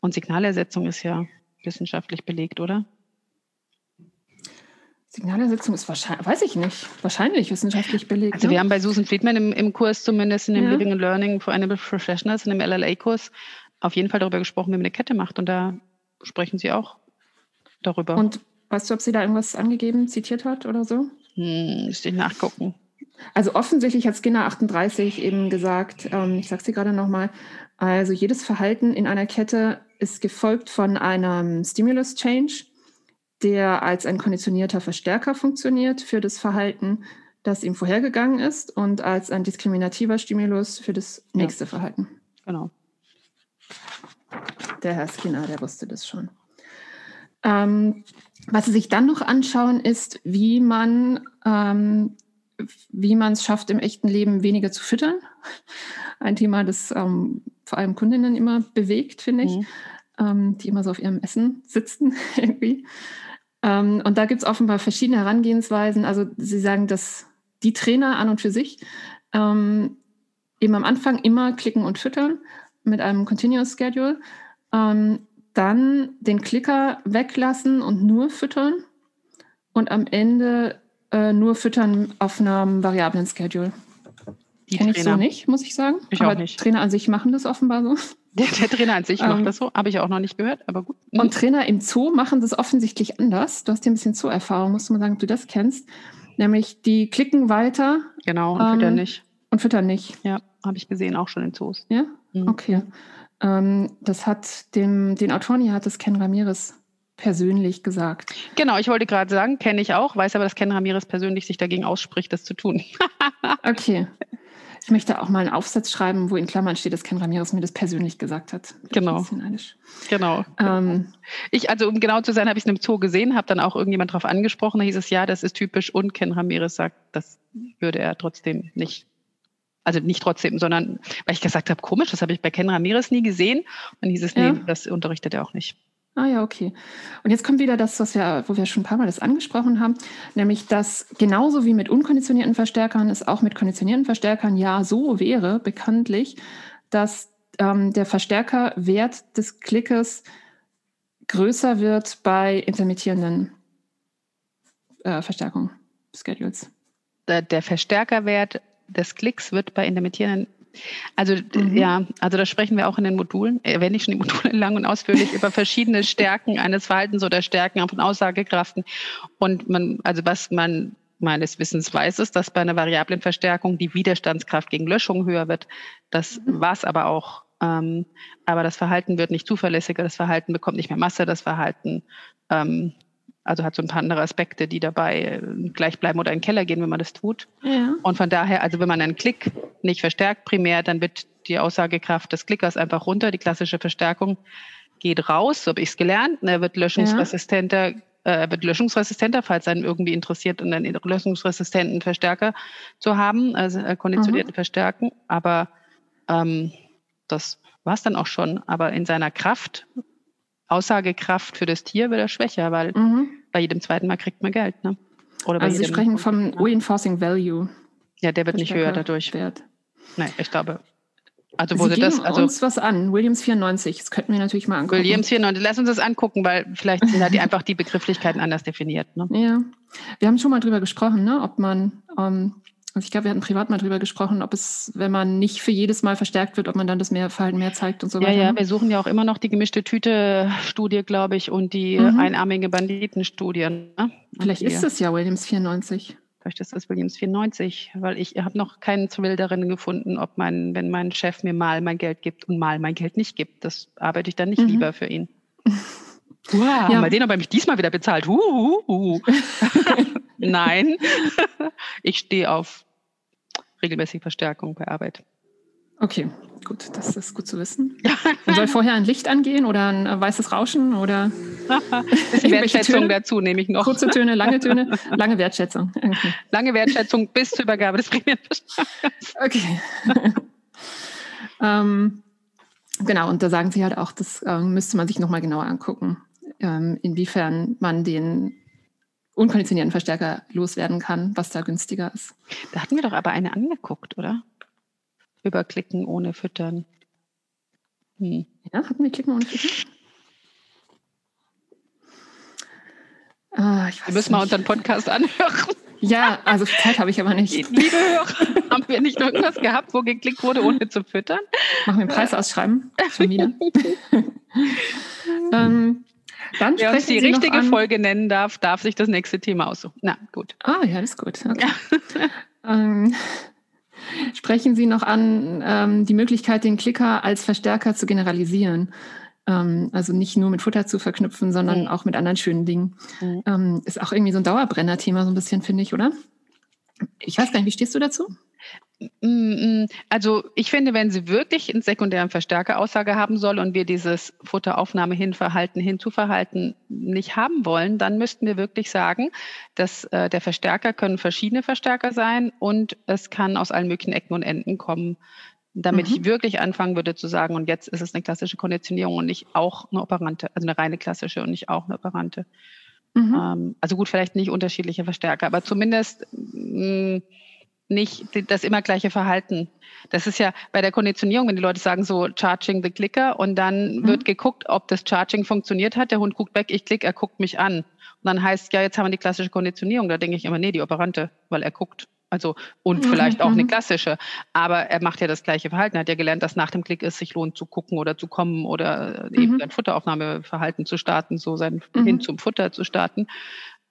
und Signalersetzung ist ja wissenschaftlich belegt, oder? Signalersetzung ist wahrscheinlich, weiß ich nicht, wahrscheinlich wissenschaftlich belegt. Also ne? wir haben bei Susan Friedman im, im Kurs zumindest in dem ja. Living and Learning for Animal Professionals, in dem LLA-Kurs, auf jeden Fall darüber gesprochen, wie man eine Kette macht. Und da sprechen sie auch darüber. Und weißt du, ob sie da irgendwas angegeben, zitiert hat oder so? Hm, müsste ich nachgucken. Also offensichtlich hat Skinner 38 eben gesagt, ähm, ich sage sie gerade nochmal, also jedes Verhalten in einer Kette ist gefolgt von einem Stimulus Change, der als ein konditionierter Verstärker funktioniert für das Verhalten, das ihm vorhergegangen ist und als ein diskriminativer Stimulus für das nächste ja. Verhalten. Genau. Der Herr Skinner, der wusste das schon. Ähm, was Sie sich dann noch anschauen, ist, wie man ähm, wie man es schafft, im echten Leben weniger zu füttern. *laughs* Ein Thema, das ähm, vor allem Kundinnen immer bewegt, finde ich, mhm. ähm, die immer so auf ihrem Essen sitzen *laughs* irgendwie. Ähm, und da gibt es offenbar verschiedene Herangehensweisen. Also Sie sagen, dass die Trainer an und für sich ähm, eben am Anfang immer klicken und füttern mit einem Continuous Schedule. Ähm, dann den Klicker weglassen und nur füttern und am Ende äh, nur füttern auf einem variablen Schedule. Kenne ich so nicht, muss ich sagen. Ich aber auch nicht. Trainer an sich machen das offenbar so. *laughs* Der, der Trainer an sich ähm, macht das so, habe ich auch noch nicht gehört, aber gut. Und Trainer im Zoo machen das offensichtlich anders. Du hast ja ein bisschen Zoo-Erfahrung, musst du mal sagen, ob du das kennst. Nämlich, die klicken weiter. Genau, und ähm, füttern nicht. Und füttern nicht. Ja, habe ich gesehen, auch schon in Zoos. Ja? Mhm. Okay. Ähm, das hat dem, den Autoren hier hat das Ken Ramirez persönlich gesagt. Genau, ich wollte gerade sagen, kenne ich auch, weiß aber, dass Ken Ramirez persönlich sich dagegen ausspricht, das zu tun. *laughs* okay. Ich möchte auch mal einen Aufsatz schreiben, wo in Klammern steht, dass Ken Ramirez mir das persönlich gesagt hat. Genau. Genau. Ähm, ich, also um genau zu sein, habe ich es in einem Zoo gesehen, habe dann auch irgendjemand darauf angesprochen, da hieß es, ja, das ist typisch und Ken Ramirez sagt, das würde er trotzdem nicht also nicht trotzdem, sondern weil ich gesagt habe, komisch, das habe ich bei Ken Ramirez nie gesehen. Und dann hieß es, ja. nee, das unterrichtet er auch nicht. Ah ja, okay. Und jetzt kommt wieder das, was wir, wo wir schon ein paar Mal das angesprochen haben, nämlich dass genauso wie mit unkonditionierten Verstärkern es auch mit konditionierten Verstärkern ja so wäre, bekanntlich, dass ähm, der Verstärkerwert des Klickes größer wird bei intermittierenden äh, Verstärkungen, Schedules. Der, der Verstärkerwert des Klicks wird bei intermittierenden also mhm. ja, also da sprechen wir auch in den Modulen, erwähne ich schon die Module *laughs* lang und ausführlich über verschiedene Stärken eines Verhaltens oder Stärken von Aussagekraften. Und man, also was man meines Wissens weiß, ist, dass bei einer variablen Verstärkung die Widerstandskraft gegen Löschung höher wird. Das mhm. war es aber auch. Ähm, aber das Verhalten wird nicht zuverlässiger, das Verhalten bekommt nicht mehr Masse, das Verhalten ähm, also hat so ein paar andere Aspekte, die dabei äh, gleich bleiben oder in den Keller gehen, wenn man das tut. Ja. Und von daher, also wenn man einen Klick nicht verstärkt primär, dann wird die Aussagekraft des Klickers einfach runter. Die klassische Verstärkung geht raus, so habe ich es gelernt. Er wird löschungsresistenter, ja. äh, wird löschungsresistenter, falls einen irgendwie interessiert, einen löschungsresistenten Verstärker zu haben, also äh, konditionierten mhm. Verstärken. Aber ähm, das war es dann auch schon. Aber in seiner Kraft Aussagekraft für das Tier wird er schwächer, weil mhm. bei jedem zweiten Mal kriegt man Geld. Ne? Oder also Sie sprechen vom Reinforcing Value. Ja, der wird nicht höher dadurch. Wert. Nein, ich glaube. Also wo Sie, Sie das, also uns was an. Williams 94, das könnten wir natürlich mal angucken. Williams 94, lass uns das angucken, weil vielleicht sind da die *laughs* einfach die Begrifflichkeiten anders definiert. Ne? Ja, wir haben schon mal drüber gesprochen, ne? ob man ähm, also ich glaube, wir hatten privat mal drüber gesprochen, ob es, wenn man nicht für jedes Mal verstärkt wird, ob man dann das mehr Verhalten mehr zeigt und so ja, weiter. Ja, ne? wir suchen ja auch immer noch die gemischte Tüte-Studie, glaube ich, und die mhm. einarmige Banditenstudie. Ne? Vielleicht ist es ja Williams 94. Vielleicht ist es Williams 94, weil ich habe noch keinen Thrill darin gefunden, ob mein, wenn mein Chef mir mal mein Geld gibt und mal mein Geld nicht gibt, das arbeite ich dann nicht mhm. lieber für ihn. *laughs* Wow, ja. mal den aber mich diesmal wieder bezahlt. Uh, uh, uh. *laughs* Nein, *laughs* ich stehe auf regelmäßige Verstärkung bei Arbeit. Okay, gut, das ist gut zu wissen. *laughs* Und soll vorher ein Licht angehen oder ein äh, weißes Rauschen oder *laughs* Wertschätzung Töne? dazu nehme ich noch. Kurze Töne, lange Töne, lange Wertschätzung. Okay. Lange Wertschätzung bis zur Übergabe des Prämienverstärkers. Okay. ähm, genau, und da sagen Sie halt auch, das äh, müsste man sich nochmal genauer angucken, ähm, inwiefern man den unkonditionierten Verstärker loswerden kann, was da günstiger ist. Da hatten wir doch aber eine angeguckt, oder? Überklicken ohne Füttern. Hm. Ja, hatten wir Klicken ohne Füttern? Ah, wir müssen mal unseren Podcast anhören. Ja, also Zeit habe ich aber nicht. *laughs* Liebe Hörer, haben wir nicht irgendwas gehabt, wo geklickt wurde, ohne zu füttern? Machen wir einen Preis ausschreiben? *laughs* Schon wieder. *laughs* ähm, dann Wer uns die Sie richtige Folge nennen darf, darf sich das nächste Thema aussuchen. Na, gut. Ah, ja, das ist gut. Okay. *laughs* ähm, sprechen Sie noch an ähm, die Möglichkeit, den Klicker als Verstärker zu generalisieren. Ähm, also nicht nur mit Futter zu verknüpfen, sondern mhm. auch mit anderen schönen Dingen. Mhm. Ähm, ist auch irgendwie so ein Dauerbrenner-Thema, so ein bisschen, finde ich, oder? Ich weiß gar nicht, wie stehst du dazu? Mm, mm. Also ich finde, wenn sie wirklich einen sekundären Verstärkeraussage haben soll und wir dieses Futteraufnahme hinverhalten, hinzuverhalten nicht haben wollen, dann müssten wir wirklich sagen, dass äh, der Verstärker können verschiedene Verstärker sein und es kann aus allen möglichen Ecken und Enden kommen damit mhm. ich wirklich anfangen würde zu sagen, und jetzt ist es eine klassische Konditionierung und nicht auch eine Operante, also eine reine klassische und nicht auch eine Operante. Mhm. Ähm, also gut, vielleicht nicht unterschiedliche Verstärker, aber zumindest mh, mm, nicht das immer gleiche Verhalten. Das ist ja bei der Konditionierung, wenn die Leute sagen so Charging the Clicker und dann mhm. wird geguckt, ob das Charging funktioniert hat. Der Hund guckt weg, ich klicke, er guckt mich an. Und dann heißt ja, jetzt haben wir die klassische Konditionierung. Da denke ich immer, nee, die Operante, weil er guckt. Also und mhm. vielleicht auch eine mhm. klassische. Aber er macht ja das gleiche Verhalten. Er hat ja gelernt, dass nach dem Klick es sich lohnt zu gucken oder zu kommen oder mhm. eben sein Futteraufnahmeverhalten zu starten, so sein mhm. hin zum Futter zu starten.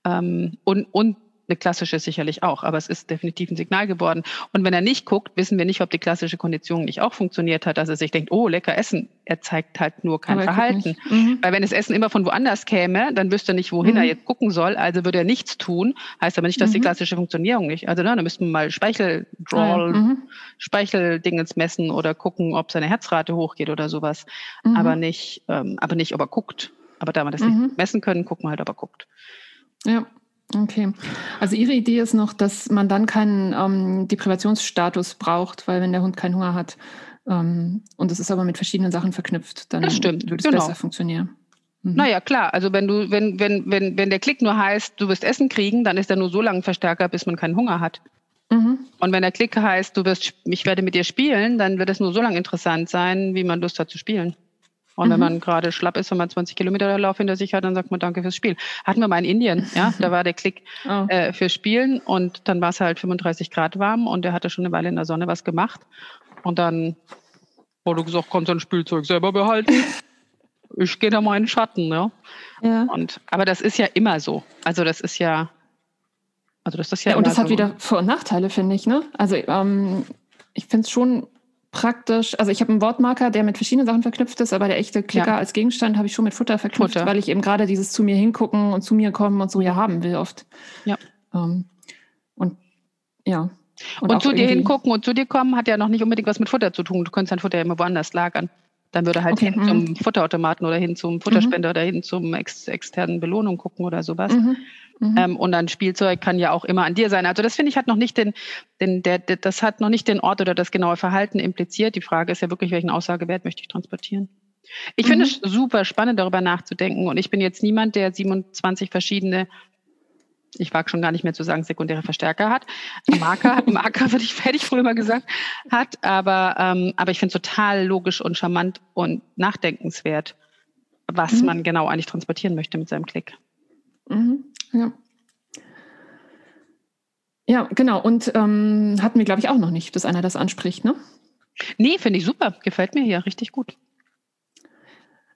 Ähm, und, und eine klassische sicherlich auch, aber es ist definitiv ein Signal geworden. Und wenn er nicht guckt, wissen wir nicht, ob die klassische Kondition nicht auch funktioniert hat, dass er sich denkt, oh, lecker Essen. Er zeigt halt nur kein aber Verhalten. Mhm. Weil wenn das Essen immer von woanders käme, dann wüsste er nicht, wohin mhm. er jetzt gucken soll, also würde er nichts tun. Heißt aber nicht, dass mhm. die klassische Funktionierung nicht. Also na, dann müssten wir mal Speichel-Drawl, ja. Mhm. Speicheldingens messen oder gucken, ob seine Herzrate hochgeht oder sowas. Mhm. Aber nicht, ähm, aber nicht, ob er guckt. Aber da wir das nicht mhm. messen können, gucken wir halt, ob er guckt. Ja. Okay. Also Ihre Idee ist noch, dass man dann keinen ähm, Deprivationsstatus braucht, weil wenn der Hund keinen Hunger hat ähm, und es ist aber mit verschiedenen Sachen verknüpft, dann würde es genau. besser funktionieren. Mhm. Naja, klar. Also wenn du, wenn, wenn, wenn, wenn der Klick nur heißt, du wirst Essen kriegen, dann ist er nur so lange Verstärker, bis man keinen Hunger hat. Mhm. Und wenn der Klick heißt, du wirst, ich werde mit dir spielen, dann wird es nur so lange interessant sein, wie man Lust hat zu spielen. Und mhm. wenn man gerade schlapp ist, wenn man 20 Kilometer Lauf hinter sich hat, dann sagt man Danke fürs Spiel. Hatten wir mal in Indien, ja, *laughs* da war der Klick oh. äh, für Spielen und dann war es halt 35 Grad warm und er hatte schon eine Weile in der Sonne was gemacht. Und dann wurde gesagt, kannst du ein Spielzeug selber behalten. *laughs* Ich gehe da mal in den Schatten, ja. ja. Und, aber das ist ja immer so. Also das ist ja, also das ist ja. ja und das so. hat wieder Vor- und Nachteile, finde ich, ne? Also ähm, ich finde es schon praktisch, also ich habe einen Wortmarker, der mit verschiedenen Sachen verknüpft ist, aber der echte Klicker ja. als Gegenstand habe ich schon mit Futter verknüpft, Futter. weil ich eben gerade dieses zu mir hingucken und zu mir kommen und so ja haben will oft. Ja. Ähm, und ja. Und, und zu dir hingucken und zu dir kommen hat ja noch nicht unbedingt was mit Futter zu tun. Du könntest dein Futter ja immer woanders lagern. Dann würde halt okay. hin zum mhm. Futterautomaten oder hin zum Futterspender mhm. oder hin zum ex externen Belohnung gucken oder sowas. Mhm. Mhm. Ähm, und ein Spielzeug kann ja auch immer an dir sein. Also das finde ich hat noch nicht den, den der, der, das hat noch nicht den Ort oder das genaue Verhalten impliziert. Die Frage ist ja wirklich, welchen Aussagewert möchte ich transportieren? Ich mhm. finde es super spannend, darüber nachzudenken. Und ich bin jetzt niemand, der 27 verschiedene ich wage schon gar nicht mehr zu sagen, sekundäre Verstärker hat. Marker, *laughs* Marker würde ich, ich früher mal gesagt, hat. Aber, ähm, aber ich finde es total logisch und charmant und nachdenkenswert, was mhm. man genau eigentlich transportieren möchte mit seinem Klick. Mhm. Ja. Ja, genau. Und ähm, hatten wir, glaube ich, auch noch nicht, dass einer das anspricht, ne? Nee, finde ich super. Gefällt mir hier richtig gut.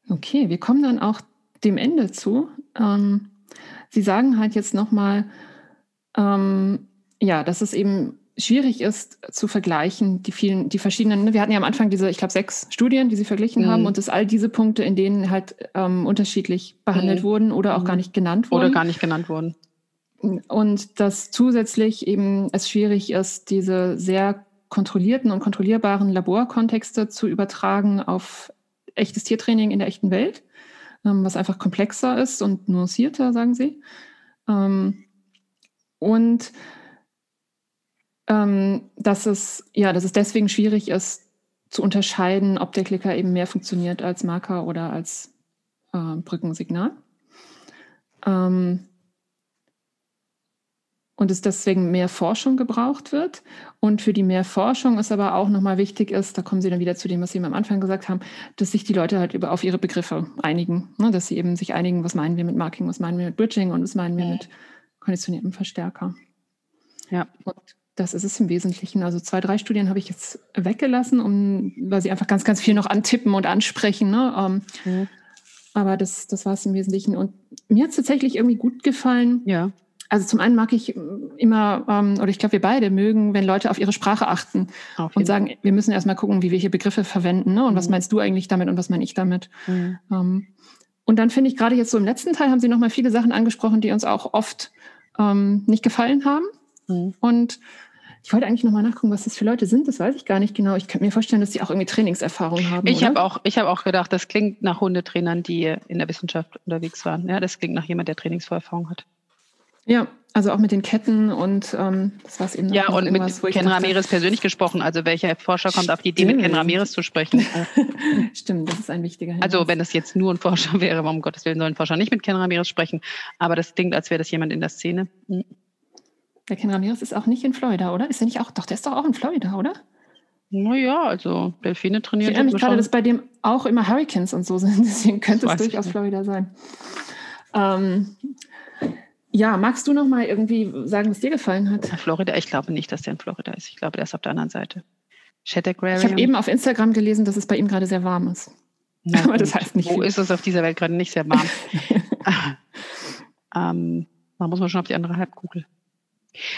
Okay, wir kommen dann auch dem Ende zu. Ähm, Sie sagen halt jetzt nochmal, ähm, ja, dass es eben schwierig ist zu vergleichen, die vielen, die verschiedenen, ne, wir hatten ja am Anfang diese, ich glaube, sechs Studien, die sie verglichen mhm. haben und dass all diese Punkte, in denen halt ähm, unterschiedlich behandelt mhm. wurden oder auch mhm. gar nicht genannt wurden. Oder gar nicht genannt wurden. Und dass zusätzlich eben es schwierig ist, diese sehr kontrollierten und kontrollierbaren Laborkontexte zu übertragen auf echtes Tiertraining in der echten Welt, ähm, was einfach komplexer ist und nuancierter, sagen sie. Ähm, und ähm, dass, es, ja, dass es deswegen schwierig ist, zu unterscheiden, ob der Klicker eben mehr funktioniert als Marker oder als äh, Brückensignal. Ähm, und es deswegen mehr Forschung gebraucht wird. Und für die mehr Forschung ist aber auch nochmal wichtig ist, da kommen Sie dann wieder zu dem, was Sie am Anfang gesagt haben, dass sich die Leute halt über, auf ihre Begriffe einigen. Ne? Dass sie eben sich einigen, was meinen wir mit Marking, was meinen wir mit Bridging und was meinen wir mit konditioniertem Verstärker. Ja. Und das ist es im Wesentlichen. Also zwei, drei Studien habe ich jetzt weggelassen, um, weil sie einfach ganz, ganz viel noch antippen und ansprechen. Ne? Ähm, mhm. Aber das, das war es im Wesentlichen. Und mir hat es tatsächlich irgendwie gut gefallen. Ja. Also zum einen mag ich immer, ähm, oder ich glaube, wir beide mögen, wenn Leute auf ihre Sprache achten und sagen, wir müssen erstmal gucken, wie wir hier Begriffe verwenden. Ne? Und mhm. was meinst du eigentlich damit und was meine ich damit? Mhm. Ähm, und dann finde ich gerade jetzt so im letzten Teil haben Sie nochmal viele Sachen angesprochen, die uns auch oft ähm, nicht gefallen haben. Mhm. Und ich wollte eigentlich nochmal nachgucken, was das für Leute sind. Das weiß ich gar nicht genau. Ich könnte mir vorstellen, dass sie auch irgendwie Trainingserfahrung haben. Ich habe auch, hab auch gedacht, das klingt nach Hundetrainern, die in der Wissenschaft unterwegs waren. Ja, das klingt nach jemand, der Trainingsvorerfahrung hat. Ja, also auch mit den Ketten und ähm, das war es eben. Ja, und mit Ken Ramirez persönlich gesprochen. Also welcher Forscher kommt auf die Idee, mit Ken Ramirez zu sprechen? *laughs* Stimmt, das ist ein wichtiger Hinweis. Also wenn das jetzt nur ein Forscher *laughs* wäre, um Gottes Willen sollen Forscher nicht mit Ken Ramirez sprechen. Aber das klingt, als wäre das jemand in der Szene. Hm. Der Ken Ramirez ist auch nicht in Florida, oder? Ist er nicht auch? Doch, der ist doch auch in Florida, oder? Naja, also Delfine trainieren. Ich erinnere mich gerade, dass bei dem auch immer Hurricanes und so *laughs* sind. Deswegen könnte es durchaus Florida sein. Ähm, ja, magst du noch mal irgendwie sagen, was dir gefallen hat? Florida, ich glaube nicht, dass der in Florida ist. Ich glaube, der ist auf der anderen Seite. Ich habe eben auf Instagram gelesen, dass es bei ihm gerade sehr warm ist. Na, *laughs* Aber das heißt nicht Wo viel. ist es auf dieser Welt gerade nicht sehr warm? *laughs* ähm, da muss man schon auf die andere Halbkugel.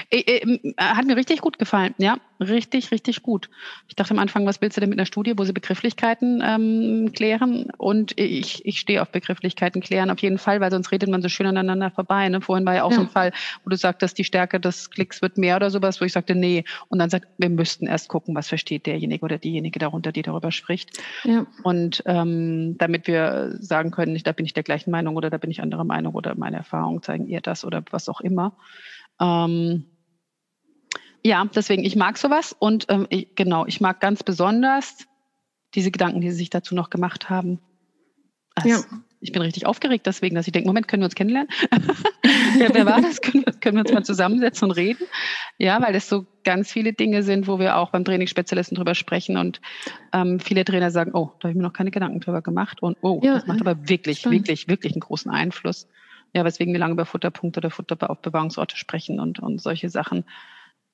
Äh, äh, hat mir richtig gut gefallen, ja, richtig, richtig gut. Ich dachte am Anfang, was willst du denn mit einer Studie, wo sie Begrifflichkeiten ähm, klären? Und ich, ich stehe auf Begrifflichkeiten klären auf jeden Fall, weil sonst redet man so schön aneinander vorbei. Ne? Vorhin war ja auch ja. so ein Fall, wo du sagtest, die Stärke des Klicks wird mehr oder sowas, wo ich sagte, nee. Und dann sagt, wir müssten erst gucken, was versteht derjenige oder diejenige darunter, die darüber spricht. Ja. Und ähm, damit wir sagen können, da bin ich der gleichen Meinung oder da bin ich anderer Meinung oder meine Erfahrungen zeigen ihr das oder was auch immer. Ähm, ja, deswegen, ich mag sowas und ähm, ich, genau, ich mag ganz besonders diese Gedanken, die sie sich dazu noch gemacht haben. Also, ja. Ich bin richtig aufgeregt deswegen, dass ich denke, Moment, können wir uns kennenlernen? *laughs* ja, wer war das? Können wir, können wir uns mal zusammensetzen und reden? Ja, weil das so ganz viele Dinge sind, wo wir auch beim Trainingsspezialisten drüber sprechen und ähm, viele Trainer sagen, oh, da habe ich mir noch keine Gedanken drüber gemacht und oh, ja, das macht aber wirklich, stimmt. wirklich, wirklich einen großen Einfluss ja, weswegen wir lange über Futterpunkte oder Futteraufbewahrungsorte sprechen und, und solche Sachen,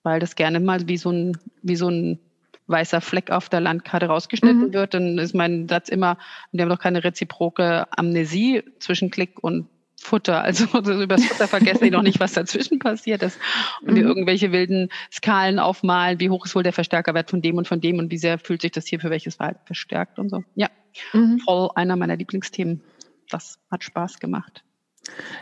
weil das gerne mal wie so ein, wie so ein weißer Fleck auf der Landkarte rausgeschnitten mhm. wird, dann ist mein Satz immer, wir haben doch keine reziproke Amnesie zwischen Klick und Futter. Also, *laughs* also über das Futter vergessen die noch nicht, was dazwischen passiert ist. Und wir mhm. irgendwelche wilden Skalen aufmalen, wie hoch ist wohl der Verstärkerwert von dem und von dem und wie sehr fühlt sich das hier für welches Verhalten verstärkt und so. Ja, mhm. voll einer meiner Lieblingsthemen. Das hat Spaß gemacht.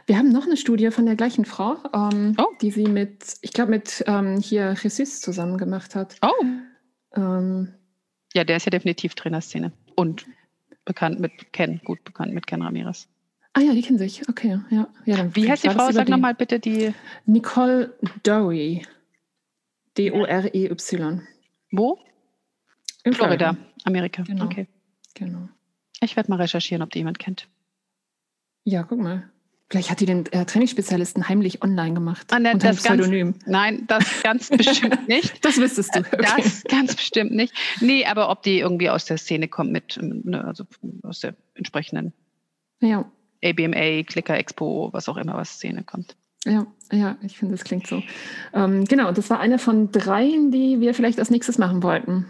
Wir haben noch eine Studie von der gleichen Frau, ähm, oh. die sie mit, ich glaube, mit ähm, hier Jesus zusammen gemacht hat. Oh. Ähm, ja, der ist ja definitiv Trainerszene und bekannt mit Ken, gut bekannt mit Ken Ramirez. Ah ja, die kennen sich. Okay, ja. ja Wie heißt die Frau? Sag nochmal bitte die. Nicole Dory. D-O-R-E-Y. Wo? In Florida, Florida. Amerika. Genau. Okay. Genau. Ich werde mal recherchieren, ob die jemand kennt. Ja, guck mal. Vielleicht hat die den äh, Trainingsspezialisten heimlich online gemacht. Ah, ne, das Pseudonym. Ganz, nein, das ganz *laughs* bestimmt nicht. das wüsstest du. Okay. Das ganz bestimmt nicht. Nee, aber ob die irgendwie aus der Szene kommt mit, ne, also aus der entsprechenden ja. ABMA, Clicker Expo, was auch immer, was Szene kommt. Ja, ja, ich finde, das klingt so. Ähm, genau, das war eine von dreien, die wir vielleicht als nächstes machen wollten,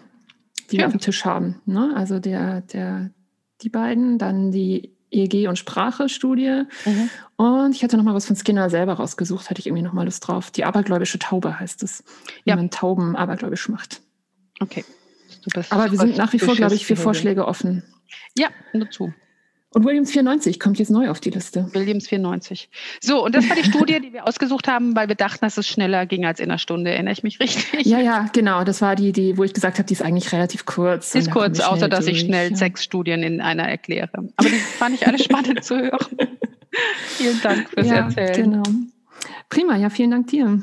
die ja. wir auf dem Tisch haben. Ne? Also der, der, die beiden, dann die EEG und Sprache-Studie. Mhm. Und ich hatte noch mal was von Skinner selber rausgesucht, hatte ich irgendwie noch mal Lust drauf. Die abergläubische Taube heißt es, wie ja. man Tauben abergläubisch macht. Okay. Aber wir sind nach wie vor, glaube ich, für Vorschläge offen. Ja, nur zu. Und Williams 94 kommt jetzt neu auf die Liste. Williams 94. So, und das war die Studie, die wir ausgesucht haben, weil wir dachten, dass es schneller ging als in einer Stunde. Erinnere ich mich richtig? Ja, ja, genau. Das war die, die wo ich gesagt habe, die ist eigentlich relativ kurz. Die ist kurz, außer dass durch. ich schnell ja. sechs Studien in einer erkläre. Aber die fand ich alle *laughs* spannend zu hören. Vielen Dank fürs ja, Erzählen. Genau. Prima, ja, vielen Dank dir.